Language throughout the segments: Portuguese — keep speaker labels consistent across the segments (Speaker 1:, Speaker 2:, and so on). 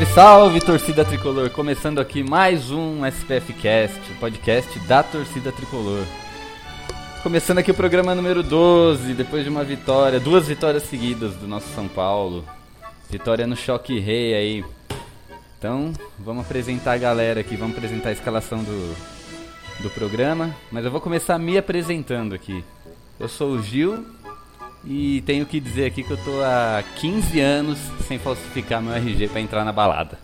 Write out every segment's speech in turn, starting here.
Speaker 1: Salve, salve, torcida tricolor! Começando aqui mais um SPF Cast, podcast da torcida tricolor. Começando aqui o programa número 12, depois de uma vitória, duas vitórias seguidas do nosso São Paulo. Vitória no choque rei aí. Então, vamos apresentar a galera aqui, vamos apresentar a escalação do, do programa. Mas eu vou começar me apresentando aqui. Eu sou o Gil e tenho que dizer aqui que eu tô há 15 anos sem falsificar meu RG para entrar na balada.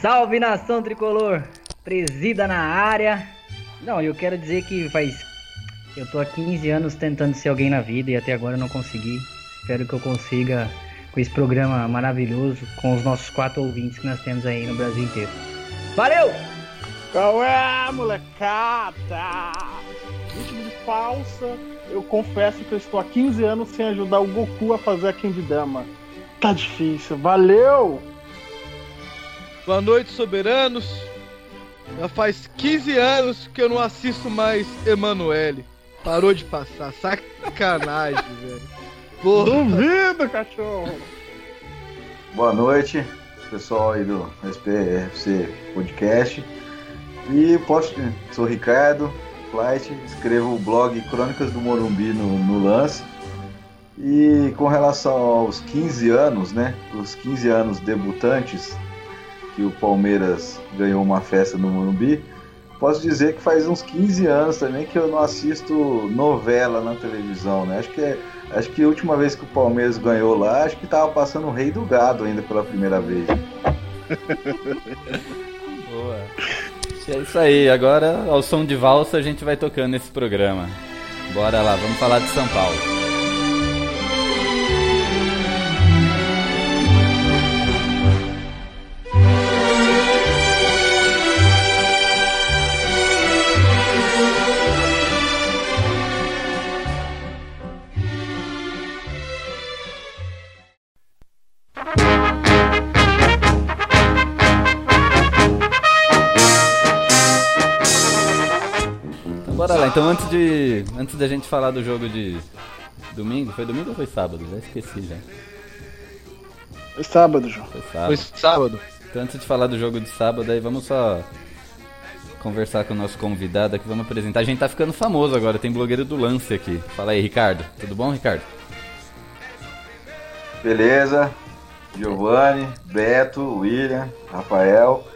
Speaker 2: Salve nação tricolor! Presida na área. Não, eu quero dizer que faz. Eu tô há 15 anos tentando ser alguém na vida e até agora não consegui. Espero que eu consiga com esse programa maravilhoso, com os nossos quatro ouvintes que nós temos aí no Brasil inteiro. Valeu!
Speaker 3: Qual é, molecada? Ritmo de falsa eu confesso que eu estou há 15 anos sem ajudar o Goku a fazer a Kendama. Tá difícil, valeu!
Speaker 4: Boa noite, soberanos. Já faz 15 anos que eu não assisto mais Emanuele. Parou de passar, sacanagem, velho.
Speaker 3: Porra. Duvido, cachorro!
Speaker 5: Boa noite, pessoal aí do SPFC Podcast. E posso, sou o Ricardo, Flight, escrevo o blog Crônicas do Morumbi no, no lance. E com relação aos 15 anos, né? Os 15 anos debutantes que o Palmeiras ganhou uma festa no Morumbi, posso dizer que faz uns 15 anos também que eu não assisto novela na televisão, né? Acho que é, acho que a última vez que o Palmeiras ganhou lá, acho que tava passando o Rei do Gado ainda pela primeira vez.
Speaker 1: Boa. É isso aí, agora ao som de valsa a gente vai tocando esse programa. Bora lá, vamos falar de São Paulo. De. Antes da gente falar do jogo de domingo, foi domingo ou foi sábado? Já esqueci já.
Speaker 3: Foi sábado, João.
Speaker 4: Foi sábado. Foi sábado.
Speaker 1: Então antes de falar do jogo de sábado aí, vamos só conversar com o nosso convidado aqui, vamos apresentar. A gente tá ficando famoso agora, tem blogueiro do lance aqui. Fala aí, Ricardo. Tudo bom, Ricardo?
Speaker 5: Beleza. Giovanni, Beto, William, Rafael.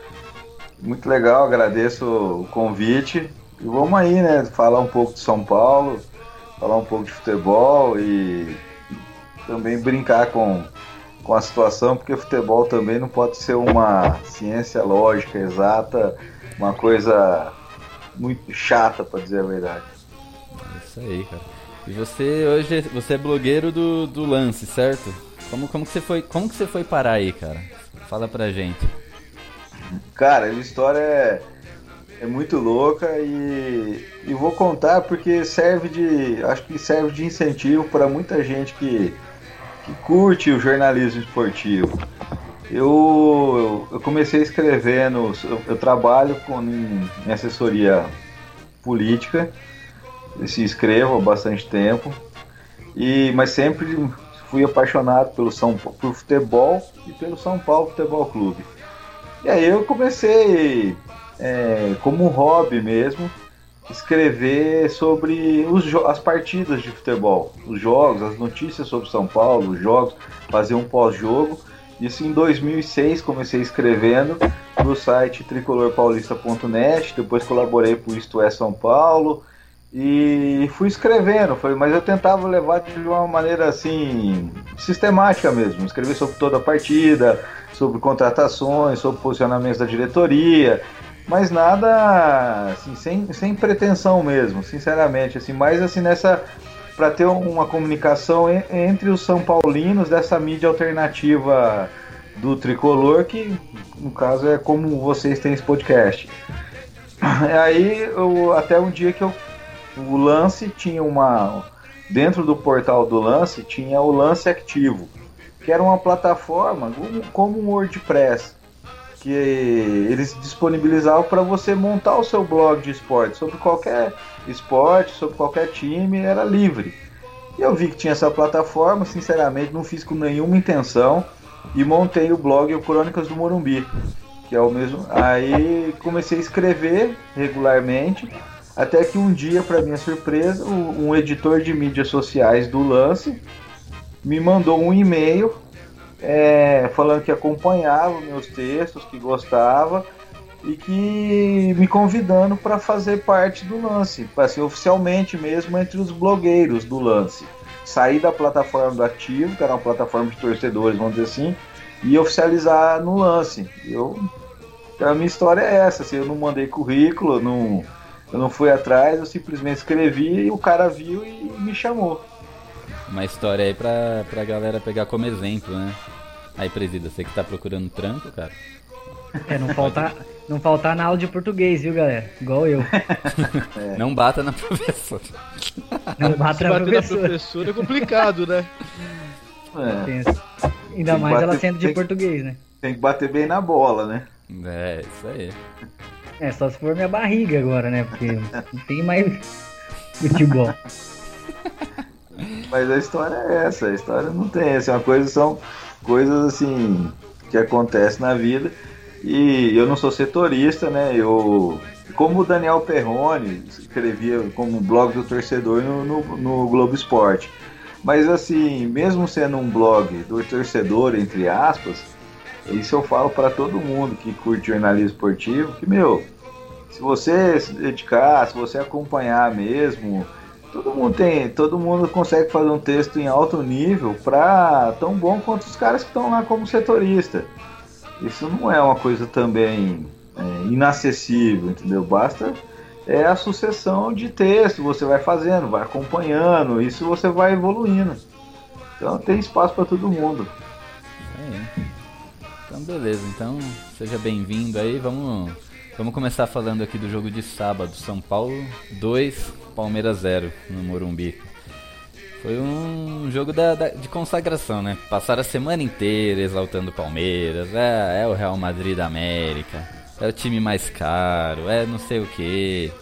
Speaker 5: Muito legal, agradeço o convite. E vamos aí, né? Falar um pouco de São Paulo, falar um pouco de futebol e também brincar com, com a situação, porque futebol também não pode ser uma ciência lógica, exata, uma coisa muito chata, para dizer a verdade.
Speaker 1: É isso aí, cara. E você hoje você é blogueiro do, do lance, certo? Como, como, que você foi, como que você foi parar aí, cara? Fala pra gente.
Speaker 5: Cara, a história é é muito louca e, e vou contar porque serve de. Acho que serve de incentivo para muita gente que, que curte o jornalismo esportivo. Eu, eu comecei escrevendo, eu, eu trabalho com, em, em assessoria política, se escrevo há bastante tempo, e, mas sempre fui apaixonado pelo São por futebol e pelo São Paulo Futebol Clube. E aí eu comecei é, como um hobby mesmo, escrever sobre os, as partidas de futebol, os jogos, as notícias sobre São Paulo, os jogos, fazer um pós-jogo. Isso em 2006 comecei escrevendo no site tricolorpaulista.net, depois colaborei para o Isto é São Paulo e fui escrevendo, foi, mas eu tentava levar de uma maneira assim sistemática mesmo, escrever sobre toda a partida, sobre contratações, sobre posicionamentos da diretoria, mas nada assim, sem, sem pretensão mesmo, sinceramente, assim, mais assim nessa para ter uma comunicação entre os são paulinos dessa mídia alternativa do tricolor que no caso é como vocês têm esse podcast. Aí eu, até um dia que eu, o Lance tinha uma dentro do portal do Lance tinha o Lance Ativo, que era uma plataforma como um WordPress que eles disponibilizavam para você montar o seu blog de esporte sobre qualquer esporte, sobre qualquer time, era livre. E eu vi que tinha essa plataforma, sinceramente não fiz com nenhuma intenção, e montei o blog o Crônicas do Morumbi, que é o mesmo. Aí comecei a escrever regularmente, até que um dia, para minha surpresa, um editor de mídias sociais do Lance me mandou um e-mail é, falando que acompanhava meus textos, que gostava e que me convidando para fazer parte do lance, para ser oficialmente mesmo entre os blogueiros do lance. Sair da plataforma do Ativo, que era uma plataforma de torcedores, vamos dizer assim, e oficializar no lance. Eu, a minha história é essa, assim, eu não mandei currículo, não, eu não fui atrás, eu simplesmente escrevi e o cara viu e me chamou.
Speaker 1: Uma história aí pra, pra galera pegar como exemplo, né? Aí, presida, você que tá procurando trampo, cara.
Speaker 2: É, não faltar, não faltar na aula de português, viu, galera? Igual eu.
Speaker 1: É. Não bata na professora.
Speaker 2: Não bata
Speaker 4: Se
Speaker 2: na
Speaker 4: bater na
Speaker 2: professora.
Speaker 4: professora é complicado, né?
Speaker 5: É.
Speaker 2: Ainda
Speaker 5: Tem
Speaker 2: mais ela
Speaker 5: bater-
Speaker 2: sendo de
Speaker 5: tem-
Speaker 2: português, né?
Speaker 5: tem que bater bem na bola, né?
Speaker 1: É, isso aí.
Speaker 2: É, só se for minha barriga agora, né? Porque não tem mais futebol.
Speaker 5: Mas a história é essa, a história não tem essa, é uma coisa, são coisas assim que acontecem na vida. E eu não sou setorista, né? Eu, como o Daniel Perrone escrevia como blog do torcedor no, no, no Globo Esporte. Mas assim, mesmo sendo um blog do torcedor, entre aspas, isso eu falo para todo mundo que curte jornalismo esportivo, que meu, se você se dedicar, se você acompanhar mesmo, todo mundo tem, todo mundo consegue fazer um texto em alto nível para tão bom quanto os caras que estão lá como setorista. Isso não é uma coisa também é, inacessível, entendeu? Basta é a sucessão de texto, você vai fazendo, vai acompanhando, isso você vai evoluindo. Então tem espaço para todo mundo.
Speaker 1: É. Então beleza, então seja bem-vindo aí. Vamos, vamos começar falando aqui do jogo de sábado. São Paulo 2, Palmeiras 0 no Morumbi. Foi um jogo da, da- de consagração, né? Passaram a semana inteira exaltando o Palmeiras. É, é o Real Madrid da América. É o time mais caro. É não sei o que.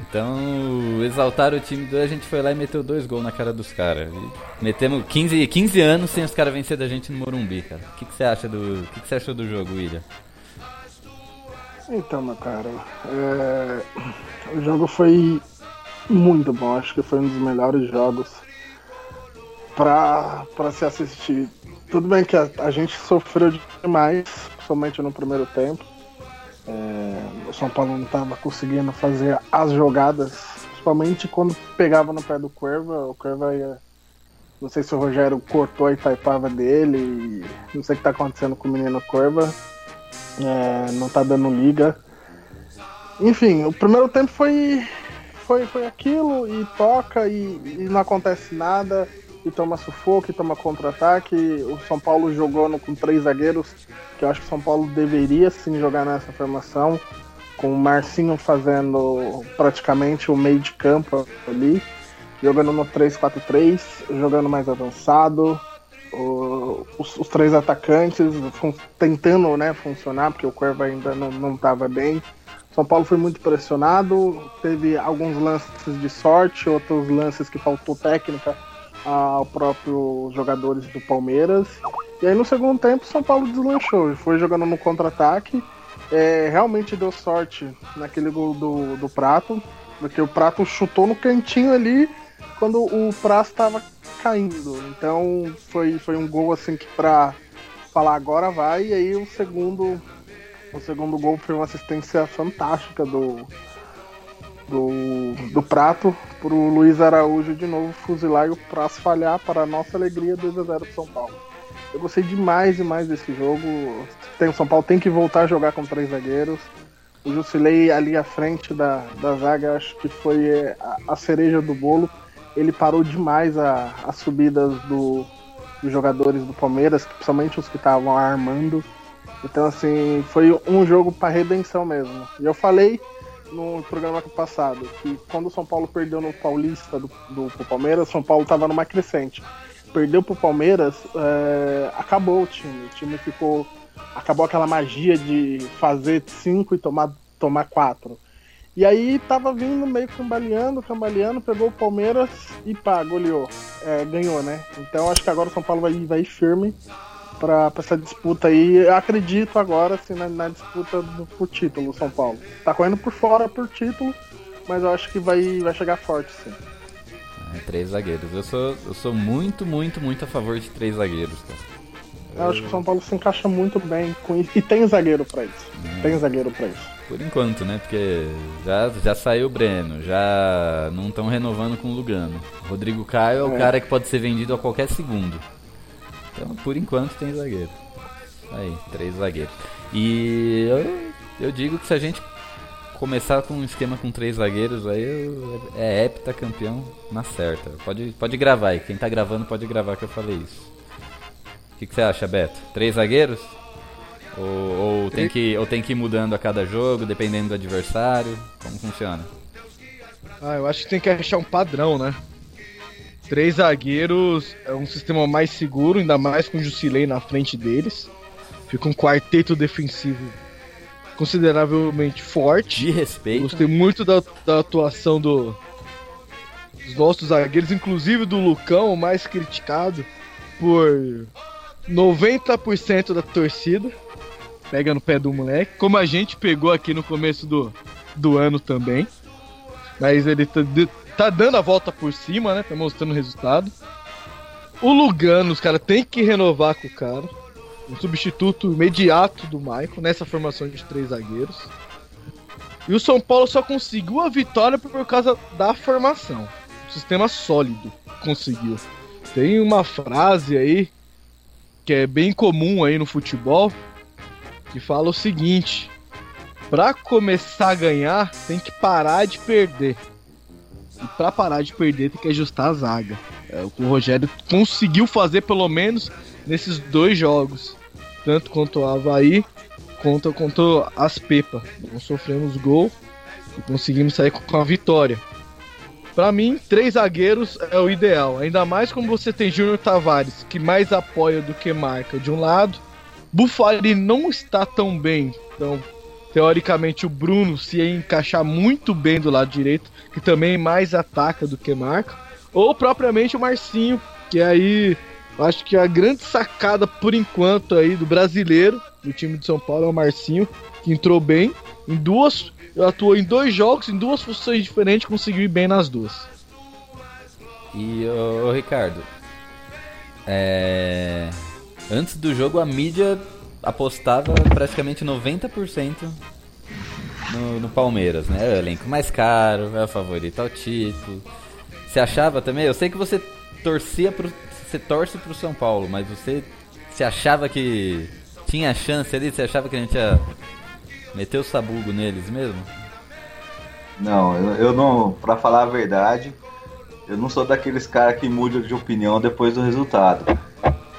Speaker 1: Então, exaltaram o time do. A gente foi lá e meteu dois gols na cara dos caras. Metemos 15, 15 anos sem os caras vencer da gente no Morumbi, cara. O que, que você acha do. O que, que você achou do jogo, William?
Speaker 3: Então, meu cara, é, o jogo foi muito bom. Acho que foi um dos melhores jogos pra, pra se assistir. Tudo bem que a, a gente sofreu demais, somente no primeiro tempo. É, o São Paulo não estava conseguindo fazer as jogadas, principalmente quando pegava no pé do Cuerva. O Cuerva ia. Não sei se o Rogério cortou a Itaipava dele. Não sei o que está acontecendo com o menino Cuerva. É, não tá dando liga. Enfim, o primeiro tempo foi foi, foi aquilo e toca e, e não acontece nada e toma sufoco e toma contra-ataque. O São Paulo jogou no- com três zagueiros, que eu acho que o São Paulo deveria sim jogar nessa formação, com o Marcinho fazendo praticamente o meio de campo ali, jogando no 3-4-3, jogando mais avançado, os, os três atacantes fun- tentando né, funcionar, porque o Cuerva ainda não estava bem. São Paulo foi muito pressionado, teve alguns lances de sorte, outros lances que faltou técnica ao próprio jogadores do Palmeiras. E aí no segundo tempo São Paulo deslanchou, foi jogando no contra-ataque. É, realmente deu sorte naquele gol do, do Prato, porque o Prato chutou no cantinho ali quando o Prato estava caindo. Então foi, foi um gol assim que pra falar agora vai, e aí o segundo o segundo gol foi uma assistência fantástica do, do, do Prato pro Luiz Araújo de novo fuzilar e o Prato falhar para nossa alegria 2 a 0 pro São Paulo. Eu gostei demais demais desse jogo. Tem, o São Paulo tem que voltar a jogar com três zagueiros. O Jusilei ali à frente da, da zaga, acho que foi é, a, a cereja do bolo. Ele parou demais a- as subidas do, dos jogadores do Palmeiras, principalmente os que estavam armando. Então, assim, foi um jogo para redenção mesmo. E eu falei no programa passado que quando o São Paulo perdeu no Paulista do, do pro Palmeiras, São Paulo estava numa crescente. Perdeu pro Palmeiras, é, acabou o time. O time ficou. Acabou aquela magia de fazer cinco e tomar, tomar quatro. E aí tava vindo meio cambaleando, cambaleando, pegou o Palmeiras e pá, goleou. É, ganhou, né? Então acho que agora o São Paulo vai, vai ir firme pra, pra essa disputa aí. Eu acredito agora assim, na, na disputa do, por título, São Paulo. Tá correndo por fora por título, mas eu acho que vai, vai chegar forte, sim.
Speaker 1: É, três zagueiros. Eu sou, eu sou muito, muito, muito a favor de três zagueiros, cara.
Speaker 3: Eu acho que o São Paulo se encaixa muito bem com isso. E tem zagueiro pra isso. Tem zagueiro pra isso.
Speaker 1: Por enquanto, né? Porque já, já saiu o Breno, já não estão renovando com o Lugano. Rodrigo Caio é o
Speaker 3: É.
Speaker 1: cara que pode ser vendido a qualquer segundo. Então, por enquanto, tem zagueiro. Aí, três zagueiros. E eu, eu digo que se a gente começar com um esquema com três zagueiros, aí eu- é hepta campeão na certa. Pode, pode gravar aí. Quem tá gravando pode gravar que eu falei isso. O que, que você acha, Beto? Três zagueiros? Ou, ou tem que, ou tem que ir mudando a cada jogo, dependendo do adversário? Como funciona?
Speaker 4: Ah, eu acho que tem que achar um padrão, né? Três zagueiros é um sistema mais seguro, ainda mais com o Jusilei na frente deles. Fica um quarteto defensivo consideravelmente forte.
Speaker 1: De respeito.
Speaker 4: Gostei muito da, da atuação do, dos nossos zagueiros, inclusive do Lucão, o mais criticado por 90% da torcida. Pega no pé do moleque, como a gente pegou aqui no começo do, do ano também. Mas ele tá, tá dando a volta por cima, né? Tá mostrando o resultado. O Lugano, os caras tem que renovar com o cara. Um substituto imediato do Michael nessa formação de três zagueiros. E o São Paulo só conseguiu a vitória por causa da formação. Um sistema sólido conseguiu. Tem uma frase aí que é bem comum aí no futebol que fala o seguinte: Pra começar a ganhar, tem que parar de perder. E pra parar de perder, tem que ajustar a zaga. É o que o Rogério conseguiu fazer pelo menos nesses dois jogos. Tanto contra o Havaí quanto contra as Pepa. Não sofremos gol e conseguimos sair com a vitória. Pra mim, três zagueiros é o ideal. Ainda mais como você tem Júnior Tavares, que mais apoia do que marca de um lado. Buffari não está tão bem. Então, teoricamente, o Bruno se encaixar muito bem do lado direito, que também mais ataca do que marca. Ou propriamente o Marcinho, que aí eu acho que a grande sacada por enquanto aí do brasileiro, do time de São Paulo, é o Marcinho, que entrou bem em duas. Atuou em dois jogos, em duas funções diferentes, conseguiu ir bem nas duas.
Speaker 1: E, ô, Ricardo, é... antes do jogo a mídia apostava praticamente 90% no, no Palmeiras, né? É o elenco mais caro, é o favorito ao título. Você achava também? Eu sei que você torcia pro. Você torce pro São Paulo, mas você se achava que tinha chance ali? Você achava que a gente ia meter o sabugo neles mesmo?
Speaker 5: Não, eu, eu não, pra falar a verdade, eu não sou daqueles caras que mudam de opinião depois do resultado.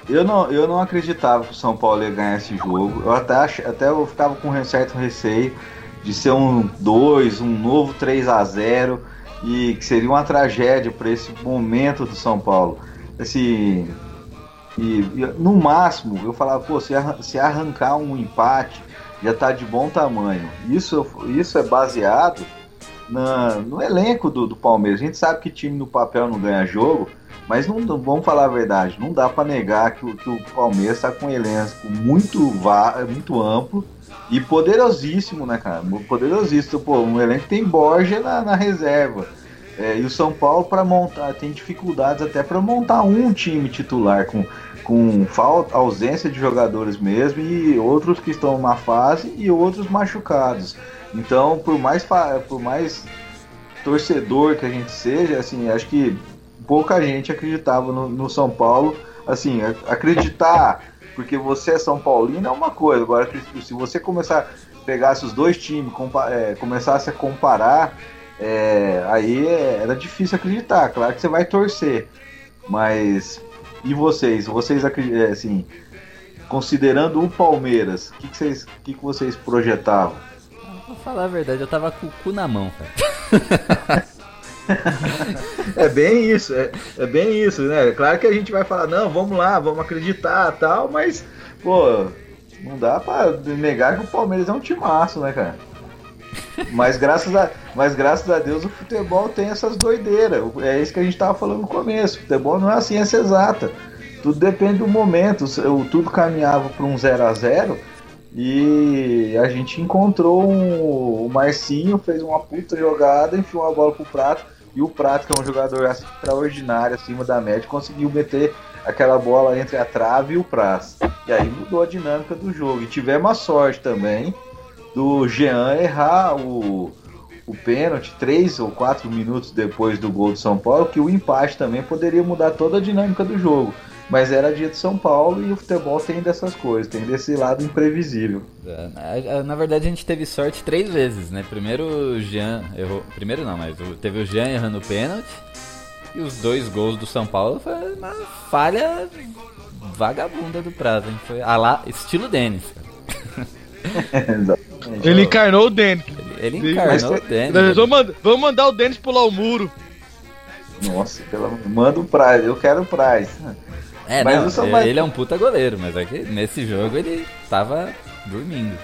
Speaker 5: Eu não, eu não acreditava que o São Paulo ia ganhar esse jogo. Eu até, até eu ficava com um certo receio de ser um 2, um novo 3 a 0 e que seria uma tragédia para esse momento do São Paulo. Assim, e, e no máximo eu falava, pô, se, arran- se arrancar um empate já tá de bom tamanho. Isso, isso é baseado na- no elenco do, do Palmeiras. A gente sabe que time no papel não ganha jogo, mas não, vamos falar a verdade, não dá para negar que, o- que o Palmeiras está com um elenco muito, muito amplo e poderosíssimo, né, cara? Poderosíssimo. Pô, um elenco tem Borja na, na reserva. É, e o São Paulo para montar tem dificuldades até para montar um time titular com, com falta, ausência de jogadores mesmo e outros que estão na fase e outros machucados. Então, por mais por mais torcedor que a gente seja, assim, acho que pouca gente acreditava no, no São Paulo. Assim, ac- acreditar porque você é São Paulino é uma coisa. Agora, se você começar a pegar os dois times, compa- é, começasse a comparar, é, aí é- era difícil acreditar. Claro que você vai torcer, mas e vocês? Vocês acreditam, é, assim, considerando o Palmeiras, o que, que vocês, que, que vocês projetavam?
Speaker 1: Pra falar a verdade, eu tava com o cu na mão, cara.
Speaker 5: É bem isso, é, é bem isso, né? Claro que a gente vai falar, não, vamos lá, vamos acreditar tal, mas, pô, não dá pra negar que o Palmeiras é um timaço, né, cara? Mas graças a, mas graças a Deus o futebol tem essas doideiras. É isso que a gente tava falando no começo. O futebol não é a ciência exata. tudo depende do momento. O, tudo caminhava para um 0 a 0 e a gente encontrou um, o Marcinho, fez uma puta jogada, enfiou a bola pro Prato. E o Prato, que é um jogador extraordinário, acima da média, conseguiu meter aquela bola entre a trave e o Praz. E aí mudou a dinâmica do jogo. E tivemos a sorte também do Jean errar o, o pênalti três ou quatro minutos depois do gol do São Paulo, que o empate também poderia mudar toda a dinâmica do jogo. Mas era dia de São Paulo e o futebol tem dessas coisas, tem desse lado imprevisível.
Speaker 1: É, na verdade a gente teve sorte três vezes, né? Primeiro o Jean errou. Primeiro não, mas teve o Jean errando o pênalti. E os dois gols do São Paulo foi uma falha vagabunda do prazo, hein? Foi a lá, estilo Denis.
Speaker 4: ele encarnou o Denis.
Speaker 1: Ele, ele encarnou o Denis.
Speaker 4: Vamos, mandar, vamos mandar o Denis pular o muro.
Speaker 5: Nossa, pelo... manda o Praz, eu quero o Praz.
Speaker 1: É, mas não, mais... ele é um puta goleiro, mas é que nesse jogo ele tava dormindo.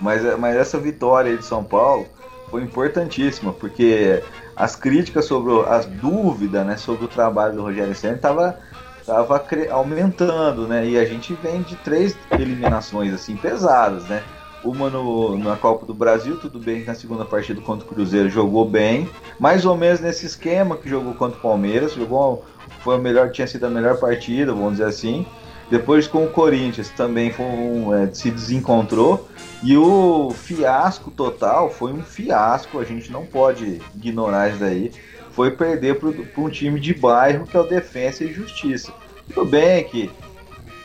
Speaker 5: Mas, mas essa vitória de São Paulo foi importantíssima, porque as críticas sobre as dúvidas, né, sobre o trabalho do Rogério Senna tava tava aumentando, né? E a gente vem de três eliminações assim pesadas, né? Uma no, na Copa do Brasil, tudo bem que na segunda partida contra o Cruzeiro jogou bem, mais ou menos nesse esquema que jogou contra o Palmeiras, jogou foi a melhor, tinha sido a melhor partida, vamos dizer assim. Depois com o Corinthians também foi um, é, se desencontrou. E o fiasco total foi um fiasco, a gente não pode ignorar isso daí. Foi perder para um time de bairro que é o Defensa e Justiça. Tudo bem que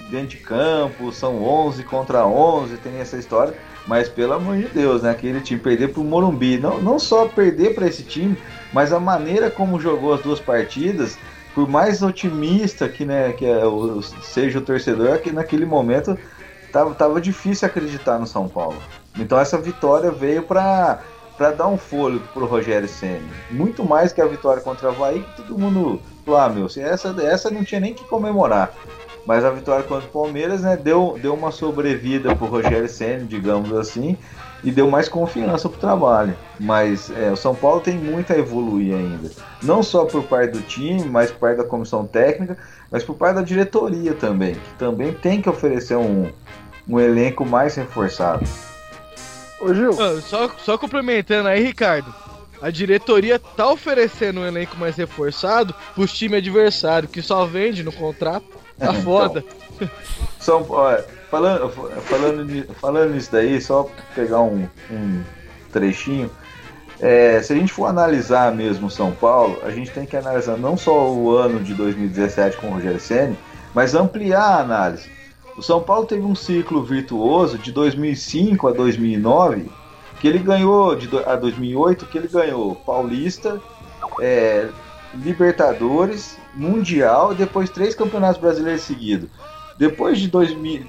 Speaker 5: dentro de campo são 11 contra 11, tem essa história, mas pelo amor de Deus, né? Aquele time perder para o Morumbi, não, não só perder para esse time, mas a maneira como jogou as duas partidas por mais otimista que, né, que é o, seja o torcedor, é que naquele momento tava, tava difícil acreditar no São Paulo. Então essa vitória veio para para dar um fôlego pro Rogério Ceni. Muito mais que a vitória contra o Havaí, que todo mundo ah, meu, essa, essa não tinha nem que comemorar. Mas a vitória contra o Palmeiras, né, deu, deu uma sobrevida pro Rogério Ceni, digamos assim, e deu mais confiança pro trabalho. Mas é, o São Paulo tem muito a evoluir ainda. Não só por parte do time, mas por parte da comissão técnica, mas por parte da diretoria também, que também tem que oferecer um, um elenco mais reforçado.
Speaker 4: Ô Gil. Ah, só, só complementando aí, Ricardo. A diretoria tá oferecendo um elenco mais reforçado pros time adversário, que só vende no contrato. Tá então, foda.
Speaker 5: São Paulo falando, falando, falando nisso daí, só pegar um, um trechinho. É, se a gente for analisar mesmo São Paulo, a gente tem que analisar não só o ano de 2017 com o Rogério Senna, mas ampliar a análise. O São Paulo teve um ciclo virtuoso de 2005 a 2009, que ele ganhou, de a 2008, que ele ganhou Paulista, é, Libertadores, Mundial e depois três campeonatos brasileiros seguidos. Depois de 2000,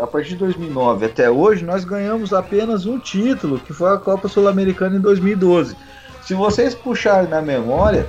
Speaker 5: a partir de 2009 até hoje, nós ganhamos apenas um título, que foi a Copa Sul-Americana em 2012. Se vocês puxarem na memória,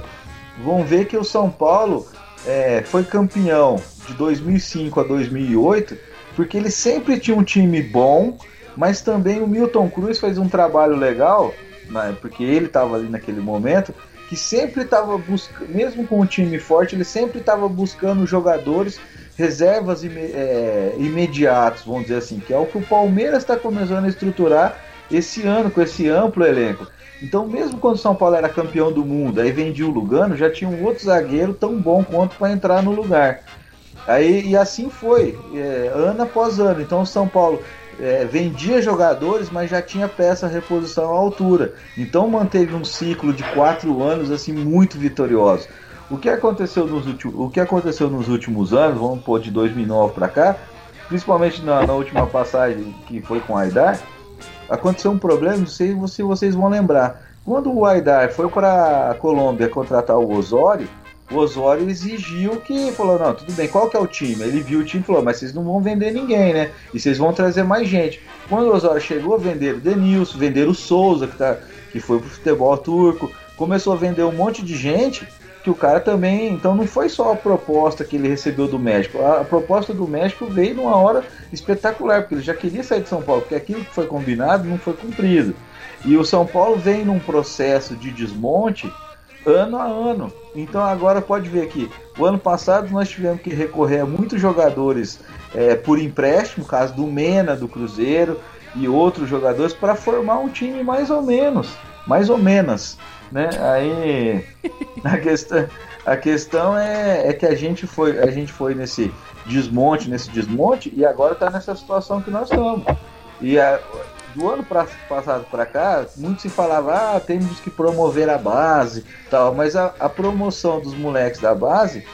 Speaker 5: vão ver que o São Paulo é, foi campeão de 2005 a 2008, porque ele sempre tinha um time bom, mas também o Milton Cruz fez um trabalho legal, né, porque ele estava ali naquele momento, que sempre estava buscando, mesmo com um time forte, ele sempre estava buscando jogadores reservas é, imediatos, vamos dizer assim, que é o que o Palmeiras está começando a estruturar esse ano com esse amplo elenco. Então, mesmo quando o São Paulo era campeão do mundo, aí vendia o Lugano, já tinha um outro zagueiro tão bom quanto para entrar no lugar. Aí, e assim foi, é, ano após ano. Então, o São Paulo é, vendia jogadores, mas já tinha peça reposição à altura. Então, manteve um ciclo de quatro anos assim muito vitorioso. O que aconteceu nos últimos, o que aconteceu nos últimos anos, vamos pôr de 2009 para cá, principalmente na, na, última passagem que foi com o Aidar, aconteceu um problema, não sei se vocês vão lembrar. Quando o Aidar foi para a Colômbia contratar o Osório, o Osório exigiu que falou, não, tudo bem, qual que é o time? Ele viu o time e falou, mas vocês não vão vender ninguém, né? E vocês vão trazer mais gente. Quando o Osório chegou, venderam o Denilson, venderam o Souza, que, tá, que foi pro futebol turco, começou a vender um monte de gente que o cara também. Então não foi só a proposta que ele recebeu do México. A, proposta do México veio numa hora espetacular, porque ele já queria sair de São Paulo, porque aquilo que foi combinado não foi cumprido. E o São Paulo vem num processo de desmonte ano a ano. Então agora pode ver aqui, o ano passado nós tivemos que recorrer a muitos jogadores é, por empréstimo, caso do Mena do Cruzeiro e outros jogadores para formar um time mais ou menos, mais ou menos, né? Aí a questão, a questão é, é que a gente foi, a gente foi nesse desmonte, nesse desmonte e agora está nessa situação que nós estamos. E a, do ano pra, passado para cá, muito se falava, ah, temos que promover a base, tal, mas a, a promoção dos moleques da base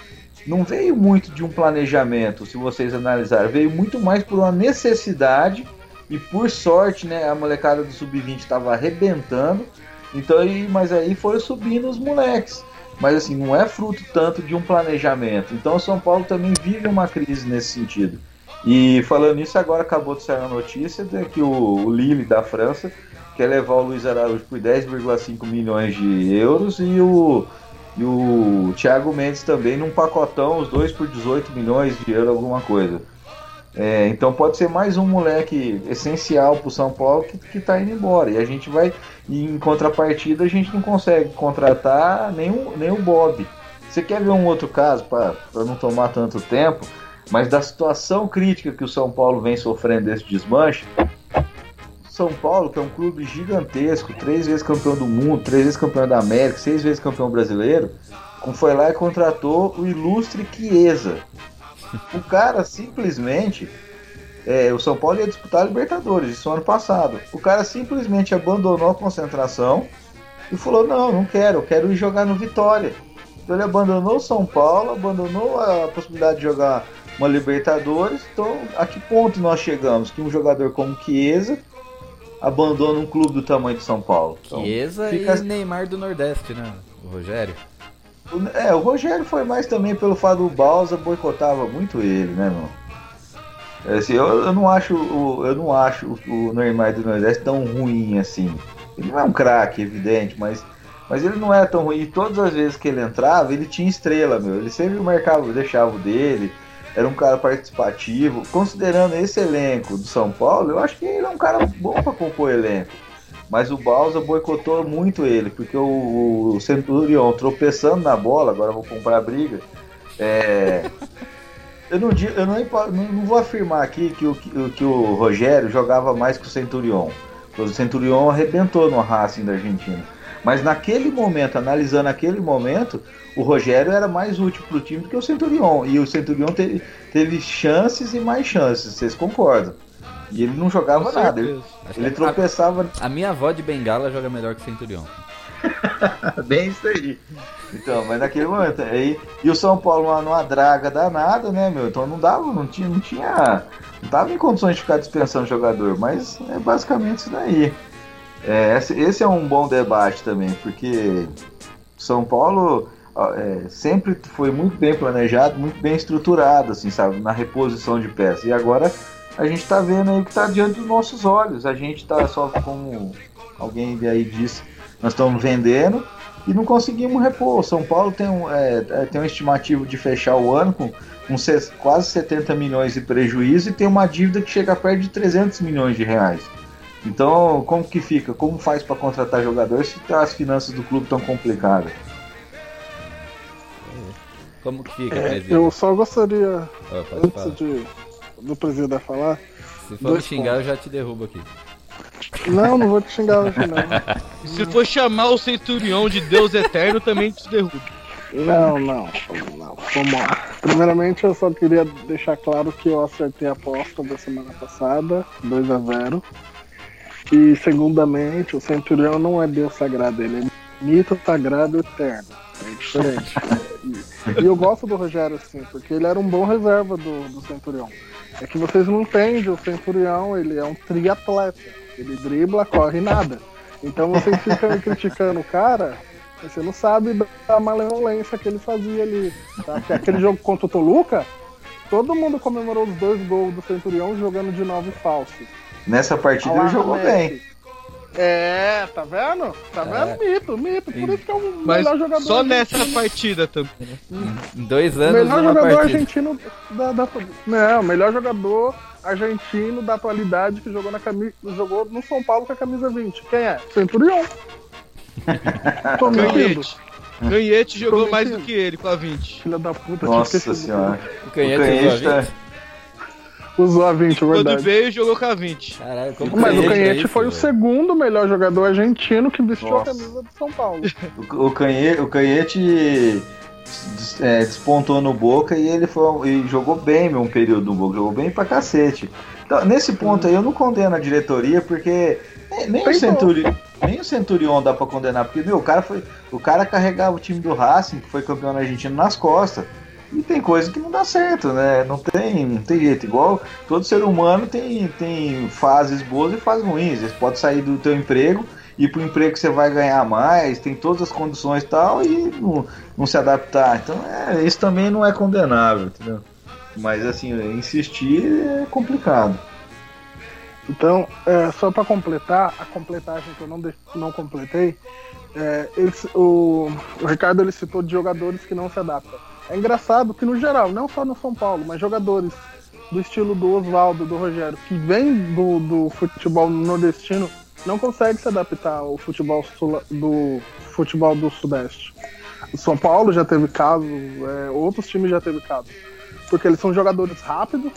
Speaker 5: não veio muito de um planejamento, se vocês analisarem, veio muito mais por uma necessidade e por sorte, né, a molecada do sub-20 estava arrebentando. Então, aí, mas aí foi subindo os moleques. Mas assim, não é fruto tanto de um planejamento. Então, São Paulo também vive uma crise nesse sentido. E falando nisso, agora acabou de sair a notícia de que o, o Lille da França quer levar o Luiz Araújo por 10,5 milhões de euros e o, e o Thiago Mendes também num pacotão, os dois por 18 milhões de euros, alguma coisa. É, então pode ser mais um moleque essencial para o São Paulo que, que tá indo embora. E a gente vai, em contrapartida, a gente não consegue contratar nem o, nem o Bob. Você quer ver um outro caso para não tomar tanto tempo? Mas da situação crítica que o São Paulo vem sofrendo desse desmanche, São Paulo, que é um clube gigantesco, três vezes campeão do mundo, três vezes campeão da América, seis vezes campeão brasileiro, foi lá e contratou o ilustre Chiesa. O cara simplesmente. É, o São Paulo ia disputar a Libertadores, isso ano passado. O cara simplesmente abandonou a concentração e falou: Não, não quero, eu quero ir jogar no Vitória. Então ele abandonou o São Paulo, abandonou a possibilidade de jogar uma Libertadores. Então, a que ponto nós chegamos? Que um jogador como Chiesa abandona um clube do tamanho de São Paulo.
Speaker 1: Então, Chiesa fica... e Neymar do Nordeste, né? O Rogério.
Speaker 5: É, o Rogério foi mais também pelo fato do Balsa boicotava muito ele, né, mano? É, assim, eu, eu, não acho o, eu não acho o Neymar do Nordeste tão ruim assim. Ele não é um craque, evidente, mas, mas ele não é tão ruim. E todas as vezes que ele entrava, ele tinha estrela, meu. Ele sempre marcava, deixava o dele era um cara participativo. Considerando esse elenco do São Paulo, eu acho que ele é um cara bom para compor elenco. Mas o Balsa boicotou muito ele, porque o, o Centurion tropeçando na bola, agora vou comprar a briga. É, eu não, eu não, não, vou afirmar aqui que o, que o Rogério jogava mais que o Centurion. O Centurion arrebentou no Racing da Argentina. Mas naquele momento, analisando aquele momento, o Rogério era mais útil para o time do que o Centurion. E o Centurion teve, teve chances e mais chances, vocês concordam? E ele não jogava nada, ele, ele tropeçava.
Speaker 1: A, a, minha avó de Bengala joga melhor que o Centurion.
Speaker 5: Bem isso aí. Então, mas naquele momento. Aí, e o São Paulo numa, numa draga danada, né, meu? Então não dava, não tinha, não tinha. Não tava em condições de ficar dispensando jogador, mas é basicamente isso daí. É, esse, esse é um bom debate também, porque São Paulo é, sempre foi muito bem planejado, muito bem estruturado, assim, sabe, na reposição de peças. E agora a gente está vendo aí o que está diante dos nossos olhos. A gente está só, como alguém aí disse, nós estamos vendendo e não conseguimos repor. São Paulo tem um, é, é tem um estimativo de fechar o ano com, com quase 70 milhões de prejuízo e tem uma dívida que chega perto de 300 milhões de reais. Então, como que fica? Como faz para contratar jogadores se as finanças do clube estão complicadas?
Speaker 1: Como que fica,
Speaker 3: é, Eu só gostaria, oh, antes de, do presidente falar.
Speaker 1: Se for me xingar, pontos. eu já te derrubo aqui.
Speaker 3: Não, não vou te xingar hoje não.
Speaker 4: Se for chamar o Centurião de Deus Eterno, também te derrubo.
Speaker 3: Não, não, não. Vamos lá. Primeiramente, eu só queria deixar claro que eu acertei a aposta da semana passada, 2 a 0 E, segundamente, o Centurião não é Deus sagrado, ele é mito sagrado eterno. É diferente. E eu gosto do Rogério, assim, porque ele era um bom reserva do, do Centurião. É que vocês não entendem, o Centurião, ele é um triatleta. Ele dribla, corre nada. Então vocês ficam criticando o cara, você não sabe da malevolência que ele fazia ali. Tá? Que aquele jogo contra o Toluca, todo mundo comemorou os dois gols do Centurião jogando de nove falso.
Speaker 5: Nessa partida ele jogou bem.
Speaker 3: É, tá vendo? Tá é. vendo? É. Mito, mito. Por isso que é o Mas melhor jogador.
Speaker 4: Só nessa partida também.
Speaker 1: Dois anos.
Speaker 3: Melhor jogador partida. argentino da, da. Não, melhor jogador argentino da atualidade que jogou na camisa. Jogou no São Paulo com a camisa 20. Quem é? Centurião. Tô mentindo.
Speaker 4: Canhete jogou mais do que ele com a 20.
Speaker 3: Filha da puta.
Speaker 5: Nossa senhora.
Speaker 1: O canhete,
Speaker 5: O tá-
Speaker 1: 20?
Speaker 3: Usou a 20, é
Speaker 4: Quando
Speaker 3: verdade.
Speaker 4: veio, jogou com a 20.
Speaker 1: Caralho, como
Speaker 3: Mas o
Speaker 1: é
Speaker 3: Canhete
Speaker 1: isso,
Speaker 3: foi o
Speaker 1: velho?
Speaker 3: segundo melhor jogador argentino que vestiu
Speaker 5: Nossa.
Speaker 3: a camisa do São Paulo.
Speaker 5: O, o Canhete, o Canhete é, despontou no Boca e ele foi, e jogou bem meu um período no Boca, jogou bem pra cacete. Então, nesse ponto aí eu não condeno a diretoria, porque nem, nem o,
Speaker 3: Tentou.
Speaker 5: Centuri, nem o Centurion dá pra condenar, porque meu, o cara foi. O cara carregava o time do Racing, que foi campeão argentino, nas costas. E tem coisa que não dá certo, né? Não tem, não tem jeito. Igual todo ser humano tem, tem fases boas e fases ruins. Você pode sair do teu emprego ir pro emprego que você vai ganhar mais, tem todas as condições e tal, e não, não se adaptar. Então, é, isso também não é condenável, entendeu? Mas assim, insistir é complicado.
Speaker 3: Então, é, só pra completar, a completagem que eu não, não completei, é, o, o Ricardo ele citou de jogadores que não se adaptam. É engraçado que, no geral, não só no São Paulo, mas jogadores do estilo do Oswaldo, do Rogério, que vem do, do futebol nordestino, não consegue se adaptar ao futebol do futebol do Sudeste. O São Paulo já teve casos, é, outros times já teve casos. Porque eles são jogadores rápidos,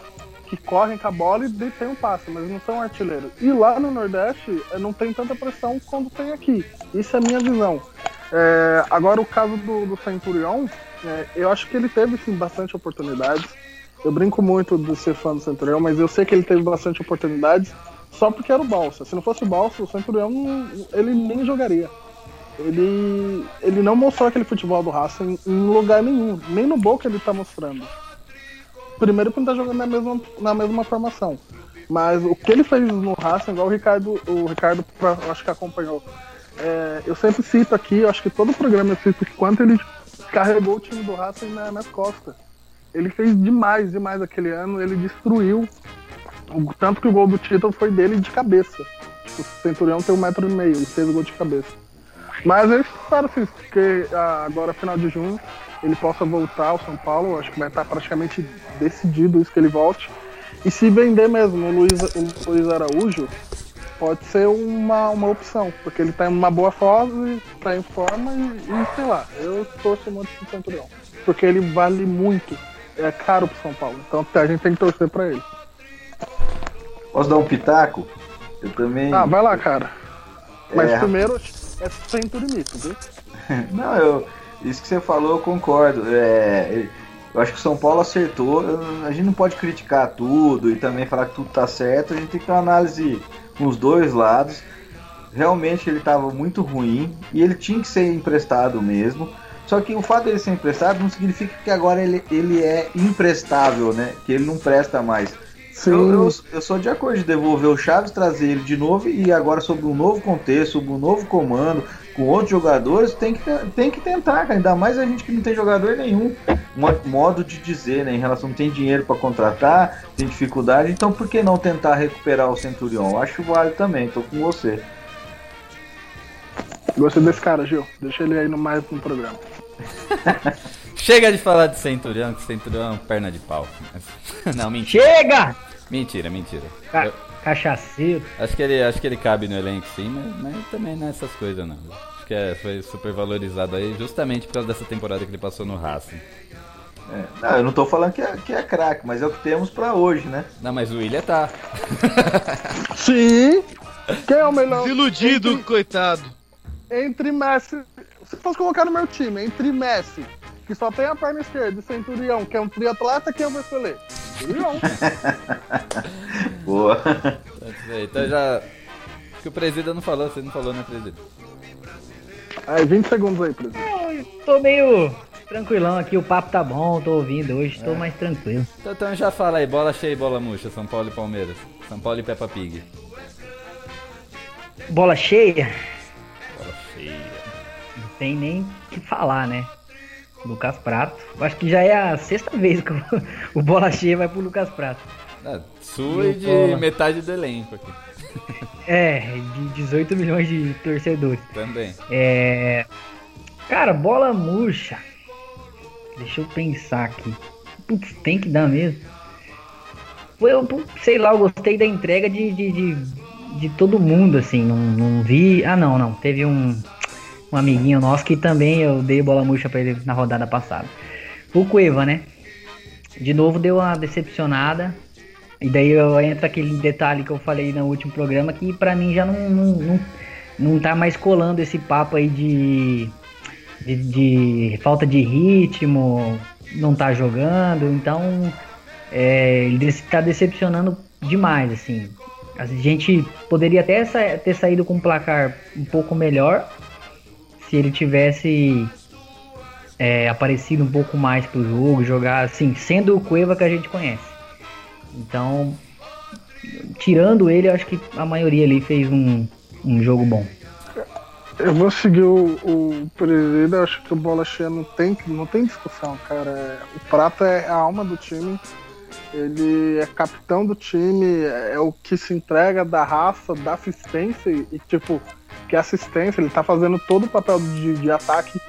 Speaker 3: que correm com a bola e tem um passe, mas não são artilheiros. E lá no Nordeste é, não tem tanta pressão quando tem aqui. Isso é a minha visão. É, agora o caso do, do Centurion, é, eu acho que ele teve sim bastante oportunidades. Eu brinco muito de ser fã do Centurion, mas eu sei que ele teve bastante oportunidades só porque era o Balsa. Se não fosse o Balsa, o Centurion ele nem jogaria. Ele, ele não mostrou aquele futebol do Racing em lugar nenhum, nem no Boca ele tá mostrando. Primeiro que não tá jogando na mesma, na mesma formação. Mas o que ele fez no Racing, igual o Ricardo, o Ricardo pra- acho que acompanhou. É, eu sempre cito aqui, acho que todo programa eu cito quanto ele carregou o time do Racing na- nas costas. Ele fez demais, demais aquele ano, ele destruiu. O- tanto que o gol do título foi dele de cabeça. O Centurião tem um metro e meio, ele fez o gol de cabeça. Mas eu espero assim, que ah, agora final de junho ele possa voltar ao São Paulo. Acho que vai estar praticamente decidido isso que ele volte. E se vender mesmo o Luiz, o Luiz Araújo, pode ser uma, uma opção, porque ele tá em uma boa fase, tá em forma e, e sei lá, eu torço muito pro Centurião. Porque ele vale muito, é caro pro São Paulo. Então a gente tem que torcer pra ele.
Speaker 5: Posso dar um pitaco? Eu também.
Speaker 3: Ah, vai lá, cara. Mas
Speaker 5: É.
Speaker 3: primeiro é sem turimito, viu?
Speaker 5: Não, eu, isso que você falou eu concordo. É, eu acho que o São Paulo acertou. A gente não pode criticar tudo e também falar que tudo tá certo. A gente tem que ter uma análise nos dois lados. Realmente ele estava muito ruim e ele tinha que ser emprestado mesmo. Só que o fato dele ser emprestado não significa que agora ele, ele é imprestável, né? Que ele não presta mais.
Speaker 3: Sim.
Speaker 5: Eu, eu, eu sou de acordo de devolver o Chaves, trazer ele de novo e agora sob um novo contexto, sob um novo comando, com outros jogadores, tem que, tem que tentar, cara. ainda mais a gente que não tem jogador nenhum. Mo- modo de dizer, né? Em relação, não tem dinheiro para contratar, tem dificuldade, então por que não tentar recuperar o Centurion? Eu acho válido também, tô com você.
Speaker 3: Gostei desse cara, Gil. Deixa ele aí no mais no programa.
Speaker 1: Chega de falar de Centurião, que Centurião é perna de pau. Não, mentira.
Speaker 2: Chega!
Speaker 1: Mentira, mentira. Eu-
Speaker 2: Cachaceiro.
Speaker 1: acho, que ele, acho que ele cabe no elenco sim, mas, mas também não é essas coisas não. Acho que é, foi super valorizado aí justamente por causa dessa temporada que ele passou no Racing.
Speaker 5: É, não, eu não tô falando que é, que é craque, mas é o que temos para hoje, né?
Speaker 1: Não, mas o William tá.
Speaker 3: Sim! Quem é o melhor?
Speaker 4: Desiludido,
Speaker 3: Entre,
Speaker 4: coitado.
Speaker 3: entre Messi. Se fosse colocar no meu time, entre Messi, que só tem a perna esquerda, e Centurião, que é um triatleta, quem eu vou escolher? Centurião.
Speaker 5: Boa.
Speaker 1: Então já. Acho que o presida não falou, você não falou, né, presida?
Speaker 3: aí, 20 segundos aí, presidente.
Speaker 2: Eu tô meio tranquilão aqui, o papo tá bom, tô ouvindo hoje, tô mais tranquilo.
Speaker 1: Então, então já fala aí, bola cheia e bola murcha, São Paulo e Palmeiras. São Paulo e Peppa Pig.
Speaker 2: Bola cheia,
Speaker 1: Bola cheia.
Speaker 2: não tem nem o que falar, né? Lucas Prato. Acho que já é a sexta vez que o, bola cheia vai pro Lucas Prato.
Speaker 1: Ah, sua e de
Speaker 2: Bola.
Speaker 1: metade do elenco aqui.
Speaker 2: É, de 18 milhões de torcedores.
Speaker 1: Também.
Speaker 2: É. Cara, bola murcha. Deixa eu pensar aqui. Putz, tem que dar mesmo. Foi, eu, sei lá, eu gostei da entrega de, de, de, de todo mundo, assim. Não, não vi. Ah, não, não. Teve um, um amiguinho nosso que também eu dei bola murcha pra ele na rodada passada. O Cueva, né? De novo deu uma decepcionada. E daí eu entra aquele detalhe que eu falei no último programa que pra mim já não, não, não, não tá mais colando esse papo aí de, de, de falta de ritmo, não tá jogando, então é, ele está decepcionando demais, assim. A gente poderia até ter saído com um placar um pouco melhor se ele tivesse é, aparecido um pouco mais pro jogo, jogar assim, sendo o Cueva que a gente conhece. Então, tirando ele, acho que a maioria ali fez um, um jogo bom.
Speaker 3: Eu vou seguir o, o presídio, acho que o bola cheia não tem, não tem discussão, cara. O Prata é a alma do time. Ele é capitão do time, é o que se entrega da raça, da assistência e, tipo, que assistência, ele tá fazendo todo o papel de, de ataque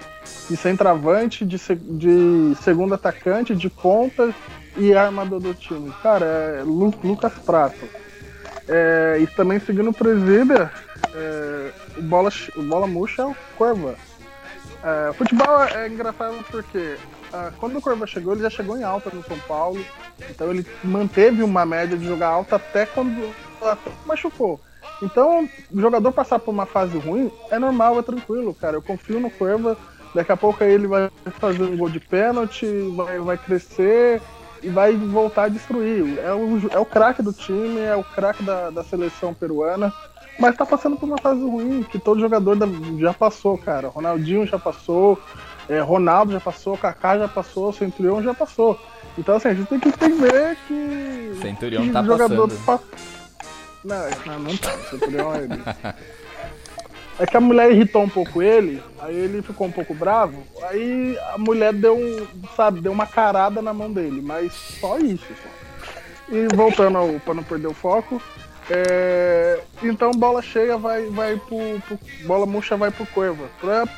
Speaker 3: de centroavante, de, de segundo atacante, de ponta e armador do time. Cara, é Lu, Lucas Prato. É, e também seguindo o presídia, é, o, bola, o bola murcha é o Corva. É, futebol é engraçado porque ah, quando o Corva chegou, ele já chegou em alta no São Paulo. Então ele manteve uma média de jogar alta até quando machucou. Então, o jogador passar por uma fase ruim é normal, é tranquilo, cara. Eu confio no Corva. Daqui a pouco ele vai fazer um gol de pênalti, vai, vai crescer e vai voltar a destruir. É o, é o craque do time, é o craque da, da seleção peruana. Mas tá passando por uma fase ruim, que todo jogador já passou, cara. Ronaldinho já passou, é, Ronaldo já passou, Kaká já passou, Centurião já passou. Então assim, a gente tem que entender que.
Speaker 1: Centurião
Speaker 3: que
Speaker 1: tá
Speaker 3: jogador
Speaker 1: passando.
Speaker 3: pa- Não, não, tá. Centurião é ele. É que a mulher irritou um pouco ele, aí ele ficou um pouco bravo, aí a mulher deu um, sabe, deu uma carada na mão dele, mas só isso. Só. E voltando ao, pra não perder o foco, é, então bola cheia vai, vai pro, pro- Bola murcha vai pro Cueva.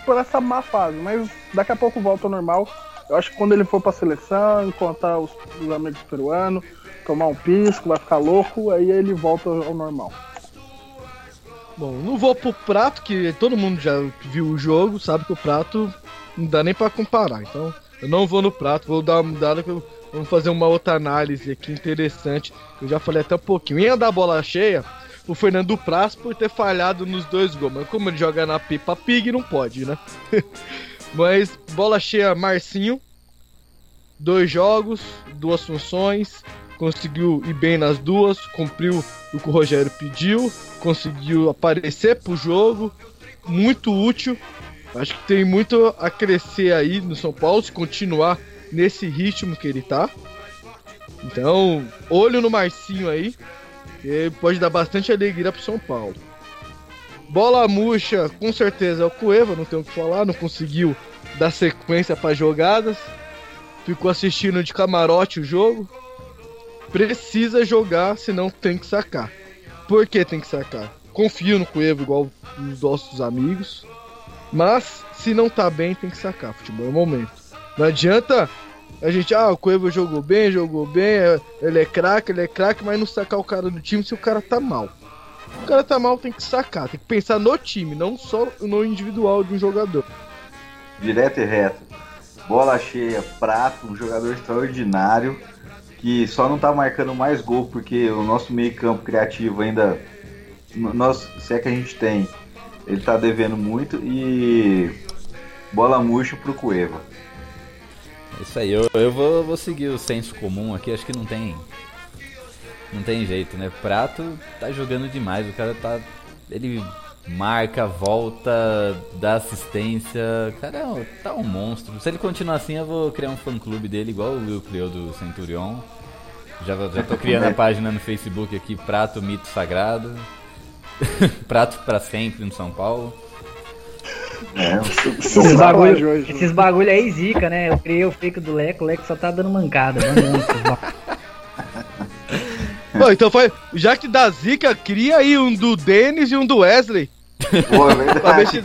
Speaker 3: Por, essa má fase, mas daqui a pouco volta ao normal. Eu acho que quando ele for pra seleção, encontrar os, os amigos peruanos, tomar um pisco, vai ficar louco, aí ele volta ao normal.
Speaker 4: Bom, não vou pro prato, que todo mundo já viu o jogo, sabe que o prato não dá nem pra comparar. Então, eu não vou no prato, vou dar uma mudada que eu, vamos fazer uma outra análise aqui interessante. Eu já falei até um pouquinho. Em da bola cheia, o Fernando Praz por ter falhado nos dois gols. Mas como ele joga na Pipa Pig, não pode, né? Mas bola cheia, Marcinho. Dois jogos, duas funções. Conseguiu ir bem nas duas, cumpriu o que o Rogério pediu, conseguiu aparecer pro jogo, muito útil. Acho que tem muito a crescer aí no São Paulo se continuar nesse ritmo que ele tá. Então, olho no Marcinho aí, que pode dar bastante alegria pro São Paulo. Bola murcha, com certeza é o Cueva, não tenho o que falar, não conseguiu dar sequência para jogadas. Ficou assistindo de camarote o jogo. Precisa jogar, senão tem que sacar. Por que tem que sacar? Confio no Cueva igual os nossos amigos. Mas se não tá bem, tem que sacar. Futebol é o momento. Não adianta a gente, ah, o Cueva jogou bem, jogou bem, é- ele é craque, ele é craque, mas não sacar o cara do time se o cara tá mal. O cara tá mal, tem que sacar, tem que pensar no time, não só no individual de um jogador.
Speaker 5: Direto e reto. Bola cheia, prato, um jogador extraordinário que só não tá marcando mais gol porque o nosso meio-campo criativo ainda. Nós, se é que a gente tem, ele tá devendo muito e. Bola murcha pro Cueva.
Speaker 1: É Isso aí, eu, eu vou, vou seguir o senso comum aqui, acho que não tem. Não tem jeito, né? Prato tá jogando demais, o cara tá. Ele marca, volta, dá assistência. Cara, é tá um monstro. Se ele continuar assim, eu vou criar um fã clube dele, igual o Will criou do Centurion. Já, já tô criando a página no Facebook aqui, Prato Mito Sagrado. Prato pra sempre no São Paulo.
Speaker 5: É,
Speaker 2: Esses bagulho, esses bagulho aí zica, né? Eu criei o fake do Leco, o Leco só tá dando mancada. ba-
Speaker 4: Bom, então foi. Já que dá zica, cria aí um do Denis e um do Wesley.
Speaker 5: Pô, é verdade.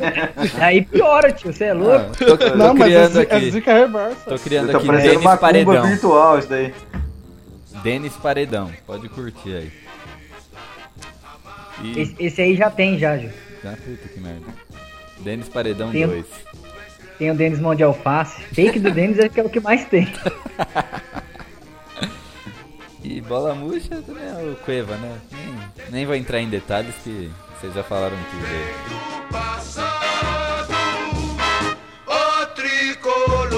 Speaker 2: Aí piora, tio, você é louco?
Speaker 1: Ah, tô, tô
Speaker 3: Não, mas é,
Speaker 1: criando
Speaker 3: zi- é
Speaker 1: aqui.
Speaker 3: zica reversa.
Speaker 1: Tô criando
Speaker 5: Tá
Speaker 1: aqui
Speaker 5: parecendo
Speaker 1: Denis
Speaker 5: uma
Speaker 1: Paredão.
Speaker 5: virtual isso daí.
Speaker 1: Denis Paredão, pode curtir aí. E...
Speaker 2: Esse, esse aí já tem, já, Ju.
Speaker 1: Ah, puta que merda. Denis Paredão
Speaker 2: Tem-
Speaker 1: 2.
Speaker 2: Tem o Denis Mão de Alface. Fake do Denis é que é o que mais tem.
Speaker 1: E bola murcha também é o Cueva, né? Nem, nem vou entrar em detalhes que vocês já falaram tudo aí.
Speaker 6: passado, o tricolor,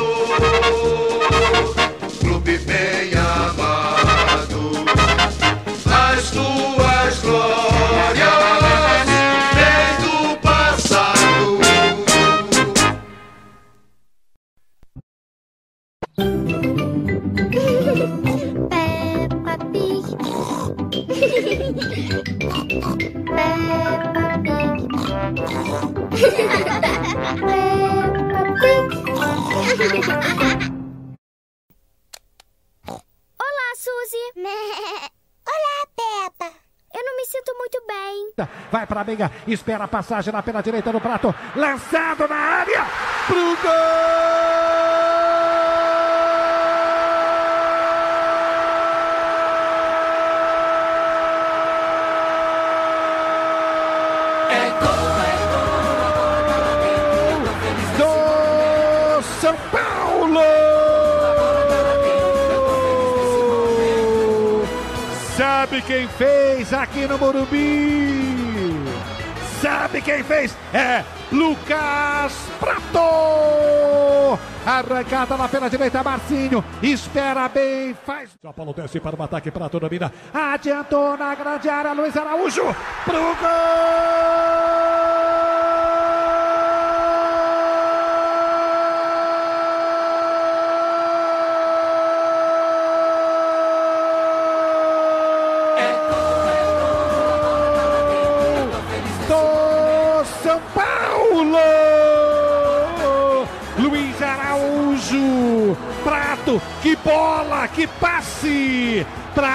Speaker 6: clube bem amado,
Speaker 7: Olá, Suzy. Olá, Peppa. Eu não me sinto muito bem.
Speaker 8: Vai pra Meiga, espera a passagem lá pela direita do prato. Lançado na área. Pro gol! Quem fez aqui no Morumbi? Sabe quem fez? É Lucas Prato! Arrancada lá pela direita, Marcinho. Espera bem, faz. São Paulo desce para o ataque, Prato domina. Adiantou na grande área, Luiz Araújo. Pro do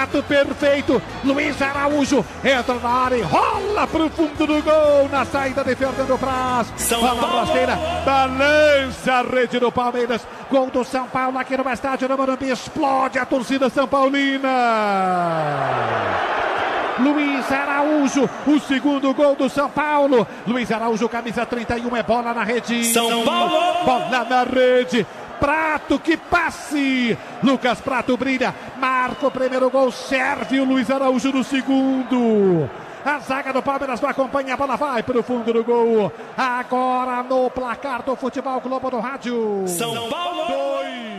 Speaker 8: Prato perfeito, Luiz Araújo entra na área e rola pro fundo do gol na saída de Fernando Praz. São Paulo! rasteira, balança a rede do Palmeiras. Gol do São Paulo aqui no estádio do Morumbi. Explode a torcida São Paulina. Luiz Araújo, o segundo gol do São Paulo. Luiz Araújo, camisa 31, é bola na rede. São Paulo! Bola na rede. Prato, que passe! Lucas Prato brilha, marca o primeiro gol, serve o Luiz Araújo no segundo. A zaga do Palmeiras não acompanha, a bola vai para o fundo do gol. Agora no placar do Futebol Globo do Rádio. São Paulo 2,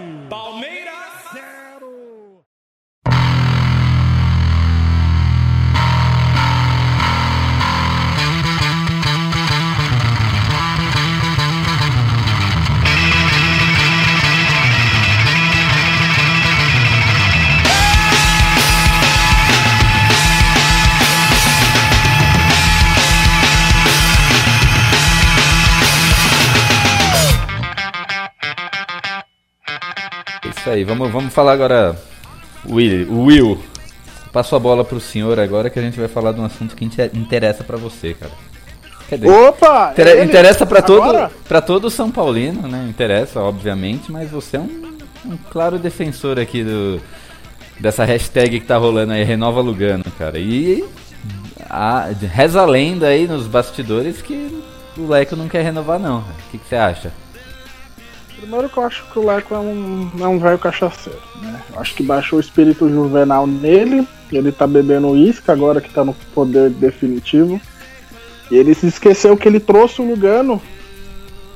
Speaker 1: Isso aí, vamos, vamos falar agora. Will, Will, passo a bola pro senhor agora que a gente vai falar de um assunto que inte- interessa pra você, cara. Dizer,
Speaker 3: Opa!
Speaker 1: inter-
Speaker 3: ele-
Speaker 1: interessa pra todo, pra todo São Paulino, né? Interessa, obviamente, mas você é um, um claro defensor aqui do, dessa hashtag que tá rolando aí, Renova Lugano, cara. E a, reza a lenda aí nos bastidores que o Leco não quer renovar, não. O que, que você acha?
Speaker 3: Primeiro que eu acho que o Leco é um, é um velho cachaceiro, né? Eu acho que baixou o espírito juvenal nele, ele tá bebendo uísque agora que tá no poder definitivo. E ele se esqueceu que ele trouxe o Lugano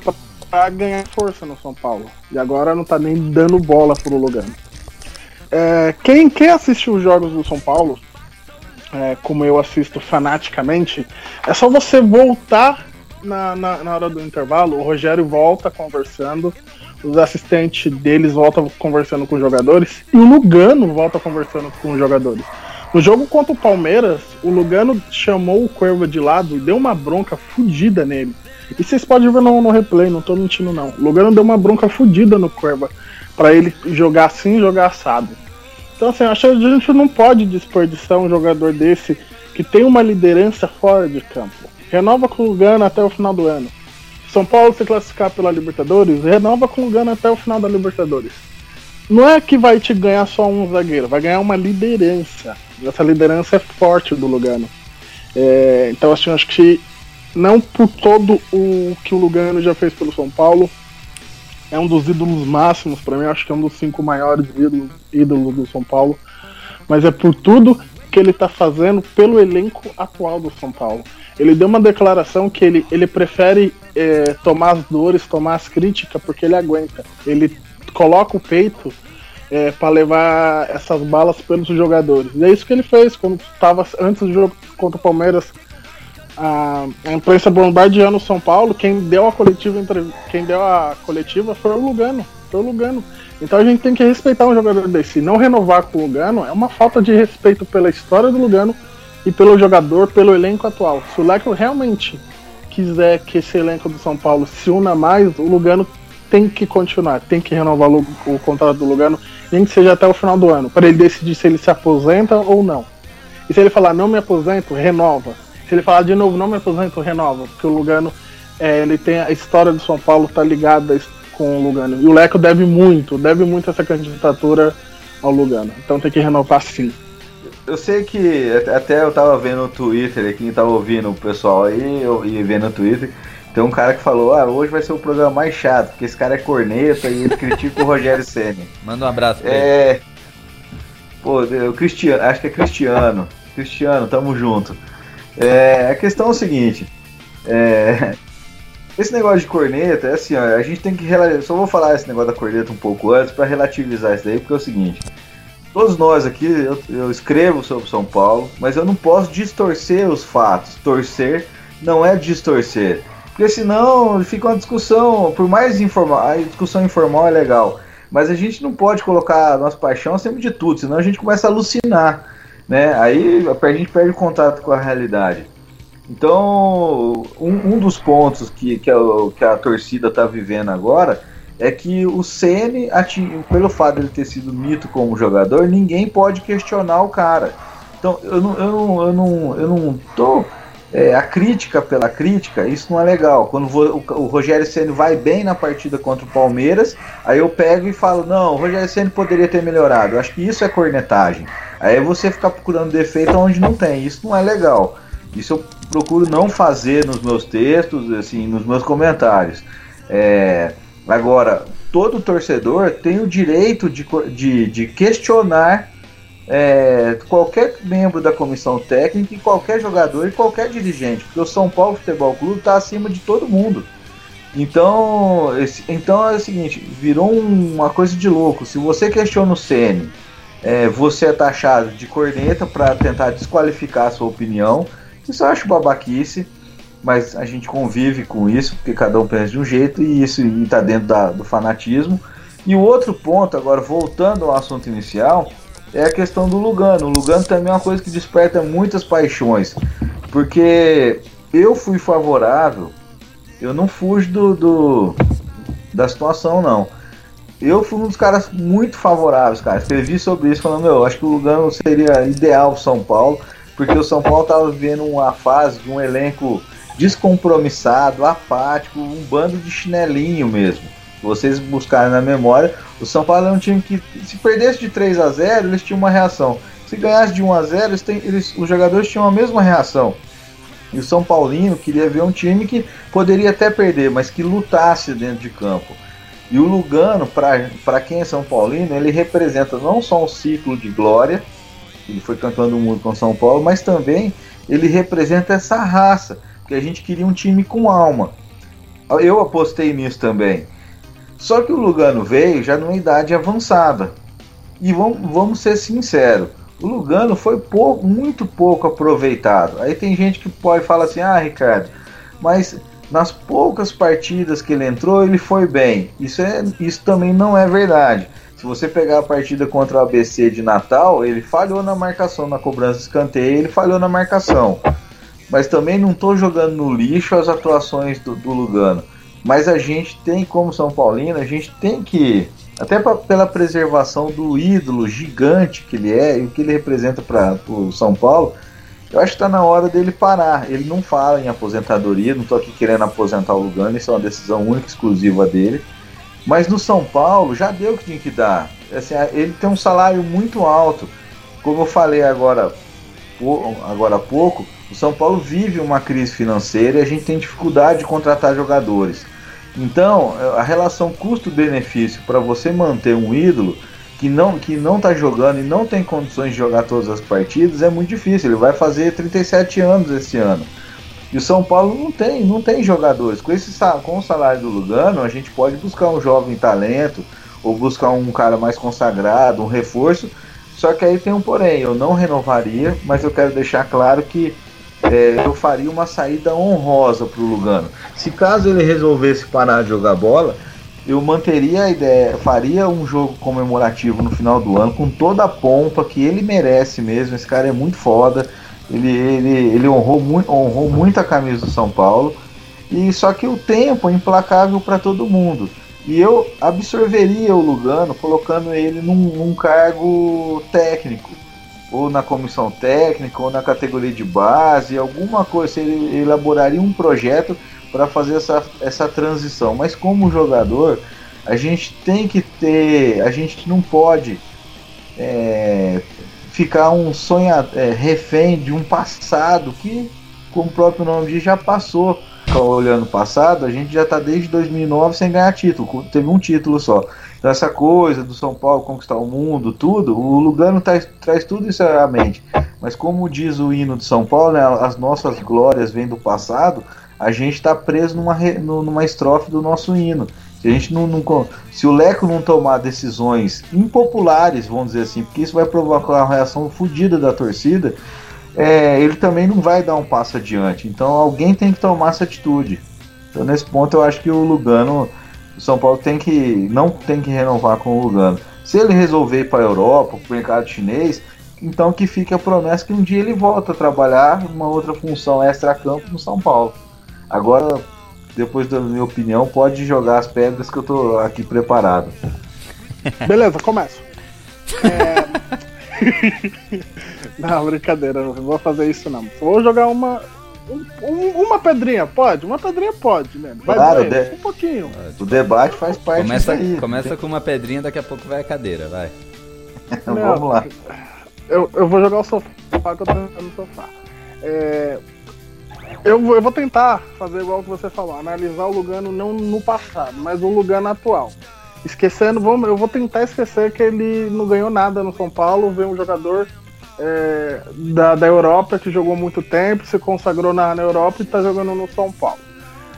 Speaker 3: pra, pra ganhar força no São Paulo. E agora não tá nem dando bola pro Lugano. É, quem, quem assistiu os jogos do São Paulo, é, como eu assisto fanaticamente, é só você voltar na, na, na hora do intervalo, o Rogério volta conversando, os assistentes deles voltam conversando com os jogadores e o Lugano volta conversando com os jogadores. No jogo contra o Palmeiras, o Lugano chamou o Cuerva de lado e deu uma bronca fudida nele. E vocês podem ver no, no replay, não tô mentindo não. O Lugano deu uma bronca fudida no Cuerva para ele jogar assim, jogar assado. Então assim, acho que a gente não pode desperdiçar um jogador desse que tem uma liderança fora de campo. Renova com o Lugano até o final do ano. São Paulo se classificar pela Libertadores, renova com o Lugano até o final da Libertadores. Não é que vai te ganhar só um zagueiro, vai ganhar uma liderança. Essa liderança é forte do Lugano. É, então assim, acho que não por todo o que o Lugano já fez pelo São Paulo. É um dos ídolos máximos para mim, acho que é um dos cinco maiores ídolos, ídolos do São Paulo. Mas é por tudo que ele tá fazendo pelo elenco atual do São Paulo. Ele deu uma declaração que ele, ele prefere é, tomar as dores, tomar as críticas, porque ele aguenta. Ele coloca o peito é, para levar essas balas pelos jogadores. E é isso que ele fez quando estava antes do jogo contra o Palmeiras. A, a imprensa bombardeando São Paulo, quem deu a coletiva quem deu a coletiva foi o Lugano, foi o Lugano. Então a gente tem que respeitar um jogador desse. Não renovar com o Lugano é uma falta de respeito pela história do Lugano e pelo jogador, pelo elenco atual. Se o Leco realmente quiser que esse elenco do São Paulo se una mais, o Lugano tem que continuar, tem que renovar o, o contrato do Lugano, nem que seja até o final do ano, para ele decidir se ele se aposenta ou não. E se ele falar não me aposento, renova. Se ele falar de novo não me aposento, renova, porque o Lugano é, ele tem a história do São Paulo tá ligada com o Lugano. E o Leco deve muito, deve muito essa candidatura ao Lugano. Então tem que renovar sim.
Speaker 5: Eu sei que até eu tava vendo no Twitter, quem tava ouvindo o pessoal aí eu, e vendo no Twitter, tem um cara que falou, ah, hoje vai ser o programa mais chato, porque esse cara é corneta e ele critica o Rogério Senna.
Speaker 1: Manda um abraço pra ele.
Speaker 5: É. Pô, o Cristiano, acho que é Cristiano. Cristiano, tamo junto. É, a questão é o seguinte. É, esse negócio de corneta é assim, ó, a gente tem que. Só vou falar esse negócio da corneta um pouco antes pra relativizar isso daí, porque é o seguinte. Todos nós aqui, eu, eu escrevo sobre São Paulo, mas eu não posso distorcer os fatos. Torcer não é distorcer. Porque senão fica uma discussão, por mais informal, a discussão informal é legal. Mas a gente não pode colocar a nossa paixão acima de tudo, senão a gente começa a alucinar. Né? Aí a gente perde o contato com a realidade. Então, um, um dos pontos que, que, a, que a torcida está vivendo agora é que o ati- pelo fato de ele ter sido mito como jogador, ninguém pode questionar o cara. Então, eu não, eu não, eu não, eu não tô. é, a crítica pela crítica, isso não é legal. Quando o, Rogério Ceni vai bem na partida contra o Palmeiras, aí eu pego e falo: não, o Rogério Ceni poderia ter melhorado. Eu acho que isso é cornetagem. Aí é você ficar procurando defeito onde não tem. Isso não é legal. Isso eu procuro não fazer nos meus textos, assim, nos meus comentários. É, agora, todo torcedor tem o direito de, de, de questionar é, qualquer membro da comissão técnica, e qualquer jogador e qualquer dirigente, porque o São Paulo Futebol Clube está acima de todo mundo. Então, então é o seguinte, virou um- uma coisa de louco. Se você questiona o CN, é, você é taxado de corneta para tentar desqualificar a sua opinião. Isso eu acho babaquice, mas a gente convive com isso, porque cada um pensa de um jeito e isso está dentro da- do fanatismo. E o outro ponto, agora voltando ao assunto inicial, é a questão do Lugano. O Lugano também é uma coisa que desperta muitas paixões, porque eu fui favorável, eu não fujo do, do- da situação, não. Eu fui um dos caras muito favoráveis, cara. Escrevi sobre isso falando, meu, acho que o Lugano seria ideal pro São Paulo, porque o São Paulo tava vivendo uma fase de um elenco descompromissado, apático, um bando de chinelinho mesmo. Vocês buscarem na memória, o São Paulo é um time que, se perdesse de 3 a 0 eles tinham uma reação. Se ganhasse de 1 a 0 eles têm- eles- os jogadores tinham a mesma reação. E o São Paulino queria ver um time que poderia até perder, mas que lutasse dentro de campo. E o Lugano, para quem é São Paulino, ele representa não só um ciclo de glória, ele foi campeão do mundo com São Paulo, mas também ele representa essa raça, que a gente queria um time com alma. Eu apostei nisso também. Só que o Lugano veio já numa idade avançada. E vamos, vamos ser sinceros, o Lugano foi pou- muito pouco aproveitado. Aí tem gente que pode falar assim: ah, Ricardo, mas nas poucas partidas que ele entrou, ele foi bem. Isso, é, isso também não é verdade. Se você pegar a partida contra o ABC de Natal, ele falhou na marcação, na cobrança de escanteio, ele falhou na marcação. Mas também não estou jogando no lixo as atuações do, do Lugano. Mas a gente tem, como São Paulino, a gente tem que, até pra, pela preservação do ídolo gigante que ele é e o que ele representa para o São Paulo, eu acho que está na hora dele parar. Ele não fala em aposentadoria, não estou aqui querendo aposentar o Lugano, isso é uma decisão única, exclusiva dele. Mas no São Paulo já deu o que tinha que dar. Assim, ele tem um salário muito alto. Como eu falei agora, agora há pouco, O São Paulo vive uma crise financeira e a gente tem dificuldade de contratar jogadores. Então, a relação custo-benefício para você manter um ídolo que não que não está jogando e não tem condições de jogar todas as partidas é muito difícil. Ele vai fazer 37 anos esse ano. E o São Paulo não tem, não tem jogadores. Com esse com o salário do Lugano, a gente pode buscar um jovem talento ou buscar um cara mais consagrado, um reforço. Só que aí tem um porém, eu não renovaria, mas eu quero deixar claro que é, eu faria uma saída honrosa para o Lugano. Se caso ele resolvesse parar de jogar bola, eu manteria a ideia, faria um jogo comemorativo no final do ano com toda a pompa que ele merece mesmo. Esse cara é muito foda. Ele, ele, ele honrou, muito, honrou muito a camisa do São Paulo. E só que o tempo é implacável para todo mundo. E eu absorveria o Lugano colocando ele num, num cargo técnico, ou na comissão técnica, ou na categoria de base, alguma coisa. Ele elaboraria um projeto para fazer essa, essa transição. Mas como jogador, a gente tem que ter, a gente não pode é, ficar um sonha, é, refém de um passado que, como o próprio nome diz, já passou. Olhando o passado, a gente já está desde 2009 sem ganhar título, teve um título só. Então essa coisa do São Paulo conquistar o mundo, tudo, o Lugano traz, traz tudo isso à mente. Mas como diz o hino de São Paulo, né, as nossas glórias vêm do passado, a gente está preso numa, numa estrofe do nosso hino. Se a gente não, não se o Leco não tomar decisões impopulares, vamos dizer assim, porque isso vai provocar uma reação fodida da torcida, é, ele também não vai dar um passo adiante. Então alguém tem que tomar essa atitude. Então nesse ponto eu acho que o Lugano, o São Paulo tem que não tem que renovar com o Lugano. Se ele resolver ir para a Europa, para o mercado chinês, então que fique a promessa que um dia ele volta a trabalhar numa outra função extra-campo no São Paulo. Agora, depois da minha opinião, pode jogar as pedras que eu tô aqui preparado.
Speaker 3: Beleza, começo. É... não, brincadeira, não vou fazer isso não. Vou jogar uma. Um- um- uma pedrinha, pode? Uma pedrinha pode, né? Vai
Speaker 5: Claro,
Speaker 3: doer,
Speaker 5: de-
Speaker 3: um pouquinho.
Speaker 5: O debate faz parte
Speaker 1: Começa,
Speaker 5: disso aí.
Speaker 1: começa com uma pedrinha, daqui a pouco vai a cadeira, vai.
Speaker 5: Então, Vamos lá.
Speaker 3: Eu, eu vou jogar o sofá que eu tô no sofá. É, eu, vou- eu vou tentar fazer igual que você falou, analisar o Lugano não no passado, mas o Lugano atual. Esquecendo, vamos, eu vou tentar esquecer que ele não ganhou nada no São Paulo, ver um jogador é, da, da Europa que jogou muito tempo, se consagrou na, na Europa e tá jogando no São Paulo.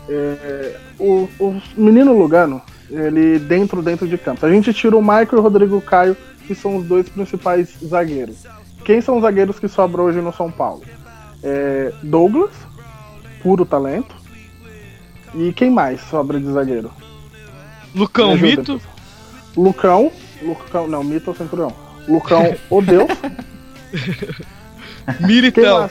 Speaker 3: É, o, o menino Lugano, ele dentro dentro de campo. A gente tira o Michael e o Rodrigo Caio, que são os dois principais zagueiros. Quem são os zagueiros que sobram hoje no São Paulo? É, Douglas, puro talento. E quem mais sobra de zagueiro?
Speaker 4: Lucão, mito.
Speaker 3: Lucão. Lucão, não, Mito é o Centurião. Lucão, o Deus.
Speaker 4: Militão.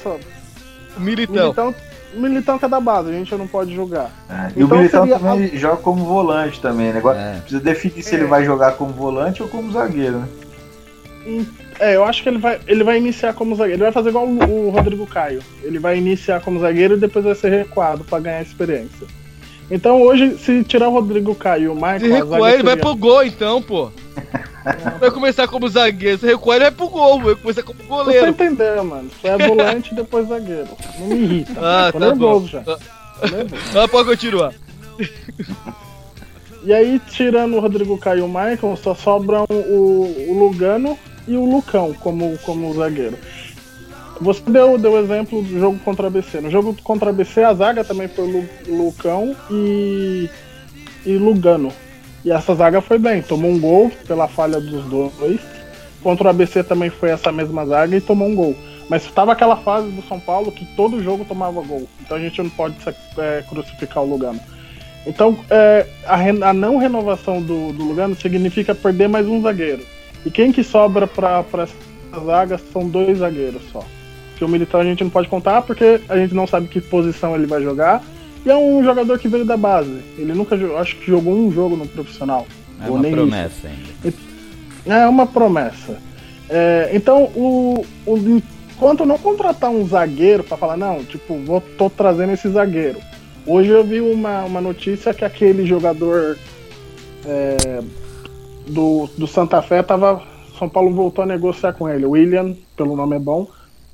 Speaker 4: Militão.
Speaker 3: Militão, Militão que é da base, a gente não pode julgar.
Speaker 5: É, E o
Speaker 3: Então
Speaker 5: Militão
Speaker 3: seria
Speaker 5: também joga como volante também, né? Agora
Speaker 1: É.
Speaker 5: precisa definir se
Speaker 3: É.
Speaker 5: ele vai jogar como volante ou como zagueiro, né?
Speaker 3: É, eu acho que ele vai, ele vai iniciar como zagueiro. Ele vai fazer igual o, o Rodrigo Caio. Ele vai iniciar como zagueiro e depois vai ser recuado pra ganhar experiência. Então hoje, se tirar o Rodrigo Caio e o Michael.
Speaker 4: Se recuar, ele vai pro gol então, pô. Vai começar como zagueiro. Se recuar, ele vai pro gol. Vai começar como
Speaker 3: Você
Speaker 4: goleiro.
Speaker 3: entendeu, mano? Você é volante e depois zagueiro. Não me irrita.
Speaker 4: Ah,
Speaker 3: Tô
Speaker 4: tá
Speaker 3: nervoso
Speaker 4: bom.
Speaker 3: já.
Speaker 4: Ah,
Speaker 3: Tô nervoso.
Speaker 4: ah, pode continuar.
Speaker 3: E aí, tirando o Rodrigo Caio e o Michael, só sobram o, o Lugano e o Lucão como, como zagueiro. Você deu, deu exemplo do jogo contra a ABC. No jogo contra a ABC, a zaga também foi Lu, Lucão e, e Lugano. E essa zaga foi bem, tomou um gol pela falha dos dois. Contra o ABC também foi essa mesma zaga e tomou um gol. Mas estava aquela fase do São Paulo que todo jogo tomava gol. Então a gente não pode é, crucificar o Lugano. Então, é, a, a não renovação do, do Lugano significa perder mais um zagueiro. E quem que sobra para essa zaga são dois zagueiros só. Que o Militão a gente não pode contar porque a gente não sabe que posição ele vai jogar. E é um jogador que veio da base. Ele nunca acho que jogou um jogo no profissional.
Speaker 1: É uma promessa ainda.
Speaker 3: é uma promessa. É, então, o, o- enquanto não contratar um zagueiro para falar, não, tipo, vou, tô trazendo esse zagueiro. Hoje eu vi uma, uma notícia que aquele jogador é, do, do Santa Fé tava. São Paulo voltou a negociar com ele. William, pelo nome é bom,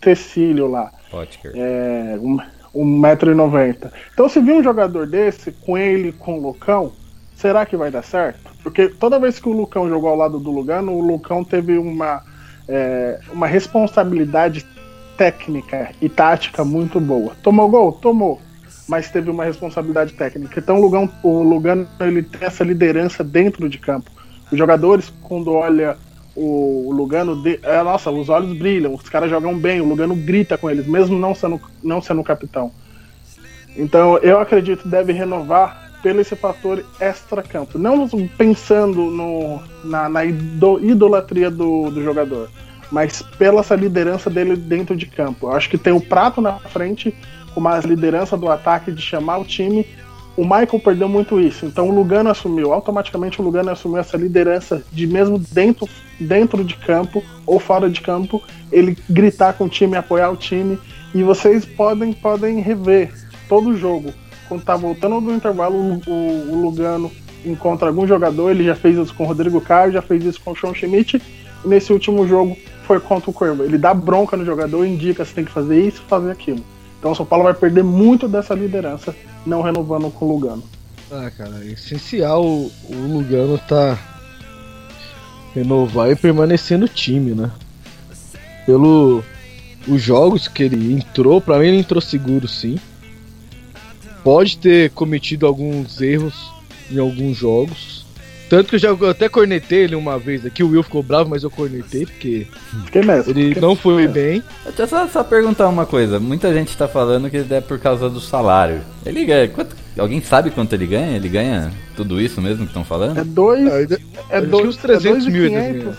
Speaker 3: Tecílio lá.
Speaker 1: Potker.
Speaker 3: é, um, 1,90m. Então, se vir um jogador desse, com ele com o Lucão, será que vai dar certo? Porque toda vez que o Lucão jogou ao lado do Lugano, o Lucão teve uma, é, uma responsabilidade técnica e tática muito boa. Tomou gol? Tomou. Mas teve uma responsabilidade técnica. Então o Lugano, o Lugano ele tem essa liderança dentro de campo. Os jogadores, quando olha o Lugano, de, é, nossa, os olhos brilham, os caras jogam bem, o Lugano grita com eles, mesmo não sendo, não sendo capitão. Então eu acredito que deve renovar pelo esse fator extra-campo. Não pensando no, na, na ido- idolatria do, do jogador, mas pela essa liderança dele dentro de campo. Eu acho que tem o Prato na frente, com uma liderança do ataque de chamar o time. O Michael perdeu muito isso, então o Lugano assumiu. Automaticamente o Lugano assumiu essa liderança de mesmo dentro, dentro de campo ou fora de campo, ele gritar com o time, apoiar o time. E vocês podem, podem rever todo o jogo. Quando tá voltando do intervalo, o, o- Lugano encontra algum jogador, ele já fez isso com o Rodrigo Caio, já fez isso com o Sean Schmidt, e nesse último jogo foi contra o Corvo. Ele dá bronca no jogador, indica se tem que fazer isso, fazer aquilo. Então o São Paulo vai perder muito dessa liderança, não renovando com o Lugano.
Speaker 4: Ah, cara, é essencial o, Lugano tá renovar e permanecer no time, né? Pelo os jogos que ele entrou, pra mim ele entrou seguro sim. Pode ter cometido alguns erros em alguns jogos. Tanto que eu já eu até cornetei ele uma vez aqui, o Will ficou bravo, mas eu cornetei, porque
Speaker 3: Fiquei mesmo.
Speaker 4: ele
Speaker 3: fiquei-
Speaker 4: não foi bem.
Speaker 1: Deixa eu só, só perguntar uma coisa. Muita gente tá falando que é por causa do salário. Ele ganha. quanto- alguém sabe quanto ele ganha? Ele ganha tudo isso mesmo que estão falando?
Speaker 3: É dois.
Speaker 4: Ele-
Speaker 3: É
Speaker 4: acho que
Speaker 3: dois,
Speaker 4: uns 300
Speaker 3: é
Speaker 4: mil ele
Speaker 3: 2.500.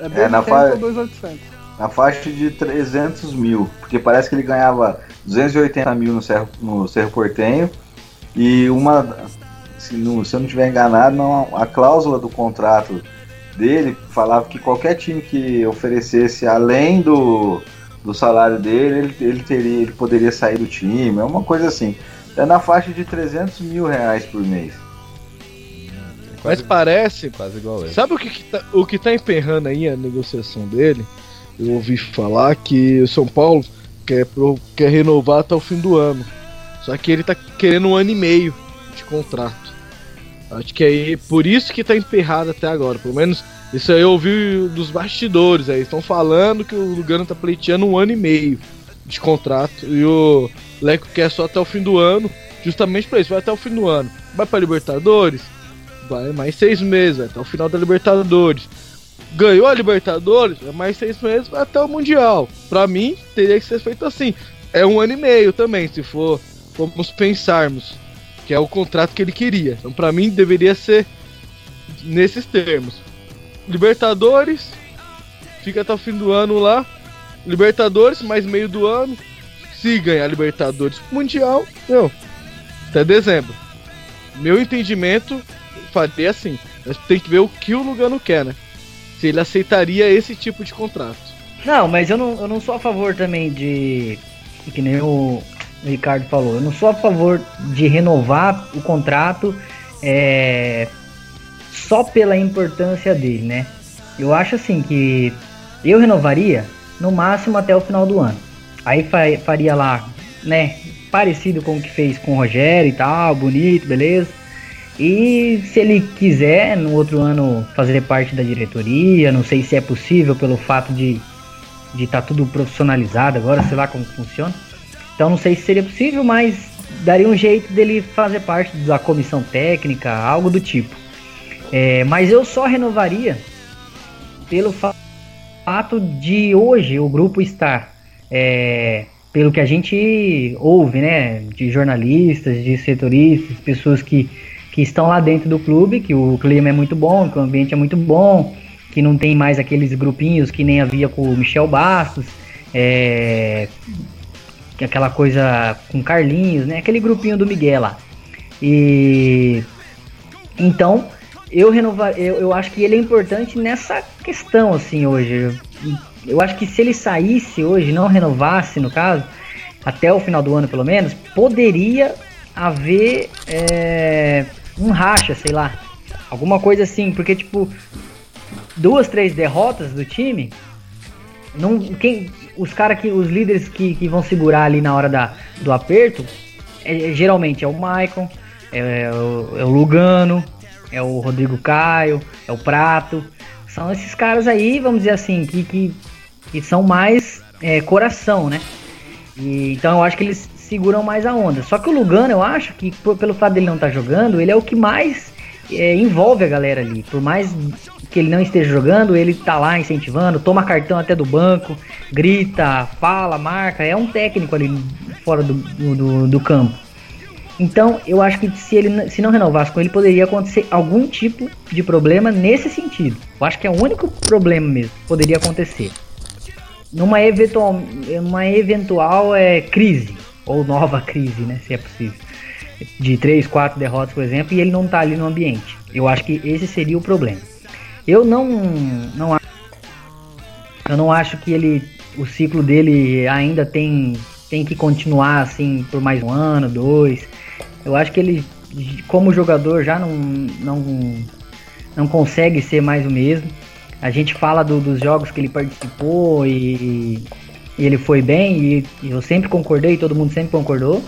Speaker 3: É
Speaker 5: É, na
Speaker 3: 2.500
Speaker 5: fa-
Speaker 3: ou 2.800.
Speaker 5: Na faixa de 300 mil, porque parece que ele ganhava 280 mil no Cerro, no Cerro Portenho e uma, se, não- se eu não estiver enganado, não, a cláusula do contrato dele falava que qualquer time que oferecesse além do, do salário dele, ele, ele teria, ele poderia sair do time, é uma coisa assim. É na faixa de 300 mil reais por mês.
Speaker 4: Mas parece
Speaker 1: Quase igual.
Speaker 4: Sabe o que, que tá, o que tá emperrando aí a negociação dele? Eu ouvi falar que o São Paulo quer, pro- quer renovar até o fim do ano. Só que ele tá querendo um ano e meio de contrato. Acho que aí por isso que tá emperrado até agora. Pelo menos isso aí eu ouvi dos bastidores aí. Estão falando que o Lugano tá pleiteando um ano e meio de contrato. E o Leco quer só até o fim do ano. Justamente pra isso, vai até o fim do ano. Vai pra Libertadores? Vai mais seis meses, até o final da Libertadores. Ganhou a Libertadores, é mais seis meses, vai até o Mundial. Pra mim, teria que ser feito assim. É um ano e meio também, se for vamos pensarmos. Que é o contrato que ele queria. Então, pra mim, deveria ser nesses termos. Libertadores, fica até o fim do ano lá. Libertadores, mais meio do ano. Se ganhar Libertadores Mundial, meu, até dezembro. Meu entendimento faria assim. Mas tem que ver o que o Lugano quer, né? Se ele aceitaria esse tipo de contrato.
Speaker 2: Não, mas eu não, eu não sou a favor também de. Que nem o Ricardo falou. Eu não sou a favor de renovar o contrato é, só pela importância dele, né? Eu acho assim que eu renovaria no máximo até o final do ano. Aí fa- faria lá, né? Parecido com o que fez com o Rogério e tal, bonito, beleza. E se ele quiser no outro ano fazer parte da diretoria, não sei se é possível pelo fato de de estar tudo profissionalizado agora, sei lá como funciona. Então não sei se seria possível, mas daria um jeito dele fazer parte da comissão técnica, algo do tipo. É, mas eu só renovaria pelo fa- fato de hoje o grupo estar, é, pelo que a gente ouve, né, de jornalistas, de setoristas, pessoas que, que estão lá dentro do clube, que o clima é muito bom, que o ambiente é muito bom, que não tem mais aqueles grupinhos que nem havia com o Michel Bastos, é, que aquela coisa com Carlinhos, né? Aquele grupinho do Miguel lá. E então eu renovar, eu, eu acho que ele é importante nessa questão assim hoje. Eu, eu acho que se ele saísse hoje, não renovasse no caso, até o final do ano pelo menos, poderia haver é, um racha, sei lá, alguma coisa assim, porque tipo duas, três derrotas do time, não, quem, os caras que. Os líderes que, que vão segurar ali na hora da, do aperto, é- é- geralmente é o Maicon, é, o, é o Lugano, é o Rodrigo Caio, é o Prato. São esses caras aí, vamos dizer assim, que, que, que são mais é, coração, né? E, então eu acho que eles seguram mais a onda. Só que o Lugano, eu acho que pelo fato dele não estar jogando, ele é o que mais é, envolve a galera ali. Por mais que ele não esteja jogando, ele tá lá incentivando, toma cartão até do banco, grita, fala, marca. É um técnico ali fora do, do, do campo. Então, eu acho que se ele se não renovasse com ele, poderia acontecer algum tipo de problema nesse sentido. Eu acho que é o único problema mesmo que poderia acontecer. Numa eventual, uma eventual é, crise, ou nova crise, né? Se é possível. De três, quatro derrotas, por exemplo, e ele não tá ali no ambiente. Eu acho que esse seria o problema. Eu não, não eu não acho que ele o ciclo dele ainda tem tem que continuar assim por mais um ano, dois. Eu acho que ele como jogador já não não não consegue ser mais o mesmo. A gente fala do- dos jogos que ele participou e, e ele foi bem e, e eu sempre concordei, todo mundo sempre concordou.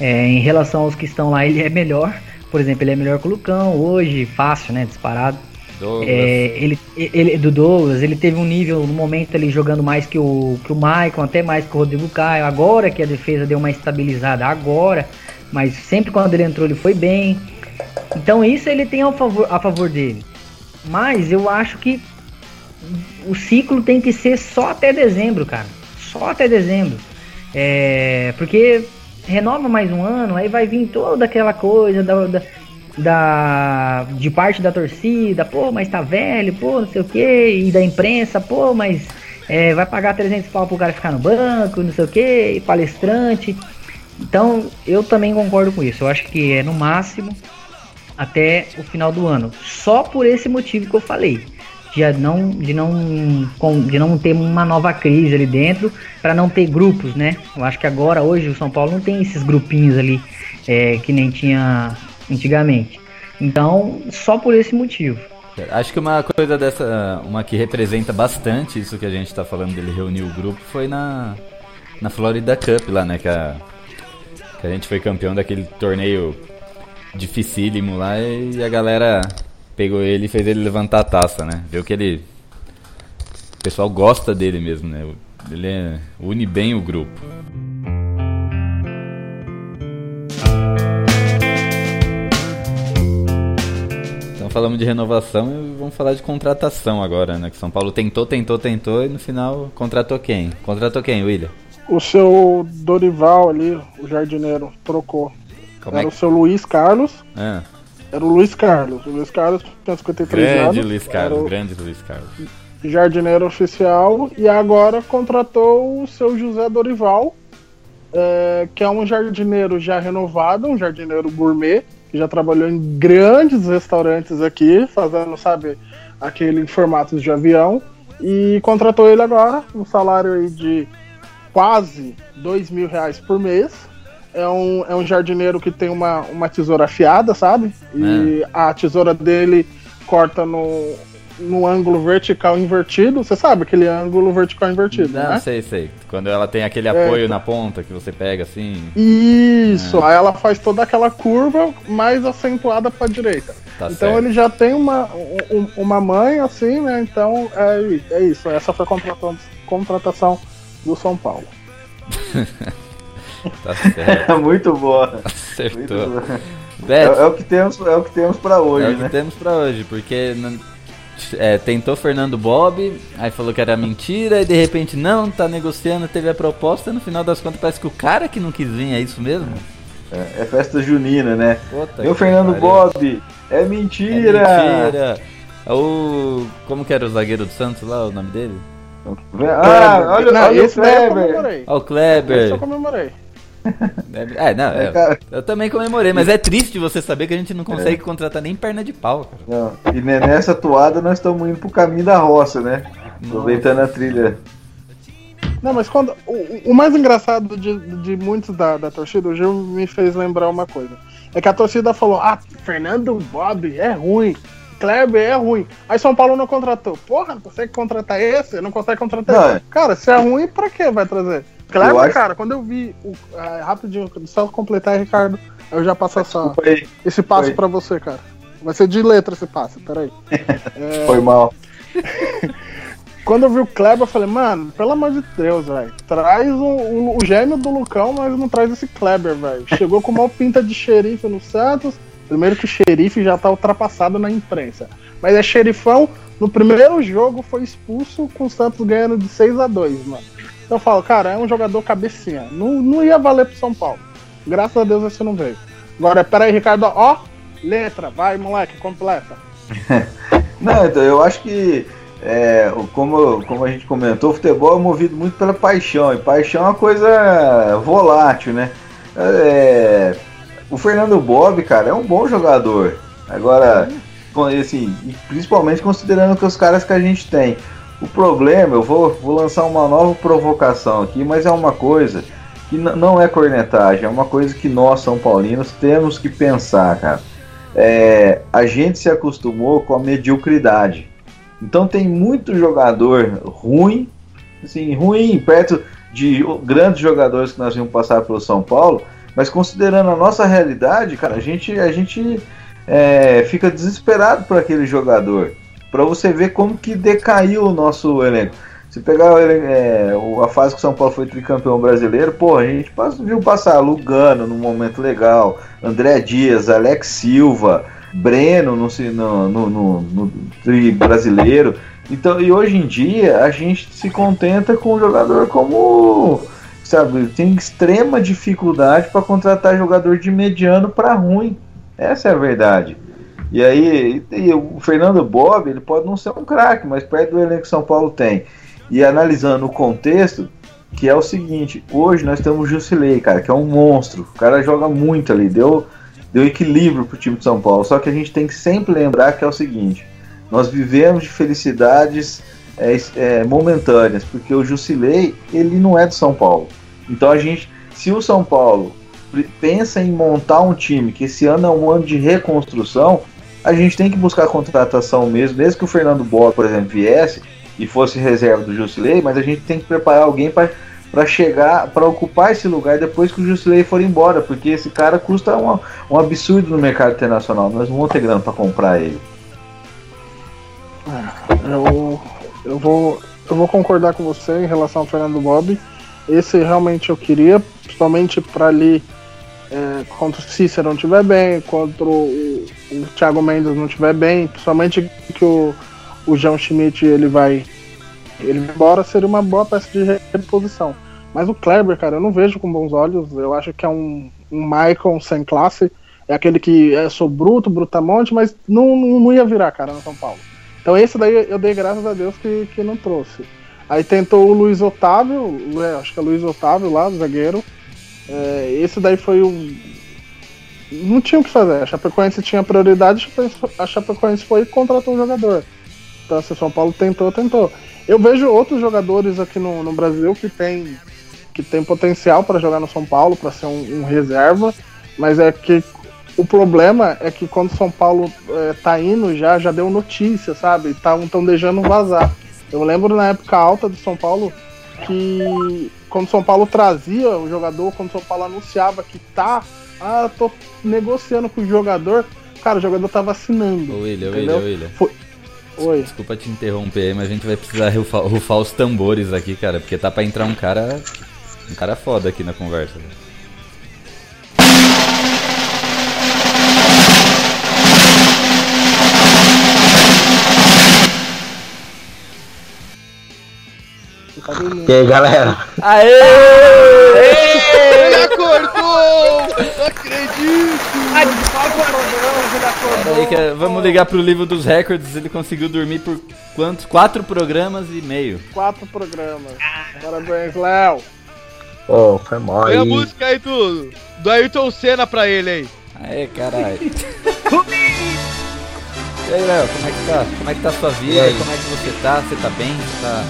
Speaker 2: É, em relação aos que estão lá, ele é melhor. Por exemplo, ele é melhor que o Lucão hoje, fácil, né? Disparado.
Speaker 1: Douglas.
Speaker 2: É, ele, ele, do Douglas, ele teve um nível no momento ali jogando mais que o, que o Maicon, até mais que o Rodrigo Caio. Agora que a defesa deu uma estabilizada, agora. Mas sempre quando ele entrou, ele foi bem. Então isso ele tem a favor, a favor dele. Mas eu acho que o ciclo tem que ser só até dezembro, cara. Só até dezembro. É, porque renova mais um ano, aí vai vir toda aquela coisa da, da, da- de parte da torcida, pô, mas tá velho, pô, não sei o que, e da imprensa, pô, mas é, vai pagar 300 pau pro cara ficar no banco, não sei o que, palestrante. Então, eu também concordo com isso. Eu acho que é no máximo até o final do ano. Só por esse motivo que eu falei. De não, de não, de não ter uma nova crise ali dentro, para não ter grupos, né? Eu acho que agora, hoje, o São Paulo não tem esses grupinhos ali é, que nem tinha antigamente. Então, só por esse motivo.
Speaker 1: Acho que uma coisa dessa, uma que representa bastante isso que a gente tá falando dele reunir o grupo foi na, na Florida Cup lá, né? Que a, que a gente foi campeão daquele torneio dificílimo lá e a galera pegou ele e fez ele levantar a taça, né? Viu que ele. O pessoal gosta dele mesmo, né? Ele une bem o grupo. Falamos de renovação e vamos falar de contratação agora, né? Que São Paulo tentou, tentou, tentou e no final contratou quem? Contratou quem, William?
Speaker 3: O seu Dorival ali, o jardineiro, trocou.
Speaker 1: Como é
Speaker 3: Era o
Speaker 1: que...
Speaker 3: seu Luiz Carlos.
Speaker 1: Ah,
Speaker 3: Era o Luiz Carlos. O Luiz Carlos tinha 53
Speaker 1: grande
Speaker 3: anos.
Speaker 1: Luiz
Speaker 3: era
Speaker 1: Carlos,
Speaker 3: o
Speaker 1: grande Luiz Carlos.
Speaker 3: jardineiro oficial. E agora contratou o seu José Dorival, é, que é um jardineiro já renovado, um jardineiro gourmet, que já trabalhou em grandes restaurantes aqui, fazendo, sabe, aquele em formatos de avião. E contratou ele agora, um salário aí de quase dois mil reais por mês. É um, é um jardineiro que tem uma, uma tesoura afiada, sabe? E a tesoura dele corta no, no ângulo vertical invertido. Você sabe aquele ângulo vertical invertido,
Speaker 1: Não,
Speaker 3: né?
Speaker 1: sei, sei. Quando ela tem aquele apoio na ponta que você pega assim.
Speaker 3: Isso, aí ela faz toda aquela curva mais acentuada para direita.
Speaker 1: Tá
Speaker 3: então
Speaker 1: certo.
Speaker 3: ele já tem uma, um- uma mãe assim, né? Então é, é isso. Essa foi a contratação, contratação do São Paulo.
Speaker 1: Tá certo.
Speaker 5: Muito boa. Muito
Speaker 1: Acertou.
Speaker 5: boa. É,
Speaker 1: Beto,
Speaker 5: é o que temos, é o que temos para
Speaker 1: é
Speaker 5: hoje,
Speaker 1: o que
Speaker 5: né?
Speaker 1: temos pra hoje, porque não- é, tentou Fernando Bob, aí falou que era mentira, e de repente não, tá negociando, teve a proposta, no final das contas parece que o cara que não quis vir, é isso mesmo?
Speaker 5: É, é festa junina, né?
Speaker 1: Puta
Speaker 5: Meu Fernando
Speaker 1: pariu.
Speaker 5: Bob, é
Speaker 1: É
Speaker 5: mentira!
Speaker 1: mentira! O. Como que era o zagueiro do Santos lá, o nome dele?
Speaker 5: Ah, olha,
Speaker 3: Não,
Speaker 5: olha o
Speaker 3: esse eu
Speaker 5: Kleber!
Speaker 1: Ah, o
Speaker 3: Esse eu
Speaker 1: Kleber!
Speaker 3: comemorei.
Speaker 1: É, não,
Speaker 5: É,
Speaker 1: é,
Speaker 5: cara.
Speaker 1: eu também comemorei, mas é triste você saber que a gente não consegue contratar nem perna de pau, cara.
Speaker 5: Não, e ne- nessa toada nós estamos indo pro caminho da roça, né? Aproveitando a trilha.
Speaker 3: Não, mas quando. O, o mais engraçado de, de muitos da, da torcida, o Gil me fez lembrar uma coisa. É que a torcida falou, ah, Fernando Bob é ruim. Kleber é ruim. Aí São Paulo não contratou. Porra, não consegue contratar esse? Não consegue contratar
Speaker 5: Não,
Speaker 3: esse. Cara, se é ruim, pra que vai trazer?
Speaker 5: Eu
Speaker 3: Kleber,
Speaker 5: acho-
Speaker 3: cara, quando eu vi. O, ah, rapidinho, só completar, Ricardo. Eu já passo essa,
Speaker 5: Foi,
Speaker 3: esse passo pra você, cara. Vai ser de letra esse passo, peraí. É,
Speaker 5: foi mal.
Speaker 3: Quando eu vi o Kleber, eu falei, mano, pelo amor de Deus, velho. Traz o, o, o gêmeo do Lucão, mas não traz esse Kleber, velho. Chegou com uma pinta de xerife no Santos. Primeiro que xerife já tá ultrapassado na imprensa. Mas é xerifão. No primeiro jogo foi expulso com o Santos ganhando de 6 a 2 mano. Então eu falo, cara, é um jogador cabecinha. Não, não ia valer pro São Paulo. Graças a Deus esse não veio. Agora, pera aí, Ricardo, ó. Letra, vai, moleque, completa.
Speaker 5: Não, então eu acho que, é, como, como a gente comentou, o futebol é movido muito pela paixão, e paixão é uma coisa volátil, né? É, o Fernando Bob, cara, é um bom jogador. Agora, assim, principalmente considerando que os caras que a gente tem. O problema, eu vou, vou lançar uma nova provocação aqui, mas é uma coisa que não é cornetagem, é uma coisa que nós, São Paulinos, temos que pensar, cara é, a gente se acostumou com a mediocridade. Então tem muito jogador ruim, assim, ruim perto de grandes jogadores que nós vimos passar pelo São Paulo, mas considerando a nossa realidade, cara, a gente, a gente é, fica desesperado por aquele jogador. Para você ver como que decaiu o nosso elenco. Se pegar é, a fase que o São Paulo foi tricampeão brasileiro, pô, a gente viu passar Lugano num momento legal, André Dias, Alex Silva, Breno no, no, no- no tri brasileiro. Então, e hoje em dia a gente se contenta com um jogador como, sabe, tem extrema dificuldade para contratar jogador de mediano para ruim. Essa é a verdade. E aí, e o Fernando Bob, ele pode não ser um craque, mas perto do elenco que São Paulo tem. E analisando o contexto, que é o seguinte, hoje nós temos o Jusilei, cara, que é um monstro. O cara joga muito ali, deu, deu equilíbrio pro time de São Paulo. Só que a gente tem que sempre lembrar que é o seguinte, nós vivemos de felicidades é, é, momentâneas, porque o Jusilei, ele não é de São Paulo. Então a gente, se o São Paulo pensa em montar um time, que esse ano é um ano de reconstrução, a gente tem que buscar contratação mesmo, desde que o Fernando Boa, por exemplo, viesse e fosse reserva do Jusilei, mas a gente tem que preparar alguém para chegar, para ocupar esse lugar depois que o Jusilei for embora, porque esse cara custa um, um absurdo no mercado internacional, nós não vamos ter grana para comprar ele.
Speaker 3: Eu, eu, vou, eu vou concordar com você em relação ao Fernando Bob. Esse realmente eu queria, principalmente para ali é, contra o Cícero não estiver bem, contra o, o Thiago Mendes não estiver bem, principalmente que o, o João Schmidt ele vai ele embora, seria uma boa peça de reposição. Mas o Kleber, cara, eu não vejo com bons olhos. Eu acho que é um, um Michael sem classe. É aquele que é, sou bruto, brutamonte, mas não, não, não ia virar, cara, no São Paulo. Então esse daí eu dei graças a Deus que, que não trouxe. Aí tentou o Luiz Otávio, é, acho que é Luiz Otávio lá, zagueiro. É, esse daí foi um. Não tinha o que fazer. A Chapecoense tinha prioridade, a Chapecoense foi e contratou um jogador. Então, se o São Paulo tentou, tentou. Eu vejo outros jogadores aqui no, no Brasil que tem, que tem potencial para jogar no São Paulo, para ser um, um, reserva, mas é que o problema é que quando São Paulo é, tá indo já, já deu notícia, sabe? Estão deixando vazar. Eu lembro na época alta do São Paulo que quando São Paulo trazia o jogador, quando São Paulo anunciava que tá, ah, tô negociando com o jogador, cara, o jogador tava assinando.
Speaker 1: Ô, William,
Speaker 3: entendeu?
Speaker 1: William, William.
Speaker 3: Foi... Oi.
Speaker 1: Desculpa te interromper aí, mas a gente vai precisar rufar, rufar, os tambores aqui, cara, porque tá pra entrar um cara. Um cara foda aqui na conversa.
Speaker 9: E aí, galera?
Speaker 1: Aê!
Speaker 4: Não acredito!
Speaker 1: Aí, que, vamos ligar pro livro dos recordes. Ele conseguiu dormir por quantos? Quatro programas e meio.
Speaker 3: Quatro programas. Parabéns, Léo.
Speaker 9: Pô, oh, foi mó
Speaker 4: Põe a música aí do, do Ayrton Senna pra ele aí.
Speaker 1: Aê, caralho. e aí, Léo, como é que tá? Como é que tá a sua vida? Como é que você tá? Você tá bem? Você tá,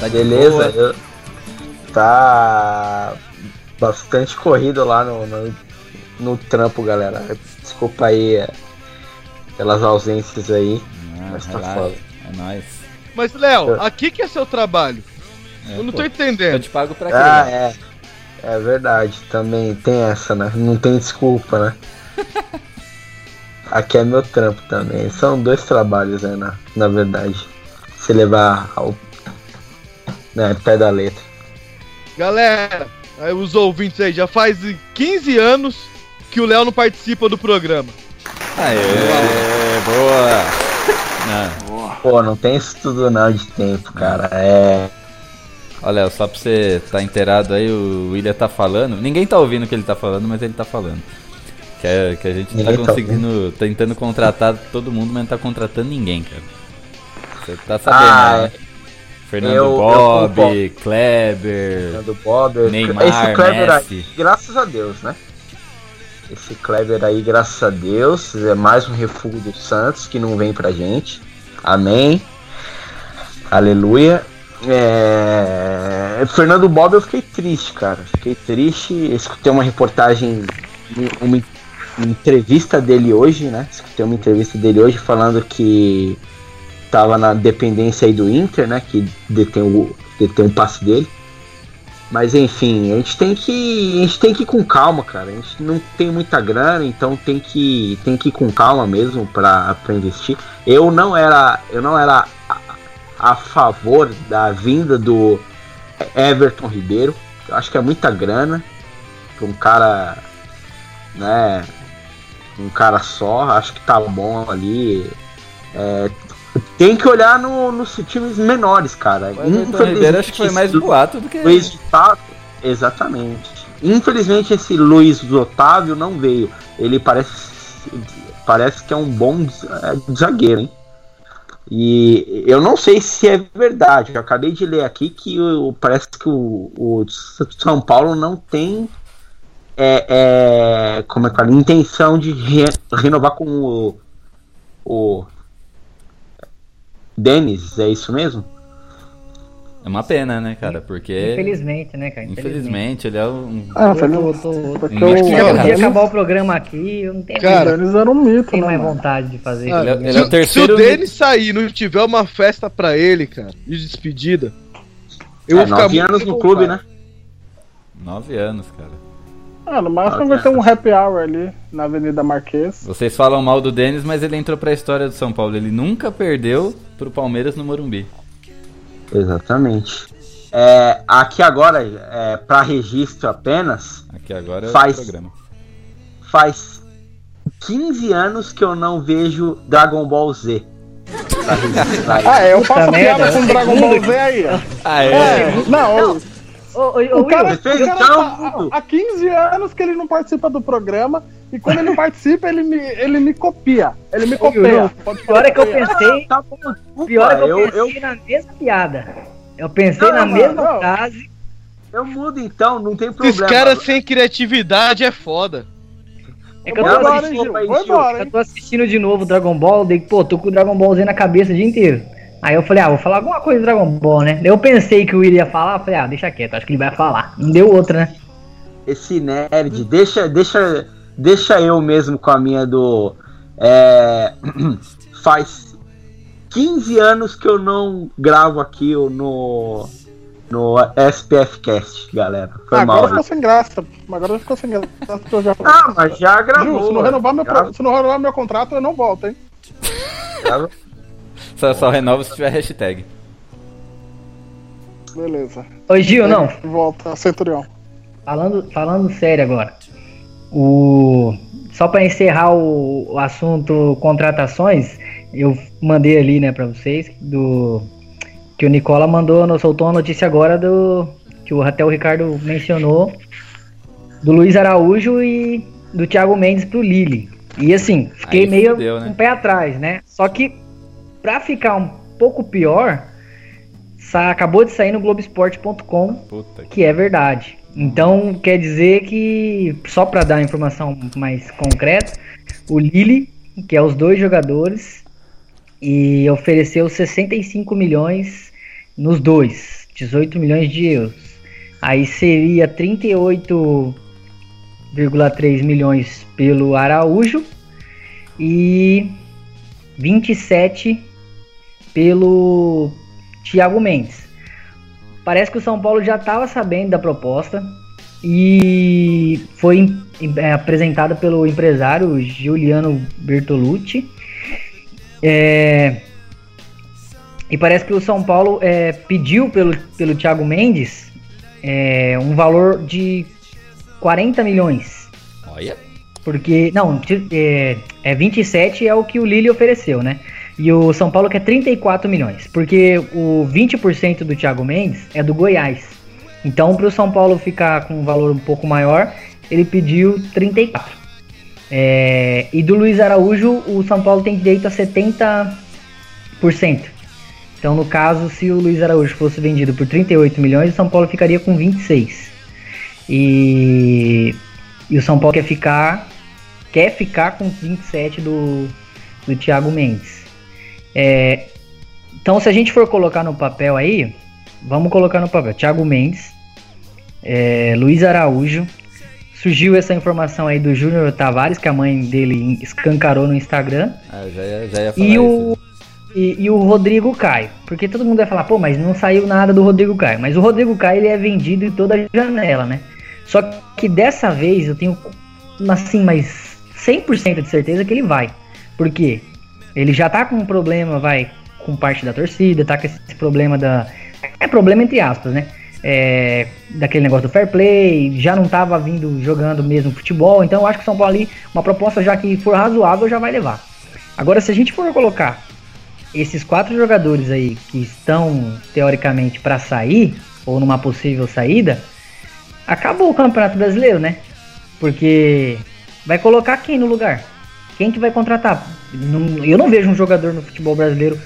Speaker 1: tá
Speaker 9: Beleza, eu... tá bastante corrido lá no, no, no, trampo, galera. Desculpa aí. pelas ausências aí.
Speaker 1: Ah,
Speaker 9: Mas tá
Speaker 1: relaxa,
Speaker 9: foda.
Speaker 1: É nóis.
Speaker 4: Mas, Léo, aqui que é seu trabalho.
Speaker 1: É,
Speaker 4: Eu não
Speaker 1: pô,
Speaker 4: tô
Speaker 1: Eu
Speaker 4: entendendo.
Speaker 1: te pago pra quê?
Speaker 9: Ah,
Speaker 1: né?
Speaker 9: é. É verdade, também tem essa, né? Não tem desculpa, né? Aqui é meu trampo também. São dois trabalhos, né? Na, na verdade. Se levar ao né, pé da letra.
Speaker 4: Galera, aí os ouvintes aí, já faz 15 anos que o Léo não participa do programa.
Speaker 1: Aê, boa! Não.
Speaker 9: Pô, não tem isso tudo não de tempo, cara. É.
Speaker 1: Olha, só pra você tá inteirado aí, o William tá falando. Ninguém tá ouvindo o que ele tá falando, mas ele tá falando. Que, é, que a gente tá
Speaker 9: Ninguém tá
Speaker 1: conseguindo, tentando contratar todo mundo, mas não tá contratando ninguém, cara. Você tá sabendo,
Speaker 9: Ah,
Speaker 1: né? Fernando
Speaker 9: eu- eu
Speaker 1: Bob,
Speaker 9: concordo.
Speaker 1: Kleber,
Speaker 9: do Bob.
Speaker 1: Neymar,
Speaker 9: esse Kleber
Speaker 1: Messi.
Speaker 9: aí, graças a Deus, né? Esse Kleber aí, graças a Deus, é mais um refúgio do Santos que não vem pra gente. Amém. Aleluia. É... Fernando Bob, eu fiquei triste, cara. Fiquei triste. Escutei uma reportagem, uma entrevista dele hoje, né? Escutei uma entrevista dele hoje falando que tava na dependência aí do Inter, né? Que detém o, detém o passe dele. Mas enfim, a gente tem que. A gente tem que ir com calma, cara. A gente não tem muita grana, então tem que, tem que ir com calma mesmo pra, pra investir. Eu não era. Eu não era a, a favor da vinda do Everton Ribeiro. Eu acho que é muita grana pra um cara. né? Um cara só, acho que tá bom ali. É, tem que olhar no, nos times menores, cara.
Speaker 1: O Everton Ribeiro acho que foi mais boato do que.
Speaker 9: Luiz Otávio, exatamente. Infelizmente esse Luiz Otávio não veio. Ele parece parece que é um bom eh, zagueiro, hein? E eu não sei se é verdade. Eu acabei de ler aqui que o, parece que o, o São Paulo não tem é, é, como é que fala? intenção de re- renovar com o, o Denis, é isso mesmo?
Speaker 1: É uma pena, né, cara? Porque.
Speaker 2: Infelizmente, né, cara?
Speaker 1: Infelizmente, ele é um.
Speaker 3: Ah,
Speaker 2: Eu
Speaker 3: foi no...
Speaker 2: tô,
Speaker 3: Porque
Speaker 1: é,
Speaker 2: podia acabar o programa aqui, eu não tenho,
Speaker 4: Cara,
Speaker 3: Eles eram um mito,
Speaker 2: tenho
Speaker 3: né?
Speaker 2: mais vontade de fazer.
Speaker 4: Ah,
Speaker 1: Ele é-
Speaker 2: isso.
Speaker 1: ele é o
Speaker 4: se,
Speaker 1: terceiro
Speaker 4: se o Denis sair e não tiver uma festa pra ele, cara, de despedida, eu
Speaker 9: é,
Speaker 4: vou ficar
Speaker 9: nove
Speaker 4: muito
Speaker 9: anos no clube, né?
Speaker 1: Nove anos, cara.
Speaker 3: Ah, no máximo vai ter um happy hour ali na Avenida Marquês.
Speaker 1: Vocês falam mal do Denis, mas ele entrou pra história do São Paulo. Ele nunca perdeu pro Palmeiras no Morumbi.
Speaker 9: Exatamente. É, aqui agora, é, para registro apenas,
Speaker 1: Aqui agora é
Speaker 9: Faz.
Speaker 1: o programa.
Speaker 9: faz 15 anos que eu não vejo Dragon Ball Z.
Speaker 3: Ah, é, eu faço piada com
Speaker 2: é
Speaker 3: Dragon Ball Z aí, ó.
Speaker 1: Ah,
Speaker 3: É, não, o,
Speaker 2: Ô, ô, ô,
Speaker 3: o cara, o cara
Speaker 9: Então,
Speaker 3: tá há há 15 anos que ele não participa do programa e quando ele participa, ele me, ele me copia. Ele me copia.
Speaker 2: Pior é que eu pensei,
Speaker 9: Tá bom, desculpa,
Speaker 2: pior é que eu
Speaker 9: eu,
Speaker 2: pensei na mesma piada. Eu pensei
Speaker 9: Não,
Speaker 2: na
Speaker 9: mano,
Speaker 2: mesma
Speaker 3: não.
Speaker 2: frase.
Speaker 9: eu mudo então, não tem
Speaker 4: Esses
Speaker 9: problema.
Speaker 4: caras sem criatividade é foda.
Speaker 2: É que eu
Speaker 3: Vou
Speaker 2: tô,
Speaker 3: embora, Gil. embora,
Speaker 2: eu tô assistindo de novo Dragon Ball, daí, pô, tô com o Dragon Ball Z na cabeça o dia inteiro. Aí eu falei, ah, vou falar alguma coisa do Dragon Ball, né? Eu pensei que o Will ia falar, falei, ah, deixa quieto, acho que ele vai falar. Não deu outra, né?
Speaker 9: Esse nerd, deixa, deixa, deixa eu mesmo com a minha do. É, faz 15 anos que eu não gravo aqui no. No SPF Cast, galera. Foi
Speaker 3: Ah,
Speaker 9: mal.
Speaker 3: agora ficou sem graça. Agora ficou sem graça. eu já...
Speaker 9: Ah, mas já gravou.
Speaker 3: Se não, renovar meu,
Speaker 9: já
Speaker 3: se não renovar meu contrato, eu não volto, hein?
Speaker 1: Só, só renova se tiver hashtag.
Speaker 3: Beleza.
Speaker 2: Ô Gil, não,
Speaker 3: Volta, Centurião.
Speaker 2: falando, falando sério agora. O... Só pra encerrar o, o assunto contratações, eu mandei ali, né, pra vocês, do... Que o Nicola mandou, soltou uma notícia agora do... Que o, até o Ricardo mencionou, do Luiz Araújo e do Thiago Mendes pro Lille. E assim, fiquei
Speaker 1: Aí
Speaker 2: meio
Speaker 1: fudeu, né?
Speaker 2: com o pé atrás, né? Só que, pra ficar um pouco pior, acabou de sair no Globoesporte.com
Speaker 1: que.
Speaker 2: que é verdade. Então quer dizer que, só para dar informação mais concreta, o Lille, que é os dois jogadores, e ofereceu 65 milhões nos dois, 18 milhões de euros. Aí seria 38,3 milhões pelo Araújo e 27 pelo Thiago Mendes. Parece que o São Paulo já estava sabendo da proposta e foi é, apresentada pelo empresário Giuliano Bertolucci. É, e parece que o São Paulo é, pediu pelo, pelo Thiago Mendes é, um valor de 40 milhões.
Speaker 1: Olha.
Speaker 2: Porque, não, é, é 27 é o que o Lille ofereceu, né? E o São Paulo quer 34 milhões. Porque o 20% do Thiago Mendes é do Goiás. Então, para o São Paulo ficar com um valor um pouco maior, ele pediu 34. É, e do Luiz Araújo, o São Paulo tem direito a 70%. Então, no caso, se o Luiz Araújo fosse vendido por 38 milhões, o São Paulo ficaria com 26. E, e o São Paulo quer ficar quer ficar com 27 do, do Thiago Mendes. É, então, se a gente for colocar no papel aí, vamos colocar no papel: Thiago Mendes, é, Luiz Araújo. Surgiu essa informação aí do Júnior Tavares, que a mãe dele escancarou no Instagram.
Speaker 1: Ah, já ia, já ia falar
Speaker 2: E
Speaker 1: isso.
Speaker 2: o, e, e o Rodrigo Caio. Porque todo mundo vai falar, pô, mas não saiu nada do Rodrigo Caio. Mas o Rodrigo Caio ele é vendido em toda a janela, né? Só que dessa vez eu tenho, assim, mas 100% de certeza que ele vai. Por quê? Ele já tá com um problema, vai, com parte da torcida, tá com esse problema da. É problema entre aspas, né? É, daquele negócio do fair play, já não tava vindo jogando mesmo futebol, então eu acho que o São Paulo ali, uma proposta já que for razoável, já vai levar. Agora, se a gente for colocar esses quatro jogadores aí que estão teoricamente para sair, ou numa possível saída, acabou o Campeonato Brasileiro, né? Porque vai colocar quem no lugar? Quem que vai contratar? Não- eu não vejo um jogador no futebol brasileiro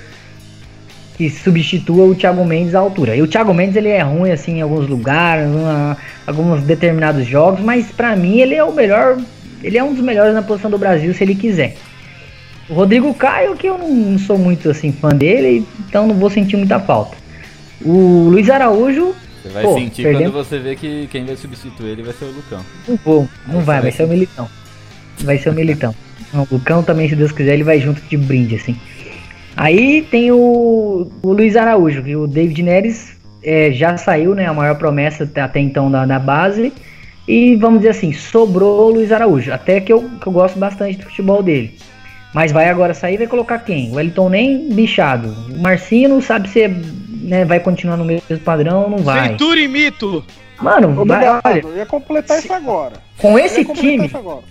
Speaker 2: que substitua o Thiago Mendes à altura. E o Thiago Mendes ele é ruim assim em alguns lugares, em alguns determinados jogos, mas pra mim ele é o melhor, ele é um dos melhores na posição do Brasil se ele quiser. O Rodrigo Caio, que eu não, sou muito assim fã dele, então não vou sentir muita falta. O Luiz Araújo,
Speaker 1: Você vai
Speaker 2: pô,
Speaker 1: sentir
Speaker 2: perdemos-
Speaker 1: quando você vê que quem vai substituir ele vai ser o Lucão.
Speaker 2: não vou, não vai vai ser o Militão. Vai ser o Militão. Não, o Lucão também, se Deus quiser, ele vai junto de brinde, assim. Aí tem o, o Luiz Araújo, que o David Neres é, já saiu, né? A maior promessa até- então da, da base. E vamos dizer assim, sobrou o Luiz Araújo. Até que eu, que eu gosto bastante do futebol dele. Mas vai agora sair vai colocar quem? O Wellington nem bichado. O Marcinho não sabe se né, vai continuar no mesmo padrão ou não vai.
Speaker 4: Ventura e mito.
Speaker 2: Mano, vai,
Speaker 3: Obrigado.
Speaker 2: olha,
Speaker 3: Eu ia completar isso agora.
Speaker 2: com esse
Speaker 3: completar
Speaker 2: time,
Speaker 3: isso agora.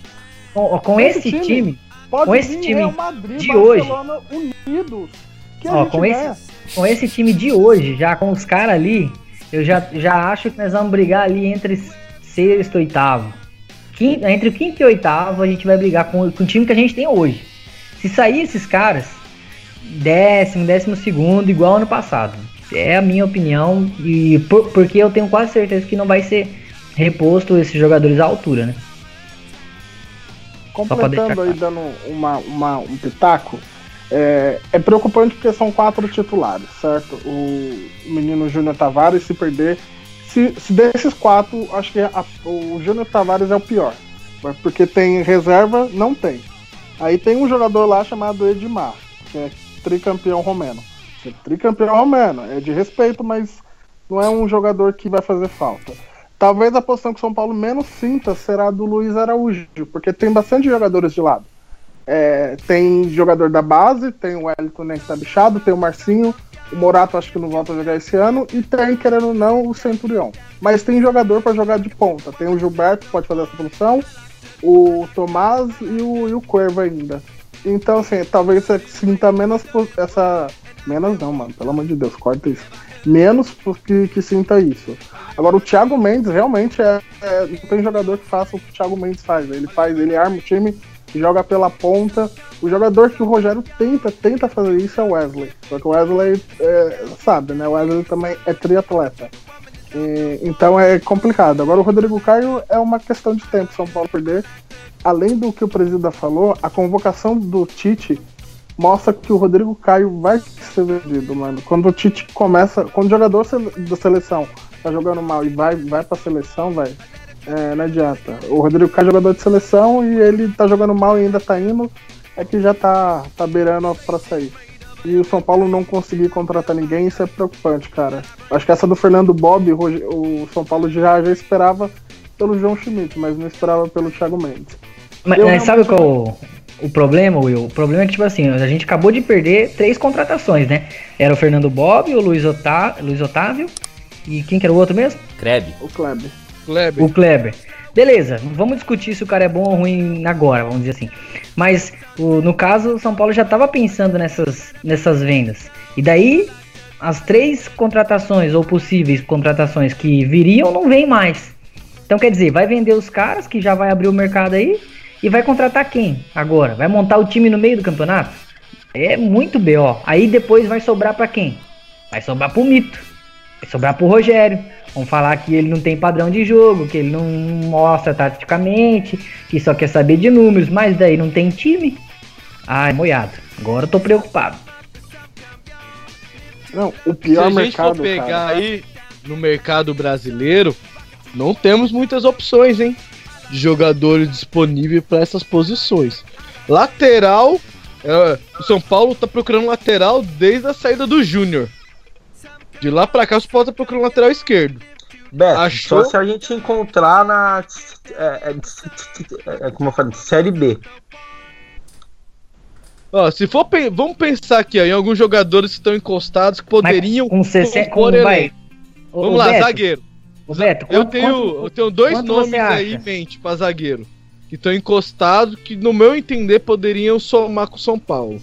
Speaker 2: Com, com
Speaker 3: Esse time,
Speaker 2: time Com esse time
Speaker 3: Madrid,
Speaker 2: de
Speaker 3: Barcelona unidos.
Speaker 2: Ó, com esse, com esse time de hoje, já com os caras ali, eu já, já acho que nós vamos brigar ali entre sexto e oitavo. Quinto, entre o quinto e oitavo, a gente vai brigar com, com o time que a gente tem hoje. Se sair esses caras, décimo, décimo segundo, igual ano passado. É a minha opinião, e por- porque eu tenho quase certeza que não vai ser reposto esses jogadores à altura, né?
Speaker 3: Completando aí, dando uma, uma- um pitaco, é, é preocupante porque são quatro titulares, certo? O menino Júnior Tavares, se perder. Se, se desses quatro, acho que a- o Júnior Tavares é o pior. Porque tem reserva, não tem. Aí tem um jogador lá chamado Edmar, que é tricampeão romeno. É tricampeão romeno, é de respeito, mas não é um jogador que vai fazer falta. Talvez a posição que o São Paulo menos sinta será do Luiz Araújo, porque tem bastante jogadores de lado. É, tem jogador da base, tem o Wellington né, que tá bichado, tem o Marcinho, o Morato acho que não volta a jogar esse ano, e tem, querendo ou não, o Centurião. Mas tem jogador para jogar de ponta. Tem o Gilberto que pode fazer essa função, o Tomás e o, e o Cuervo ainda. Então, assim, talvez você sinta menos essa. Menos não, mano, pelo amor de Deus, corta isso. Menos porque que sinta isso. Agora, o Thiago Mendes realmente é, é- Não tem jogador que faça o que o Thiago Mendes faz. Ele faz, ele arma o time, joga pela ponta. O jogador que o Rogério tenta, tenta fazer isso é o Wesley. Só que o Wesley é, sabe, né? O Wesley também é triatleta. E- então é complicado. Agora o Rodrigo Caio é uma questão de tempo São Paulo perder. Além do que o presidente falou, a convocação do Tite mostra que o Rodrigo Caio vai ser vendido, mano. Quando o Tite começa, quando o jogador da seleção tá jogando mal e vai, vai pra seleção, velho, é, não adianta. O Rodrigo Caio é jogador de seleção e ele tá jogando mal e ainda tá indo. é que já tá, tá beirando pra sair. E o São Paulo não conseguir contratar ninguém, isso é preocupante, cara. Acho que essa do Fernando Bob, o São Paulo já, já esperava pelo João Schmidt, mas não esperava pelo Thiago Mendes.
Speaker 2: Mas, mas sabe qual o, problema, Will? O problema é que, tipo assim, a gente acabou de perder três contratações, né? Era o Fernando Bob, o Luiz, Otá- Luiz Otávio e quem que era o outro mesmo?
Speaker 1: Kreb.
Speaker 3: O Kleber.
Speaker 4: Kleber.
Speaker 2: O Kleber. Beleza, vamos discutir se o cara é bom ou ruim agora, vamos dizer assim. Mas, o- no caso, o São Paulo já estava pensando nessas, nessas vendas. E daí, as três contratações, ou possíveis contratações que viriam, não vem mais. Então, quer dizer, vai vender os caras, que já vai abrir o mercado aí, e vai contratar quem agora? Vai montar o time no meio do campeonato? É muito B.O. Aí depois vai sobrar pra quem? Vai sobrar pro Mito. Vai sobrar pro Rogério. Vão falar que ele não tem padrão de jogo, que ele não mostra taticamente, que só quer saber de números, mas daí não tem time. Ai, moiado. Agora eu tô preocupado.
Speaker 3: Não, o
Speaker 4: Se
Speaker 3: pior
Speaker 4: a gente
Speaker 3: mercado,
Speaker 4: for pegar
Speaker 3: cara.
Speaker 4: aí no mercado brasileiro, não temos muitas opções, hein? De jogadores disponíveis para essas posições. Lateral, é, o São Paulo tá procurando lateral desde a saída do Júnior. De lá pra cá, o São Paulo tá procurando lateral esquerdo.
Speaker 9: Beto,
Speaker 4: Achou?
Speaker 9: só se a gente encontrar na. É, é, é, como eu falei, Série B.
Speaker 4: Ó, se for, vamos pensar aqui ó, em alguns jogadores que estão encostados que poderiam
Speaker 2: com 60, com, vai.
Speaker 4: Vamos
Speaker 2: ô,
Speaker 4: lá,
Speaker 2: Beto,
Speaker 4: zagueiro. Eu tenho,
Speaker 2: quanto-
Speaker 4: eu tenho dois nomes aí em mente pra zagueiro. Que estão encostados, que no meu entender poderiam somar com o São Paulo.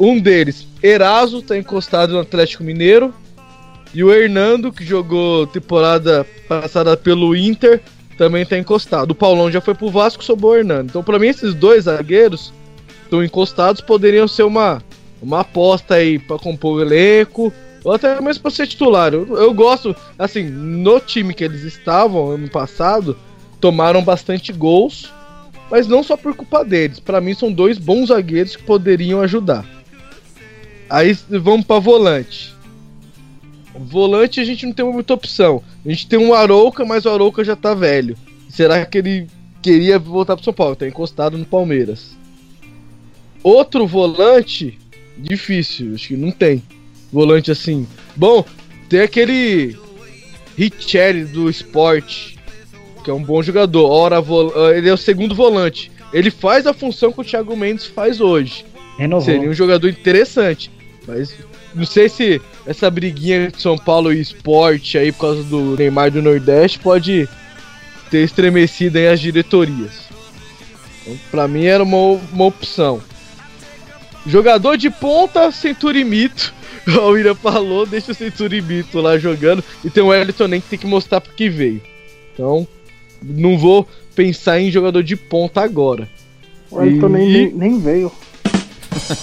Speaker 4: Um deles, Eraso, tá encostado no Atlético Mineiro. E o Hernando, que jogou temporada passada pelo Inter, também tá encostado. O Paulão já foi pro Vasco, sobrou o Hernando. Então, pra mim, esses dois zagueiros estão encostados, poderiam ser uma, uma aposta aí pra compor o elenco. Ou até mesmo pra ser titular. Eu, eu gosto, assim, no time que eles estavam ano passado, tomaram bastante gols, mas não só por culpa deles. Pra mim são dois bons zagueiros que poderiam ajudar. Aí vamos pra volante. Volante a gente não tem muita opção. A gente tem um Arouca, mas o Arouca já tá velho. Será que ele queria voltar pro São Paulo? Tá encostado no Palmeiras. Outro volante, difícil, acho que não tem. Volante assim. Bom, tem aquele Richelli do esporte, que é um bom jogador. Ora, ah, ele é o segundo volante. Ele faz a função que o Thiago Mendes faz hoje.
Speaker 2: Renovou.
Speaker 4: Seria um jogador interessante. Mas não sei se essa briguinha de São Paulo e esporte aí por causa do Neymar do Nordeste pode ter estremecido aí as diretorias. Então, pra mim era uma, uma opção. Jogador de ponta, Centurimito. O William falou, deixa o Centurimito lá jogando. E tem o Wellington nem que tem que mostrar pro que veio. Então, não vou pensar em jogador de ponta agora.
Speaker 3: O nem,
Speaker 4: E-
Speaker 3: nem, nem veio.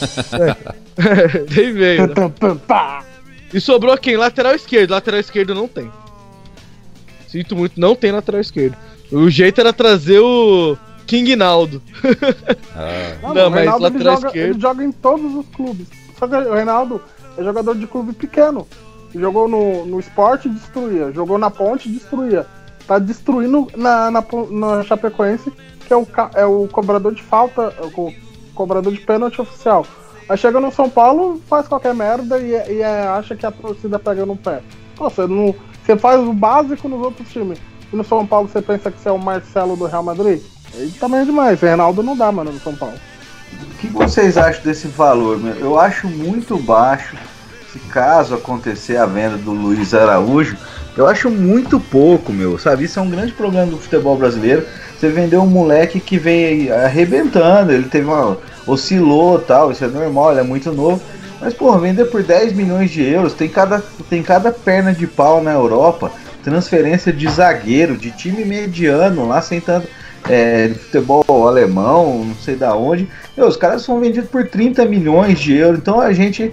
Speaker 4: nem veio. né? E sobrou quem? Lateral esquerdo. Lateral esquerdo não tem. Sinto muito, não tem lateral esquerdo. O jeito era trazer o King Naldo.
Speaker 1: Ah,
Speaker 3: Não,
Speaker 4: Não,
Speaker 3: o
Speaker 4: mas
Speaker 3: Reinaldo ele
Speaker 4: lateral
Speaker 3: joga,
Speaker 4: esquerdo-
Speaker 3: ele joga em todos os clubes. Só que o Reinaldo é jogador de clube pequeno. Jogou no, no esporte destruía. Jogou na ponte destruía. Tá destruindo na, na, na Chapecoense, que é o, é o cobrador de falta, é o co- cobrador de pênalti oficial. Aí chega no São Paulo, faz qualquer merda e, e é- acha que a torcida pega no pé. Pô, você, não, você faz o básico nos outros times. E no São Paulo você pensa que você é o Marcelo do Real Madrid? Aí também é demais. Reinaldo não dá, mano, no São Paulo.
Speaker 5: O que vocês acham desse valor? meu? Eu acho muito baixo. Se caso acontecer a venda do Luiz Araújo, eu acho muito pouco, meu. Sabe, isso é um grande problema do futebol brasileiro. Você vendeu um moleque que vem arrebentando, ele teve uma. oscilou tal, isso é normal, ele é muito novo. Mas, porra, vender por 10 milhões de euros, tem cada, tem cada perna de pau na Europa, transferência de zagueiro, de time mediano lá, sentando é, futebol alemão, não sei da onde. Meu, os caras são vendidos por 30 milhões de euros. Então a gente.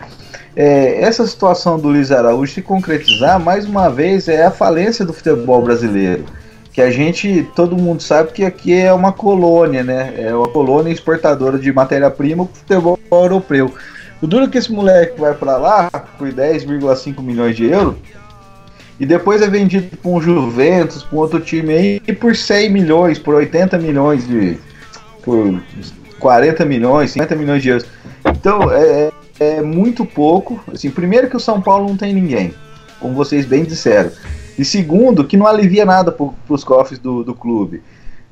Speaker 5: é, essa situação do Luiz Araújo se concretizar, mais uma vez, é a falência do futebol brasileiro. Que a gente, todo mundo sabe que aqui é uma colônia, né? É uma colônia exportadora de matéria-prima pro futebol europeu. O duro que esse moleque vai pra lá por 10,5 milhões de euros e depois é vendido para um Juventus, para um outro time aí, e por 100 milhões, por 80 milhões de. por 40 milhões, 50 milhões de euros. Então é, é muito pouco. Assim, primeiro que o São Paulo não tem ninguém, como vocês bem disseram. E segundo, que não alivia nada para os cofres do, do clube.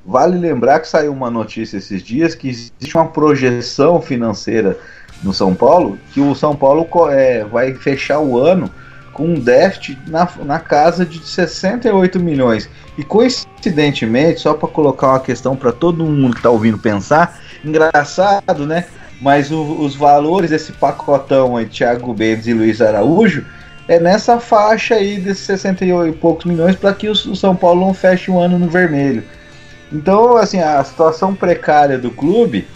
Speaker 5: Vale lembrar que saiu uma notícia esses dias que existe uma projeção financeira no São Paulo, que o São Paulo é, vai fechar o ano com um déficit na, na casa de 68 milhões. E coincidentemente, só para colocar uma questão para todo mundo que está ouvindo pensar, engraçado, né? Mas o- os valores desse pacotão aí, Thiago Mendes e Luiz Araújo, é nessa faixa aí desses 68 e poucos milhões para que o, o São Paulo não feche o ano no vermelho. Então, assim, a situação precária do clube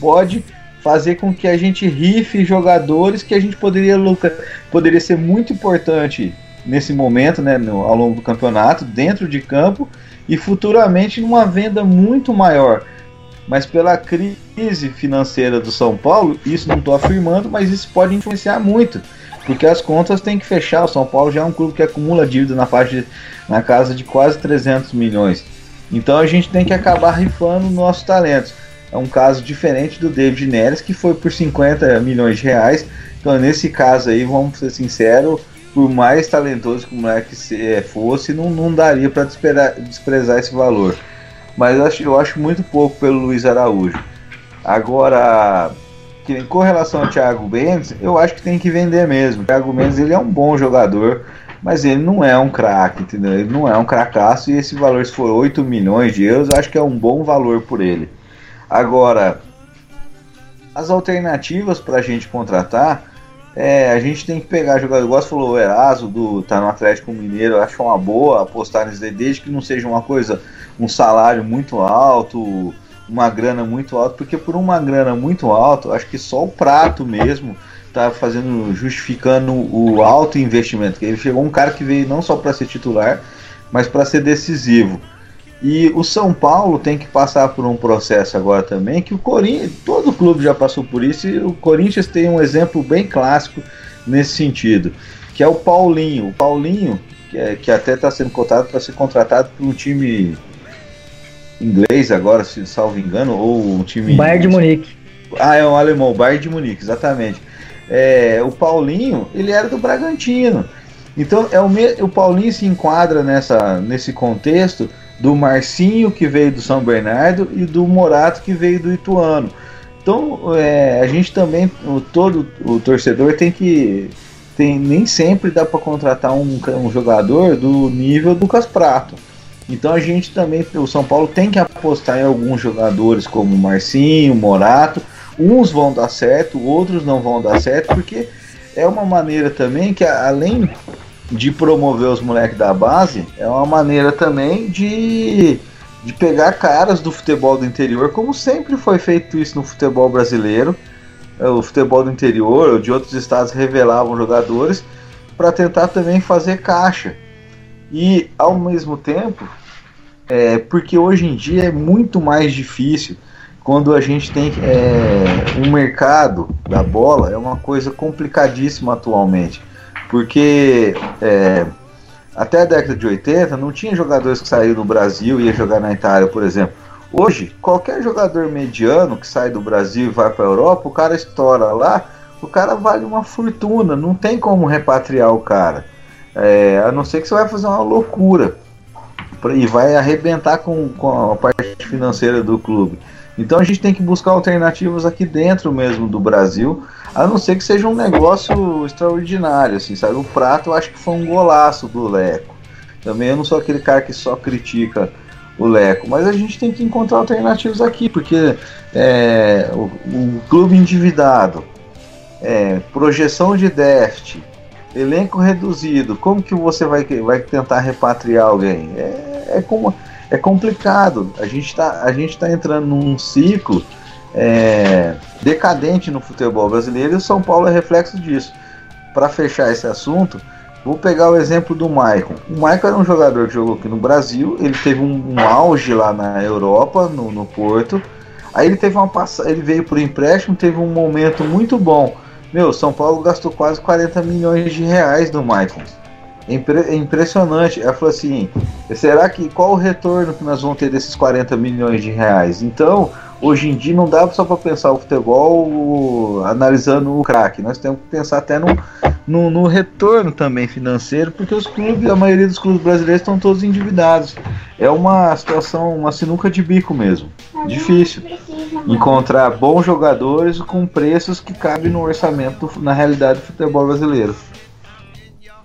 Speaker 5: pode fazer com que a gente rife jogadores que a gente poderia lucrar, poderia ser muito importante nesse momento, né, no- ao longo do campeonato, dentro de campo e futuramente numa venda muito maior. Mas pela crise financeira do São Paulo, isso não estou afirmando, mas isso pode influenciar muito, porque as contas têm que fechar. O São Paulo já é um clube que acumula dívida na faixa de- na casa de quase 300 milhões. Então a gente tem que acabar rifando nossos talentos. É um caso diferente do David Neres, que foi por 50 milhões de reais. Então, nesse caso aí, vamos ser sinceros, por mais talentoso que o moleque eh, fosse, não, não daria para desprezar esse valor. Mas eu acho, eu acho muito pouco pelo Luiz Araújo. Agora, com relação ao Thiago Mendes, eu acho que tem que vender mesmo. O Thiago Mendes ele é um bom jogador, mas ele não é um craque, entendeu? Ele não é um cracaço e esse valor, se for 8 milhões de euros, eu acho que é um bom valor por ele. Agora, as alternativas para a gente contratar, é, a gente tem que pegar jogador, igual você falou, o Eraso do, tá no Atlético Mineiro, eu acho uma boa apostar nisso daí, desde que não seja uma coisa, um salário muito alto, uma grana muito alta, porque por uma grana muito alta, acho que só o prato mesmo tá fazendo, justificando o alto investimento. Ele chegou um cara que veio não só para ser titular, mas para ser decisivo. E o São Paulo tem que passar por um processo agora também, que o Corinthians, todo clube já passou por isso, e o Corinthians tem um exemplo bem clássico nesse sentido, que é o Paulinho. O Paulinho, que, é- que até está sendo cotado para ser contratado por um time inglês agora, se salvo engano, ou um time...
Speaker 2: Bayern de Munique.
Speaker 5: Ah, é um alemão, Bayern de Munique, exatamente. É, o Paulinho, ele era do Bragantino. Então, é o, me- o Paulinho se enquadra nessa, nesse contexto do Marcinho, que veio do São Bernardo, e do Morato, que veio do Ituano. Então, é, a gente também, o, todo o torcedor tem que. Tem, nem sempre dá para contratar um, um jogador do nível do Lucas Prato. Então a gente também, o São Paulo tem que apostar em alguns jogadores como Marcinho, Morato. Uns vão dar certo, outros não vão dar certo, porque é uma maneira também que, além de promover os moleques da base, é uma maneira também de, de pegar caras do futebol do interior, como sempre foi feito isso no futebol brasileiro. É, O futebol do interior ou de outros estados revelavam jogadores para tentar também fazer caixa. E ao mesmo tempo, é, porque hoje em dia é muito mais difícil quando a gente tem é, um mercado da bola, é uma coisa complicadíssima atualmente. Porque é, até a década de 80 não tinha jogadores que saíram do Brasil e ia jogar na Itália, por exemplo. Hoje, qualquer jogador mediano que sai do Brasil e vai para a Europa, o cara estoura lá, o cara vale uma fortuna, não tem como repatriar o cara. É, a não ser que você vai fazer uma loucura e vai arrebentar com, com a parte financeira do clube. Então a gente tem que buscar alternativas aqui dentro mesmo do Brasil, a não ser que seja um negócio extraordinário, assim, sabe? O Prato eu acho que foi um golaço do Leco. Também eu não sou aquele cara que só critica o Leco, mas a gente tem que encontrar alternativas aqui, porque é, o, o clube endividado, é, projeção de déficit, elenco reduzido, como que você vai, vai tentar repatriar alguém? É, é, como, é complicado. A gente está tá entrando num ciclo é, decadente no futebol brasileiro e o São Paulo é reflexo disso. Para fechar esse assunto, vou pegar o exemplo do Maicon. O Maicon era um jogador que jogou aqui no Brasil, ele teve um, um auge lá na Europa, no, no Porto. Aí ele teve uma passagem, ele veio por empréstimo, teve um momento muito bom. Meu, São Paulo gastou quase 40 milhões de reais no Maicon. É, é impressionante. Ela falou assim: será que qual o retorno que nós vamos ter desses 40 milhões de reais? Então, hoje em dia não dá só para pensar o futebol analisando o craque. Nós temos que pensar até no, no, no retorno também financeiro, porque os clubes, a maioria dos clubes brasileiros estão todos endividados. É uma situação, uma sinuca de bico mesmo. Difícil encontrar bons jogadores com preços que cabem no orçamento, na realidade do futebol brasileiro.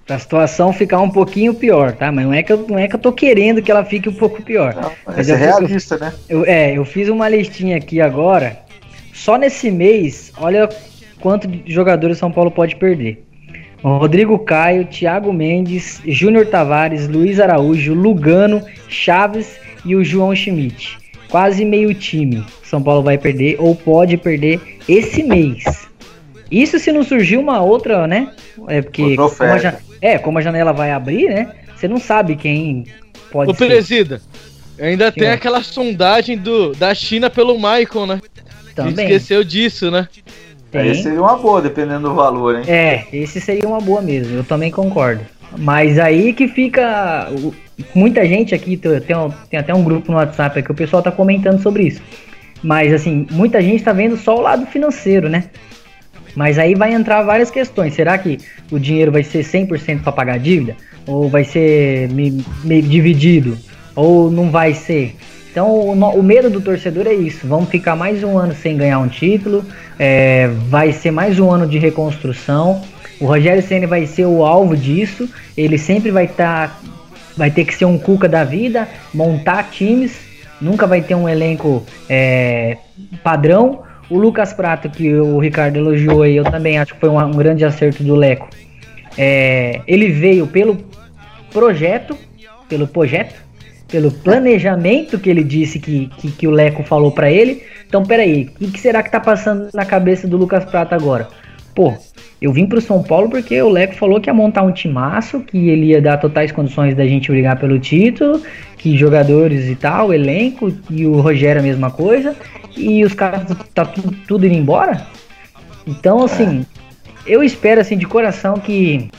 Speaker 2: Pra situação ficar um pouquinho pior, tá? Mas não é que eu, não é que eu tô querendo que ela fique um pouco pior.
Speaker 5: Não,
Speaker 2: Mas
Speaker 5: essa é
Speaker 2: eu
Speaker 5: realista, né?
Speaker 2: Eu, é, eu fiz uma listinha aqui agora. Só nesse mês, olha quanto de jogadores São Paulo pode perder. Rodrigo Caio, Thiago Mendes, Júnior Tavares, Luiz Araújo, Lugano, Chaves e o João Schmidt. Quase meio time São Paulo vai perder ou pode perder esse mês. Isso se não surgir uma outra, né? É porque como ja- é, como a janela vai abrir, né? Você não sabe quem pode
Speaker 4: Ô,
Speaker 2: ser.
Speaker 4: Presida, ainda tem
Speaker 2: Senhor.
Speaker 4: aquela sondagem do, da China pelo Maicon, né?
Speaker 2: Também.
Speaker 4: esqueceu disso, né?
Speaker 2: Tem.
Speaker 5: Aí seria uma boa, dependendo do valor, hein?
Speaker 2: É, esse seria uma boa mesmo, eu também concordo. Mas aí que fica. o- Muita gente aqui, tem, tem um- tem até um grupo no WhatsApp que o pessoal tá comentando sobre isso. Mas assim, muita gente tá vendo só o lado financeiro, né? Mas aí vai entrar várias questões. Será que o dinheiro vai ser 100% para pagar a dívida? Ou vai ser me- meio dividido? Ou não vai ser? Então o, o medo do torcedor é isso. Vamos ficar mais um ano sem ganhar um título. é, vai ser mais um ano de reconstrução. O Rogério Ceni vai ser o alvo disso. Ele sempre vai estar, vai ter que ser um cuca da vida, montar times. Nunca vai ter um elenco é, padrão. O Lucas Prato, que o Ricardo elogiou aí, eu também acho que foi um, um grande acerto do Leco. É, ele veio pelo projeto, pelo projeto, pelo planejamento que ele disse que, que, que o Leco falou pra ele. Então, peraí, o que, que será que tá passando na cabeça do Lucas Prata agora? Pô, eu vim pro São Paulo porque o Leco falou que ia montar um timaço, que ele ia dar totais condições da gente brigar pelo título, que jogadores e tal, elenco, e o Rogério a mesma coisa, e os caras tá tudo, tudo indo embora. Então, assim, eu espero assim de coração que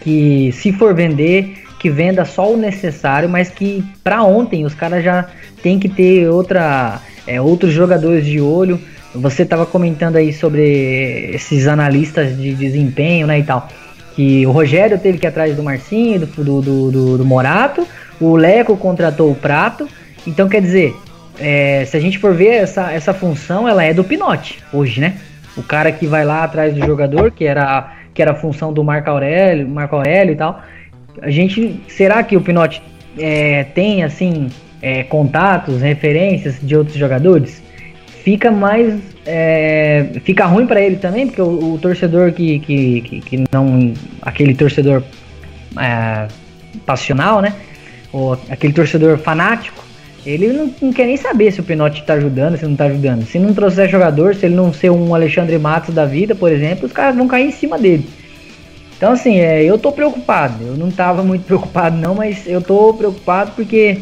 Speaker 2: que se for vender, que venda só o necessário, mas que pra ontem os caras já tem que ter outra é, outros jogadores de olho. Você tava comentando aí sobre esses analistas de desempenho, né, e tal. Que o Rogério teve que ir atrás do Marcinho, do, do, do- do Morato, o Leco contratou o Prato. Então, quer dizer, é, se a gente for ver essa, essa função, ela é do Pinote hoje, né? O cara que vai lá atrás do jogador, que era, que era a função do Marco Aurélio, Marco Aurélio e tal. A gente. Será que o Pinote é, tem assim é, contatos, referências de outros jogadores? Fica mais. é, fica ruim pra ele também, porque o, o torcedor que, que, que, que não. Aquele torcedor é, passional, né? Ou aquele torcedor fanático, ele não, não quer nem saber se o Pinote tá ajudando, se não tá ajudando. Se não trouxer jogador, se ele não ser um Alexandre Matos da vida, por exemplo, os caras vão cair em cima dele. Então, assim, é, eu tô preocupado. Eu não tava muito preocupado, não, mas eu tô preocupado porque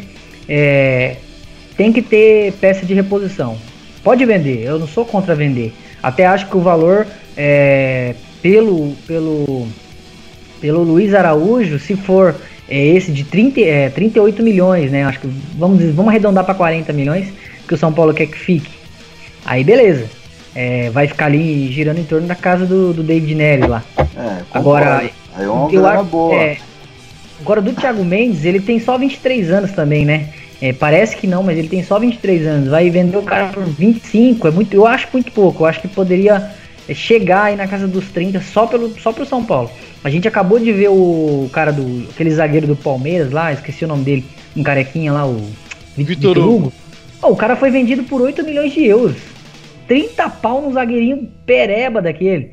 Speaker 2: é, tem que ter peça de reposição. Pode vender, eu não sou contra vender. Até acho que o valor é, pelo, pelo, pelo Luiz Araújo, se for é, esse de 30, é, 38 milhões, né? Acho que vamos, vamos arredondar para 40 milhões, que o São Paulo quer que fique. Aí beleza. É, vai ficar ali girando em torno da casa do, do David Neres lá.
Speaker 5: É.
Speaker 2: Agora,
Speaker 5: Aí é uma
Speaker 2: eu
Speaker 5: grana boa.
Speaker 2: é, agora do Thiago Mendes, ele tem só 23 anos também, né? É, parece que não, mas ele tem só 23 anos. Vai vender o cara por 25, é muito, eu acho muito pouco. Eu acho que poderia é, chegar aí na casa dos 30 só pelo só pro São Paulo. A gente acabou de ver o cara do aquele zagueiro do Palmeiras lá, esqueci o nome dele, um carequinha lá, o
Speaker 4: Vitor Hugo.
Speaker 2: Pô, o cara foi vendido por 8 milhões de euros. 30 pau no zagueirinho pereba daquele.